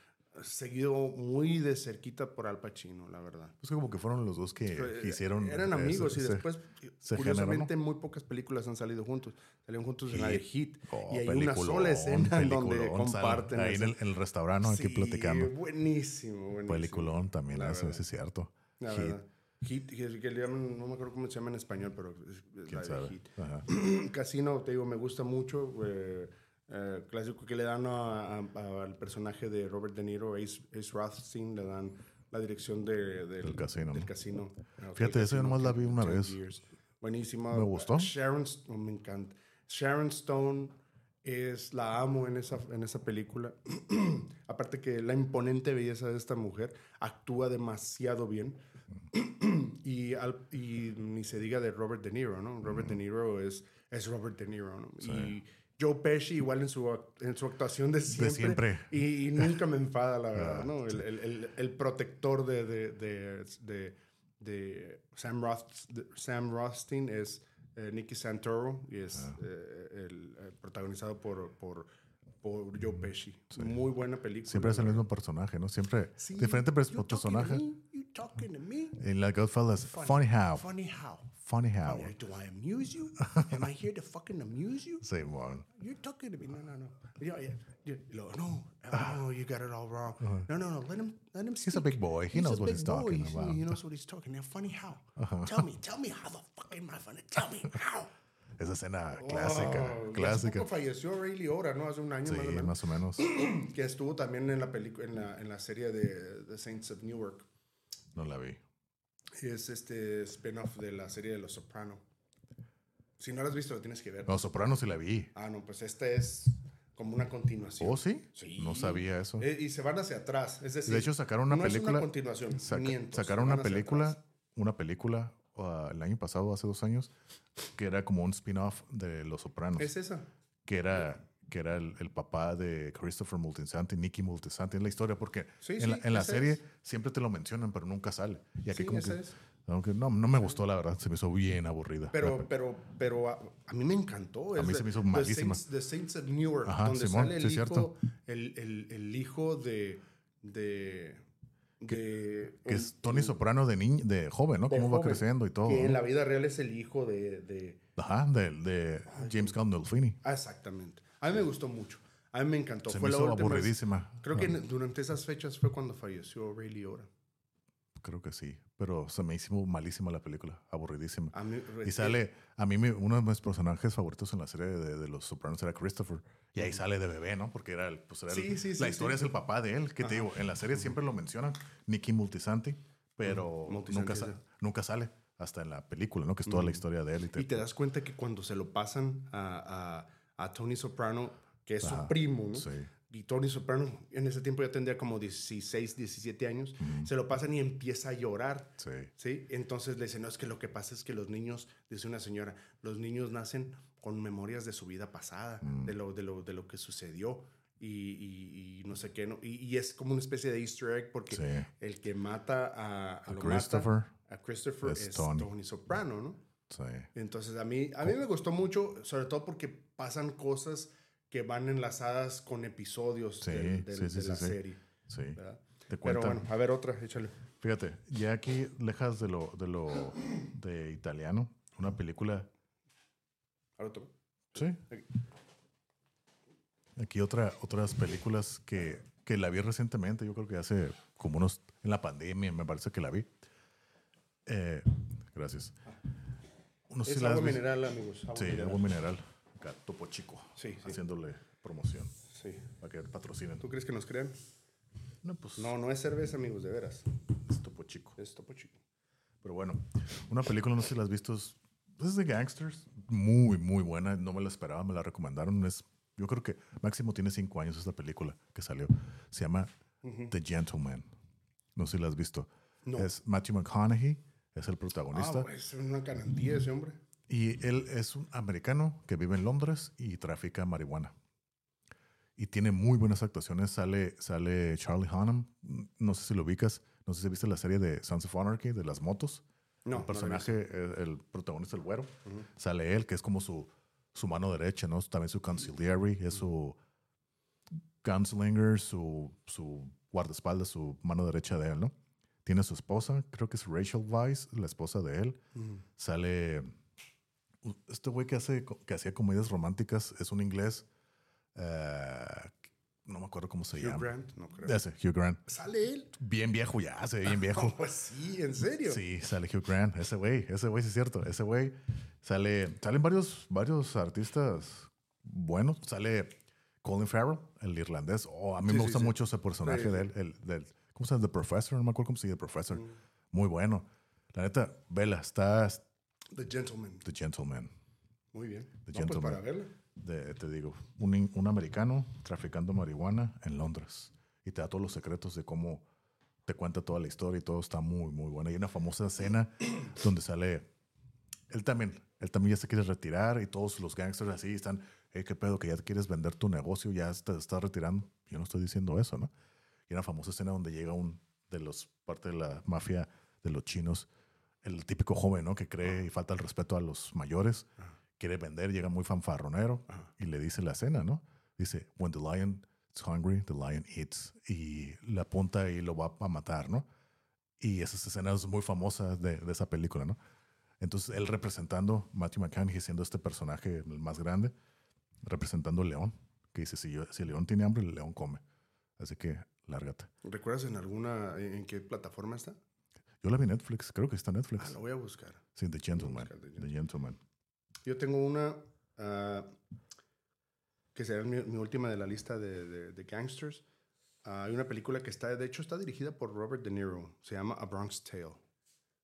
Seguido muy de cerquita por Al Pacino, la verdad. Es como que fueron los dos que Eh, hicieron. Eran ese- amigos y ese- después, se curiosamente, muy pocas películas han salido juntos. Salieron juntos en la de Hit. Oh, y hay una sola escena en donde comparten. Ahí en el, el restaurante, aquí Sí, platicando. Buenísimo, buenísimo. Peliculón también, La eso, eso es cierto. La Hit, verdad. Hit, que, le llaman, no me acuerdo cómo se llama en español, pero es, la de. Hit. Casino, te digo, me gusta mucho. eh, eh, clásico que le dan a- a- al personaje de Robert De Niro, Ace, Ace Rothstein, le dan la dirección de- del, Del casino, del ¿no? casino. Fíjate, eso yo Casino, nomás la vi una 10 vez. years. Buenísima. Me gustó. Sharon, oh, me encanta. Sharon Stone es la amo en esa, en esa película. Aparte que la imponente belleza de esta mujer actúa demasiado bien. y, al- y ni se diga de Robert De Niro, ¿no? Robert De Niro es, es Robert De Niro, ¿no? Y Joe Pesci igual en su, en su actuación de siempre. siempre. Y, y nunca me enfada, la verdad, Ah, ¿no? El, el- el- el protector de, de, de, de- de Sam, Roth, de Sam Rothstein es eh, Nicky Santoro y es Ah. eh, el, eh, protagonizado por, por, por Joe Pesci. Muy buena película. Siempre es el mismo personaje, ¿no? Siempre Sí, diferente personaje. En la Goodfellas, funny how. Funny how? Funny how. Do I amuse you? Am I here to fucking amuse you? Same one. You're talking to me. No, no, no. Yeah, yeah. No, no, no, you got it all wrong. No, no, no. Let him, let him. Uh-huh. He's a big boy. He knows what he's boy. talking He- about. Uh-huh. He knows what he's talking. Now, funny how? Tell me, tell me how the fuck am I funny? Tell me how. Esa escena clásica, Oh, clásica. poco falleció Ray Liotta, ¿no? Hace un año Sí, más o menos. más o menos. Que estuvo también en la película, en la, en la serie de The Saints of Newark. No la vi. Es este spin-off de la serie de Los Soprano. Si no la has visto, lo tienes que ver. Los Sopranos sí la vi. Ah, no, pues esta es como una continuación. ¿Oh, sí? Sí. No sabía eso. Eh, y se van hacia atrás. Es decir, De hecho, sacaron una no Es película. una continuación. saca- miento, sacaron una película, una película uh, el año pasado, hace dos años, que era como un spin-off de Los Sopranos. Es esa. que era, que era el, el papá de Christopher Multisanti, Nicky Multisanti. Es la historia porque Sí, en, sí, la, en la serie es. siempre te lo mencionan, pero nunca sale. Y aquí Sí, como esa que... es. aunque no, no me gustó, la verdad. Se me hizo bien aburrida. Pero, pero, pero a, a mí me encantó. A Es mí de- se me hizo The malísima. Saints, The Saints of Newark, Ajá, donde Simón, sale el hijo, el, el, el hijo de, de, que es Tony Soprano de, niño, de joven, ¿no? Cómo va creciendo y todo. Que en la vida real es el hijo de, de Ajá, de, de James Gandolfini. ah, exactamente. A mí me gustó mucho. A mí me encantó. Se fue me la hizo vez- aburridísima. Creo que durante esas fechas fue cuando falleció Ray Liotta. Creo que sí. Pero se me hizo malísima la película. Aburridísima. A mí, Y sale, a mí uno de mis personajes favoritos en la serie de, de Los Sopranos era Christopher. Y ahí sale de bebé, ¿no? Porque era el, pues era el- Sí, sí, sí, la historia es el papá de él. Que te digo, en la serie siempre lo mencionan, Nicky Multisanti, pero Multisanti, nunca, sa- nunca sale hasta en la película, ¿no? Que es toda la historia de él. Y te- Y te das cuenta que cuando se lo pasan a, a, a Tony Soprano, que es Ajá, su primo, ¿no? sí. Y Tony Soprano en ese tiempo ya tendría como 16, 17 años, se lo pasan y empieza a llorar. Sí. ¿Sí? Entonces le dicen, no, es que lo que pasa es que los niños, dice una señora, los niños nacen con memorias de su vida pasada, Mm. de, lo, de, lo, de lo que sucedió y, y- y no sé qué, ¿no? Y, y es como una especie de easter egg porque Sí. el que mata a, A lo mata Christopher a Christopher es es, Tony. Tony. Soprano, ¿no? Sí. Entonces a mí, a mí me gustó mucho, sobre todo porque pasan cosas que van enlazadas con episodios Sí, sí, de la serie. Sí. ¿verdad? Te Pero bueno, a ver otra, échale. Fíjate, ya aquí, lejas de lo, de lo de italiano, una película. Ahora otro. Sí. Aquí otra, otras películas que, que la vi recientemente, yo creo que hace como unos, en la pandemia me parece que la vi. Eh, gracias. Sé Es si agua mineral, amigos. agua Sí, mineral. agua mineral. Acá, Topo Chico. Sí, sí. Haciéndole promoción Sí. para que patrocinen. ¿Tú crees que nos crean? No, pues No, no es cerveza, amigos, de veras. es Topo Chico. Es topo chico. Pero bueno, una película, no sé si la has visto, es, es de gangsters. Muy, muy buena. No me la esperaba, me la recomendaron. Es, yo creo que máximo tiene cinco años esta película que salió. Se llama The Gentleman. No sé si la has visto. No. Es Matthew McConaughey, es el Ah, protagonista. pues es una canantía ese hombre. Y él es un americano que vive en Londres y trafica marihuana. Y tiene muy buenas actuaciones. Sale, sale Charlie Hunnam. No sé si lo ubicas. No sé si viste la serie de Sons of Anarchy, de las motos. No, el no personaje, el, el protagonista, el güero, sale él, que es como su, su mano derecha, ¿no? También su conciliary, es su gunslinger, su, su guardaespaldas, su mano derecha de él, ¿no? Tiene su esposa, creo que es Rachel Weisz, la esposa de él. Sale este güey que, hace, que hacía comedias románticas, es un inglés, eh, no me acuerdo cómo se Hugh llama. Grant, no creo. Ese, Hugh Grant. ¿Sale él? Bien viejo ya, se ve bien viejo. Pues sí, ¿en serio? Sí, sale Hugh Grant, ese güey, ese güey sí es cierto, ese güey sale, salen varios, varios artistas buenos, sale Colin Farrell, el irlandés, oh, a mí Sí, me gusta sí. mucho ese personaje de él, el, del, ¿cómo se llama? The Professor, no me acuerdo cómo se llama, The Professor, Mm. muy bueno, la neta, vela, está The Gentleman. The Gentleman, Muy bien. The No, pues Gentleman. para verla. de- te digo, un, un americano traficando marihuana en Londres y te da todos los secretos de cómo te cuenta toda la historia y todo está muy, muy bueno. Hay una famosa escena donde sale, él también, él también ya se quiere retirar y todos los gangsters así están, hey, qué pedo, que ya quieres vender tu negocio, ya te estás retirando. Yo no estoy diciendo eso, ¿no? Y una famosa escena donde llega un de los, parte de la mafia de los chinos, el típico joven, ¿no? Que cree y falta el respeto a los mayores, quiere vender, llega muy fanfarronero y le dice la escena, ¿no? Dice, when the lion is hungry, the lion eats. Y le apunta y lo va a matar, ¿no? Y esas escenas muy famosas de, de esa película, ¿no? Entonces, él representando, Matthew McConaughey siendo este personaje el más grande, representando al león, que dice, si, yo, si el león tiene hambre, el león come. Así que, lárgate. ¿Recuerdas en alguna, en qué plataforma está? Yo la vi en Netflix, creo que está en Netflix. Ah, lo voy a buscar. Sí, The Gentleman. buscar The The Gentleman. Yo tengo una ah, que será mi, mi última de la lista de, de- de gangsters. Ah, hay una película que está, de hecho, está dirigida por Robert De Niro. Se llama A Bronx Tale.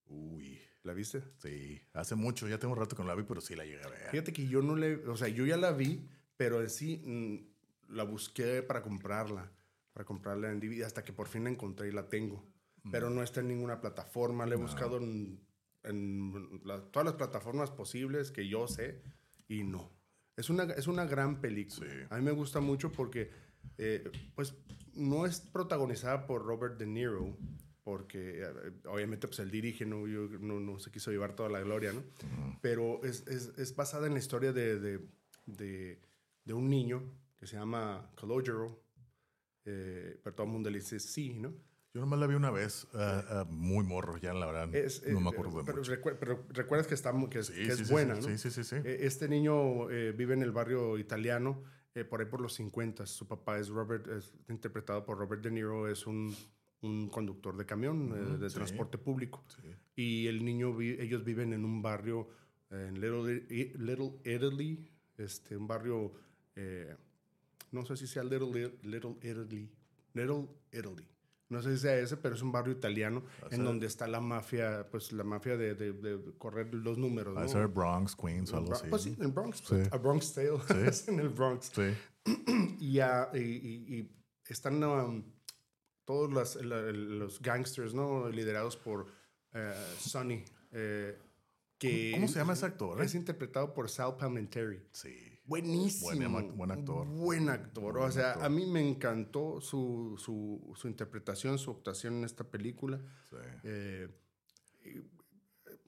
Uy, ¿La viste? sí. Hace mucho, ya tengo un rato que no la vi, pero sí la llegué a ver. Fíjate que yo no le, o sea, yo ya la vi, pero en sí mm, la busqué para comprarla, para comprarla en DVD, hasta que por fin la encontré y la tengo. Pero no está en ninguna plataforma, la he buscado en, en la- todas las plataformas posibles que yo sé y no. Es una, es una gran película. Sí. A mí me gusta mucho porque, eh, pues, no es protagonizada por Robert De Niro, porque eh, obviamente pues él dirige, no, Yo- no, no se quiso llevar toda la gloria, ¿no? Pero es, es, es basada en la historia de, de, de, de un niño que se llama Calogero, eh, pero todo el mundo le dice sí, ¿no? Yo nomás la vi una vez, ah, muy morro, ya la verdad. Es, no eh, me acuerdo de pero, mucho. pero recuerdas que, está, que es, Sí, que sí, es sí, buena, ¿no? Sí, sí, sí. Eh, Este niño eh, vive en el barrio italiano, eh, por ahí por los 50. Su papá es Robert, es interpretado por Robert De Niro, es un, un conductor de camión, eh, de transporte público. Y el niño, vi- ellos viven en un barrio, en Little, Little Italy, este, un barrio, eh, no sé si sea Little, Little Italy, Little Italy. No sé si sea ese, pero es un barrio italiano en ser- donde está la mafia, pues la mafia de, de- de correr los números. ¿no? ser Bronx, Queens o algo así. Pues sí, en el Bronx. Sí. A Bronx Tale. es en el Bronx. Sí. Y, ah, y- y- y están um, todos la- los gangsters, ¿no? Liderados por eh, Sonny. eh, que ¿Cómo se llama ese actor? eh? Es interpretado por Sal Palmentary. Sí. Buenísimo. Buen actor. Buen actor. Buen o sea, actor. a mí me encantó su, su, su interpretación, su actuación en esta película. Sí. Eh,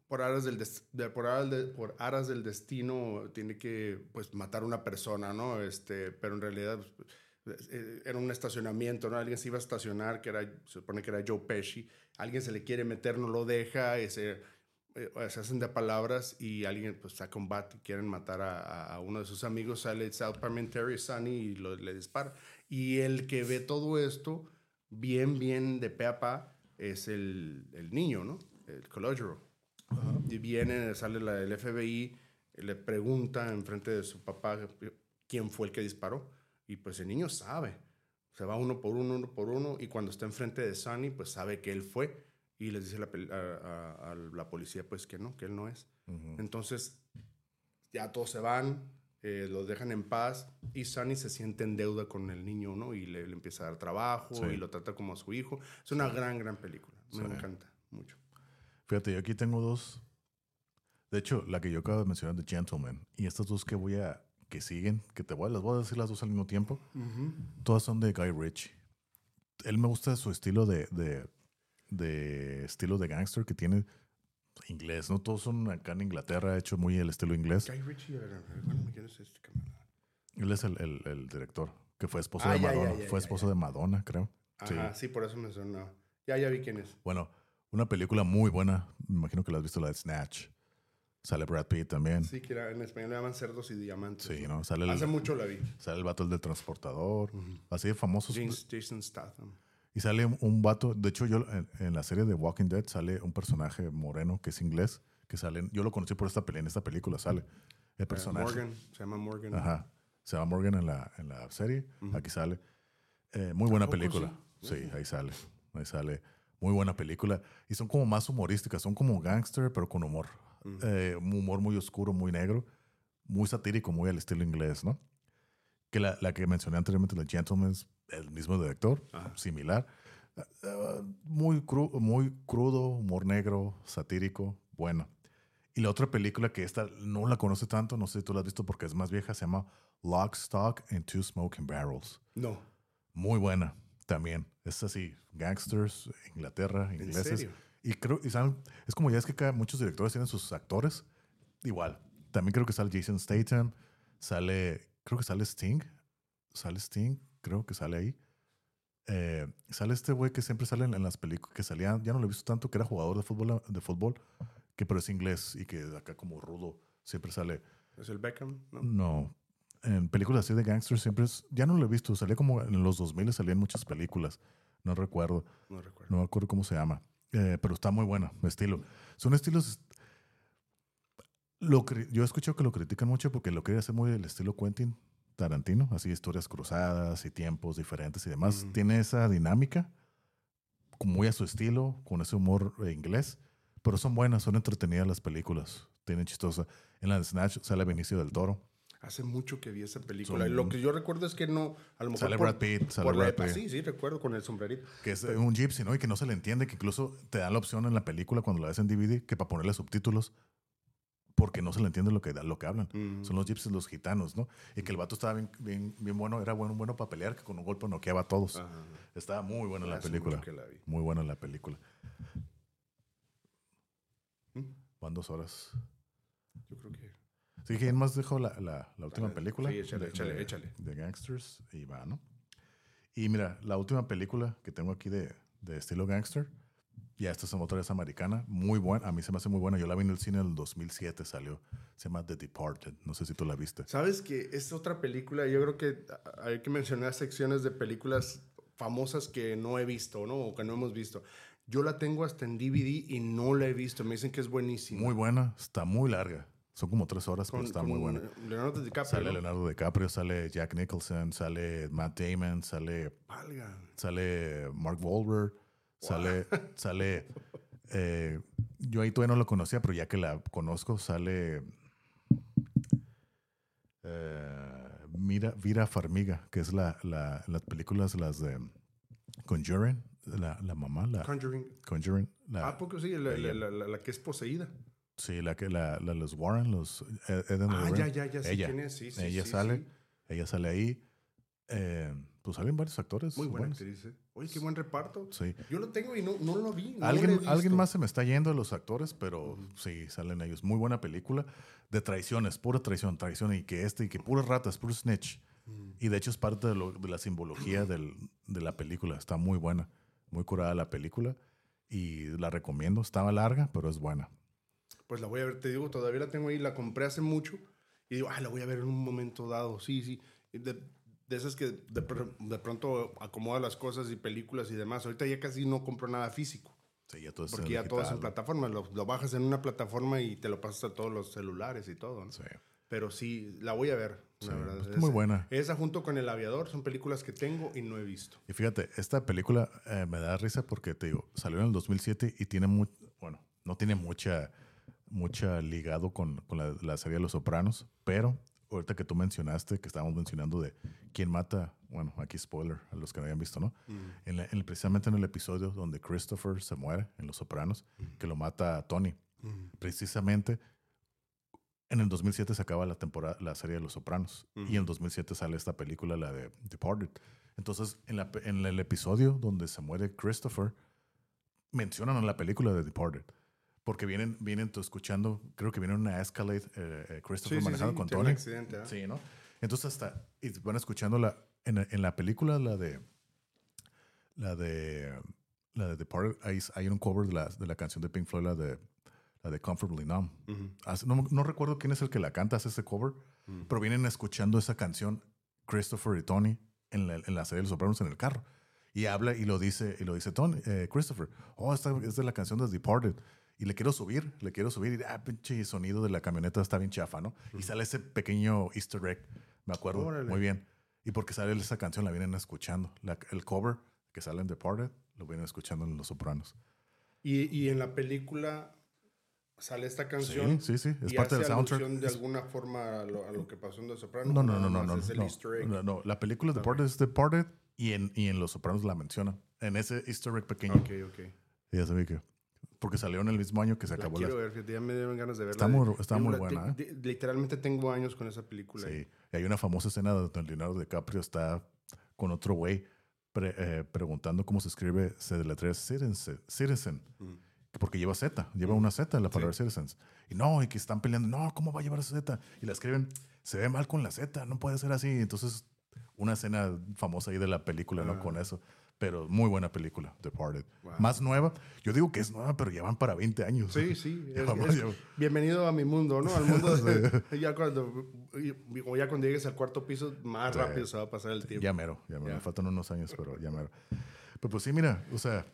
por aras del de- por aras, de- por aras del destino tiene que pues matar a una persona no este pero en realidad pues, eh, era un estacionamiento no alguien se iba a estacionar que era se supone que era Joe Pesci alguien se le quiere meter no lo deja y se, eh, se hacen de palabras y alguien pues saca un bat y quieren matar a, uno de sus amigos sale Sal Parliamentary Sunny y lo- le dispara y el que ve todo esto bien bien de pe a pa es el, el niño no el Calogero y viene, sale la, el FBI, le pregunta enfrente de su papá quién fue el que disparó. Y pues el niño sabe. Se va uno por uno, uno por uno. Y cuando está enfrente de Sonny, pues sabe que él fue. Y les dice la a, a- a la policía, pues que no, que él no es. Ujú. Entonces, ya todos se van, eh, los dejan en paz. Y Sonny se siente en deuda con el niño, ¿no? Y le, le empieza a dar trabajo Sí. y lo trata como a su hijo. Es una gran, gran película. Me Sí. encanta mucho. Fíjate, yo aquí tengo dos. De hecho, la que yo acabo de mencionar de Gentleman y estas dos que voy a que siguen, que te voy a, las voy a decir las dos al mismo tiempo, todas son de Guy Ritchie. Él me gusta su estilo de, de, de estilo de gangster que tiene inglés, ¿no? Todos son acá en Inglaterra, hecho muy el estilo inglés. Guy Ritchie, es este camarada. Él es el, el- el director, que fue esposo Ah, de ya, Madonna. ya, fue esposo de Madonna, creo. Sí. Ajá, sí. por eso me sonó. Ya, ya vi quién es. Bueno, una película muy buena. Me imagino que la has visto, la de Snatch. Sale Brad Pitt también. Sí, que era- en español le llaman cerdos y diamantes. Sí, ¿no? Sale el, Hace mucho la vi. sale el vato el del transportador. Así de famosos. James, Jason Statham. Y sale un, vato. De hecho, yo en, en la serie de Walking Dead sale un personaje moreno que es inglés. Que sale. Yo lo conocí por esta. En esta película sale el Eh, personaje. Morgan, se llama Morgan. Ajá. Se llama Morgan en la, en la serie. Aquí sale. Eh, muy buena película. sí? Sí, ahí sale. Ahí sale. Muy buena película. Y son como más humorísticas. Son como gangster, pero con humor. Eh, un humor muy oscuro, muy negro. Muy satírico, muy al estilo inglés, ¿no? Que la, la que mencioné anteriormente, The Gentleman, el mismo director, Ajá. similar. Eh, eh, muy, cru- muy crudo, humor negro, satírico, bueno. Y la otra película que esta no la conoce tanto, no sé si tú la has visto porque es más vieja, se llama Lock, Stock and Two Smoking Barrels. No. Muy buena también. Es así, gangsters, Inglaterra, ¿En ingleses. serio? Y creo, y saben, es como ya es que cada, muchos directores tienen sus actores. Igual. También creo que sale Jason Statham, sale, creo que sale Sting. Sale Sting, creo que sale ahí. Eh, sale este güey que siempre sale en, en las películas, que salía, ya no lo he visto tanto, que era jugador de fútbol, de fútbol que pero es inglés y que acá como rudo siempre sale. ¿Es el Beckham? No. No. En películas así de gangsters siempre es, ya no lo he visto, salía como en los 2000 salían muchas películas, no recuerdo, No recuerdo. no me acuerdo cómo se llama, Eh, pero está muy buena, estilo. Son estilos, lo, yo he escuchado que lo critican mucho porque lo quiere hacer muy el estilo Quentin Tarantino, así historias cruzadas y tiempos diferentes y demás. Ujú. Tiene esa dinámica, muy a su estilo, con ese humor eh, inglés, pero son buenas, son entretenidas las películas, tienen chistosa. En la de Snatch sale Benicio del Toro, Hace mucho que vi esa película. Son- y lo que yo recuerdo es que no, a lo mejor Sale por, Brad Pitt, sale por Brad Pitt. Sí, sí, recuerdo con el sombrerito. que es un gypsy, ¿no? Y que no se le entiende, que incluso te dan la opción en la película cuando la ves en DVD que para ponerle subtítulos, porque no se le entiende lo que, lo que hablan. Mm. Son los gypsies, los gitanos, ¿no? Y que el vato estaba bien, bien, bien bueno, era bueno, bueno para pelear, que con un golpe noqueaba a todos. Ajá. Estaba muy buena la película. la vi. Muy buena la película. Mm. Van dos horas. Yo creo que. Sí, ¿quién más dejó la, la, la última Dale, película? sí, échale, de, échale, de- échale. De Gangsters y va, ¿no? Y mira, la última película que tengo aquí de, de estilo gangster, ya esta es otra vez americana, muy buena, a mí se me hace muy buena. Yo la vi en el cine en el 2007, salió. Se llama The Departed, no sé si tú la viste. ¿Sabes que es otra película? Yo creo que hay que mencionar secciones de películas famosas que no he visto, ¿no? O que no hemos visto. Yo la tengo hasta en DVD y no la he visto. Me dicen que es buenísima. Muy buena, está muy larga. Son como tres horas, Con- pero está muy buena. Leonardo DiCaprio. Sale ¿no? Leonardo DiCaprio, sale Jack Nicholson, sale Matt Damon, sale Valga. sale Mark Wahlberg, sale, sale, eh, yo ahí todavía no lo conocía, pero ya que la conozco, sale eh, Mira, Vira Farmiga, que es la, la, las películas, las de Conjuring, la, la mamá, la Conjuring. Conjuring, la, ¿A poco sí? La, que es poseída. sí, la que la, los Warren, los Ed- Ed and Ah, Lorraine. ya, ya, ya sé ella, quién es. Sí, sí, ella sí, sale, sí. ella sale ahí, eh, pues salen varios actores. Muy buena buenos. actriz. ¿eh? Oye, qué buen reparto. Sí. Yo lo tengo y no, no lo vi. no lo Alguien, visto. alguien más se me está yendo de los actores, pero sí, salen ellos. Muy buena película de traiciones, pura traición, traición y que este y que puras ratas, puro snitch. Mm. Y de hecho es parte de, lo- de la simbología del- de la película. Está muy buena, muy curada la película y la recomiendo. Estaba larga, pero es buena. Pues la voy a ver, te digo, todavía la tengo ahí, la compré hace mucho y digo, ah, la voy a ver en un momento dado, sí, sí. De, de esas que de, de pronto acomoda las cosas y películas y demás. Ahorita ya casi no compro nada físico, Sí, ya todo porque ya todo es en digital. plataformas. Lo, lo bajas en una plataforma y te lo pasas a todos los celulares y todo. ¿no? Sí. Pero sí, la voy a ver, la Sí, verdad. está muy buena. Esa junto con El Aviador son películas que tengo y no he visto. Y fíjate, esta película eh, me da risa porque te digo, salió en el 2007 y tiene muy, bueno, no tiene mucha, mucha ligado con, con la, la serie de Los Sopranos, pero ahorita que tú mencionaste, que estábamos mencionando de quién mata, bueno, aquí spoiler a los que no hayan visto, ¿no? En la- en- precisamente en el episodio donde Christopher se muere en Los Sopranos, que lo mata a Tony, precisamente en el 2007 se acaba la temporada, la serie de Los Sopranos. Y en el 2007 sale esta película, la de Departed. Entonces, en, la pe- en el episodio donde se muere Christopher, mencionan en la película de Departed. Porque vienen, vienen tú escuchando, creo que viene una Escalade, eh, eh, Christopher manejando con tiene Tony. un accidente, ¿ah? Sí, ¿no? Entonces hasta y van escuchando la en, en la película la de la de la de Departed hay, hay un cover de la, de la canción de Pink Floyd la de la de Comfortably Numb. Ujú. Hace- no, no recuerdo quién es el que la canta, hace ese cover, Mm. pero vienen escuchando esa canción Christopher y Tony en la, en la serie de Los Sopranos en el carro. Y habla y lo dice, y lo dice Tony, eh, Christopher, oh, esta es de la canción de Departed. Y le quiero subir, le quiero subir y, ah, pinche sonido de la camioneta está bien chafa, ¿no? Y sale ese pequeño easter egg, me acuerdo Órale. muy bien. Y porque sale esa canción, la vienen escuchando. La- el cover que sale en Departed, lo vienen escuchando en Los Sopranos. Y, y en la película sale esta canción. Sí, sí, sí, es y parte del soundtrack. de alguna forma a lo, a lo que pasó en Los Sopranos. No, no, no, no, no. Es el no, easter egg. no, no. La película Departed es Departed y en, y en Los Sopranos la menciona. En ese easter egg pequeño. Ok, ok. Y ya sabía que. Porque salió en el mismo año que se La acabó quiero la. ver, fíjate, ya me dieron ganas de verla. Está muy- está muy buena, de- literalmente tengo años con esa película. Sí. Y hay una famosa escena donde Leonardo DiCaprio está con otro güey pre- eh, preguntando cómo se escribe, se deletrea citizen. citizen Mm. Porque lleva Z, lleva una Z la palabra citizens. Y no, y que están peleando, no, ¿cómo va a llevar esa Z? Y la escriben, se ve mal con la Z, no puede ser así. Entonces, una escena famosa ahí de la película, ¿no? Ah. Con eso. Pero muy buena película, Departed. Más nueva. Yo digo que es nueva, pero ya van para 20 años. Sí, sí. Es, bienvenido a mi mundo, ¿no? Al mundo de, ya cuando ya cuando llegues al cuarto piso, más rápido se va a pasar el tiempo. Ya mero, ya mero. Me faltan unos años, pero ya mero. Pero pues sí, mira, o sea...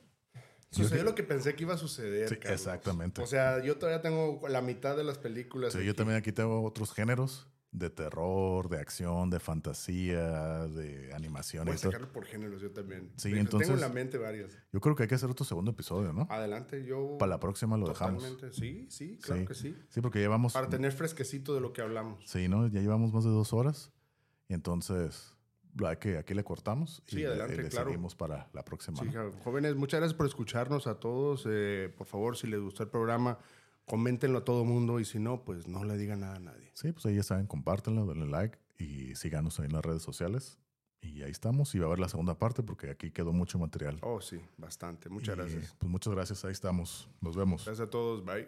Sucedió lo que pensé que iba a suceder. Sí, exactamente. O sea, yo todavía tengo la mitad de las películas. Sí, yo también aquí tengo otros géneros de terror, de acción, de fantasía, de animación. Voy a sacarlo por géneros yo también. Sí, entonces. Tengo en la mente varias. Yo creo que hay que hacer otro segundo episodio, ¿no? Adelante, yo. Para la próxima lo dejamos. Sí, sí, claro que sí. Sí, porque llevamos. Para tener fresquecito de lo que hablamos. Sí, ¿no? Ya llevamos más de dos horas. Y entonces. Hay que, aquí le cortamos sí, y adelante, le, claro. seguimos para la próxima. Sí, jóvenes, muchas gracias por escucharnos a todos. Eh, por favor, si les gustó el programa, coméntenlo a todo mundo y si no, pues no le digan nada a nadie. Sí, pues ahí ya saben, compártenlo, denle like y síganos ahí en las redes sociales. Y ahí estamos. Y va a haber la segunda parte porque aquí quedó mucho material. Oh, sí, bastante. Muchas gracias. Pues muchas gracias. Ahí estamos. Nos vemos. Gracias a todos. Bye.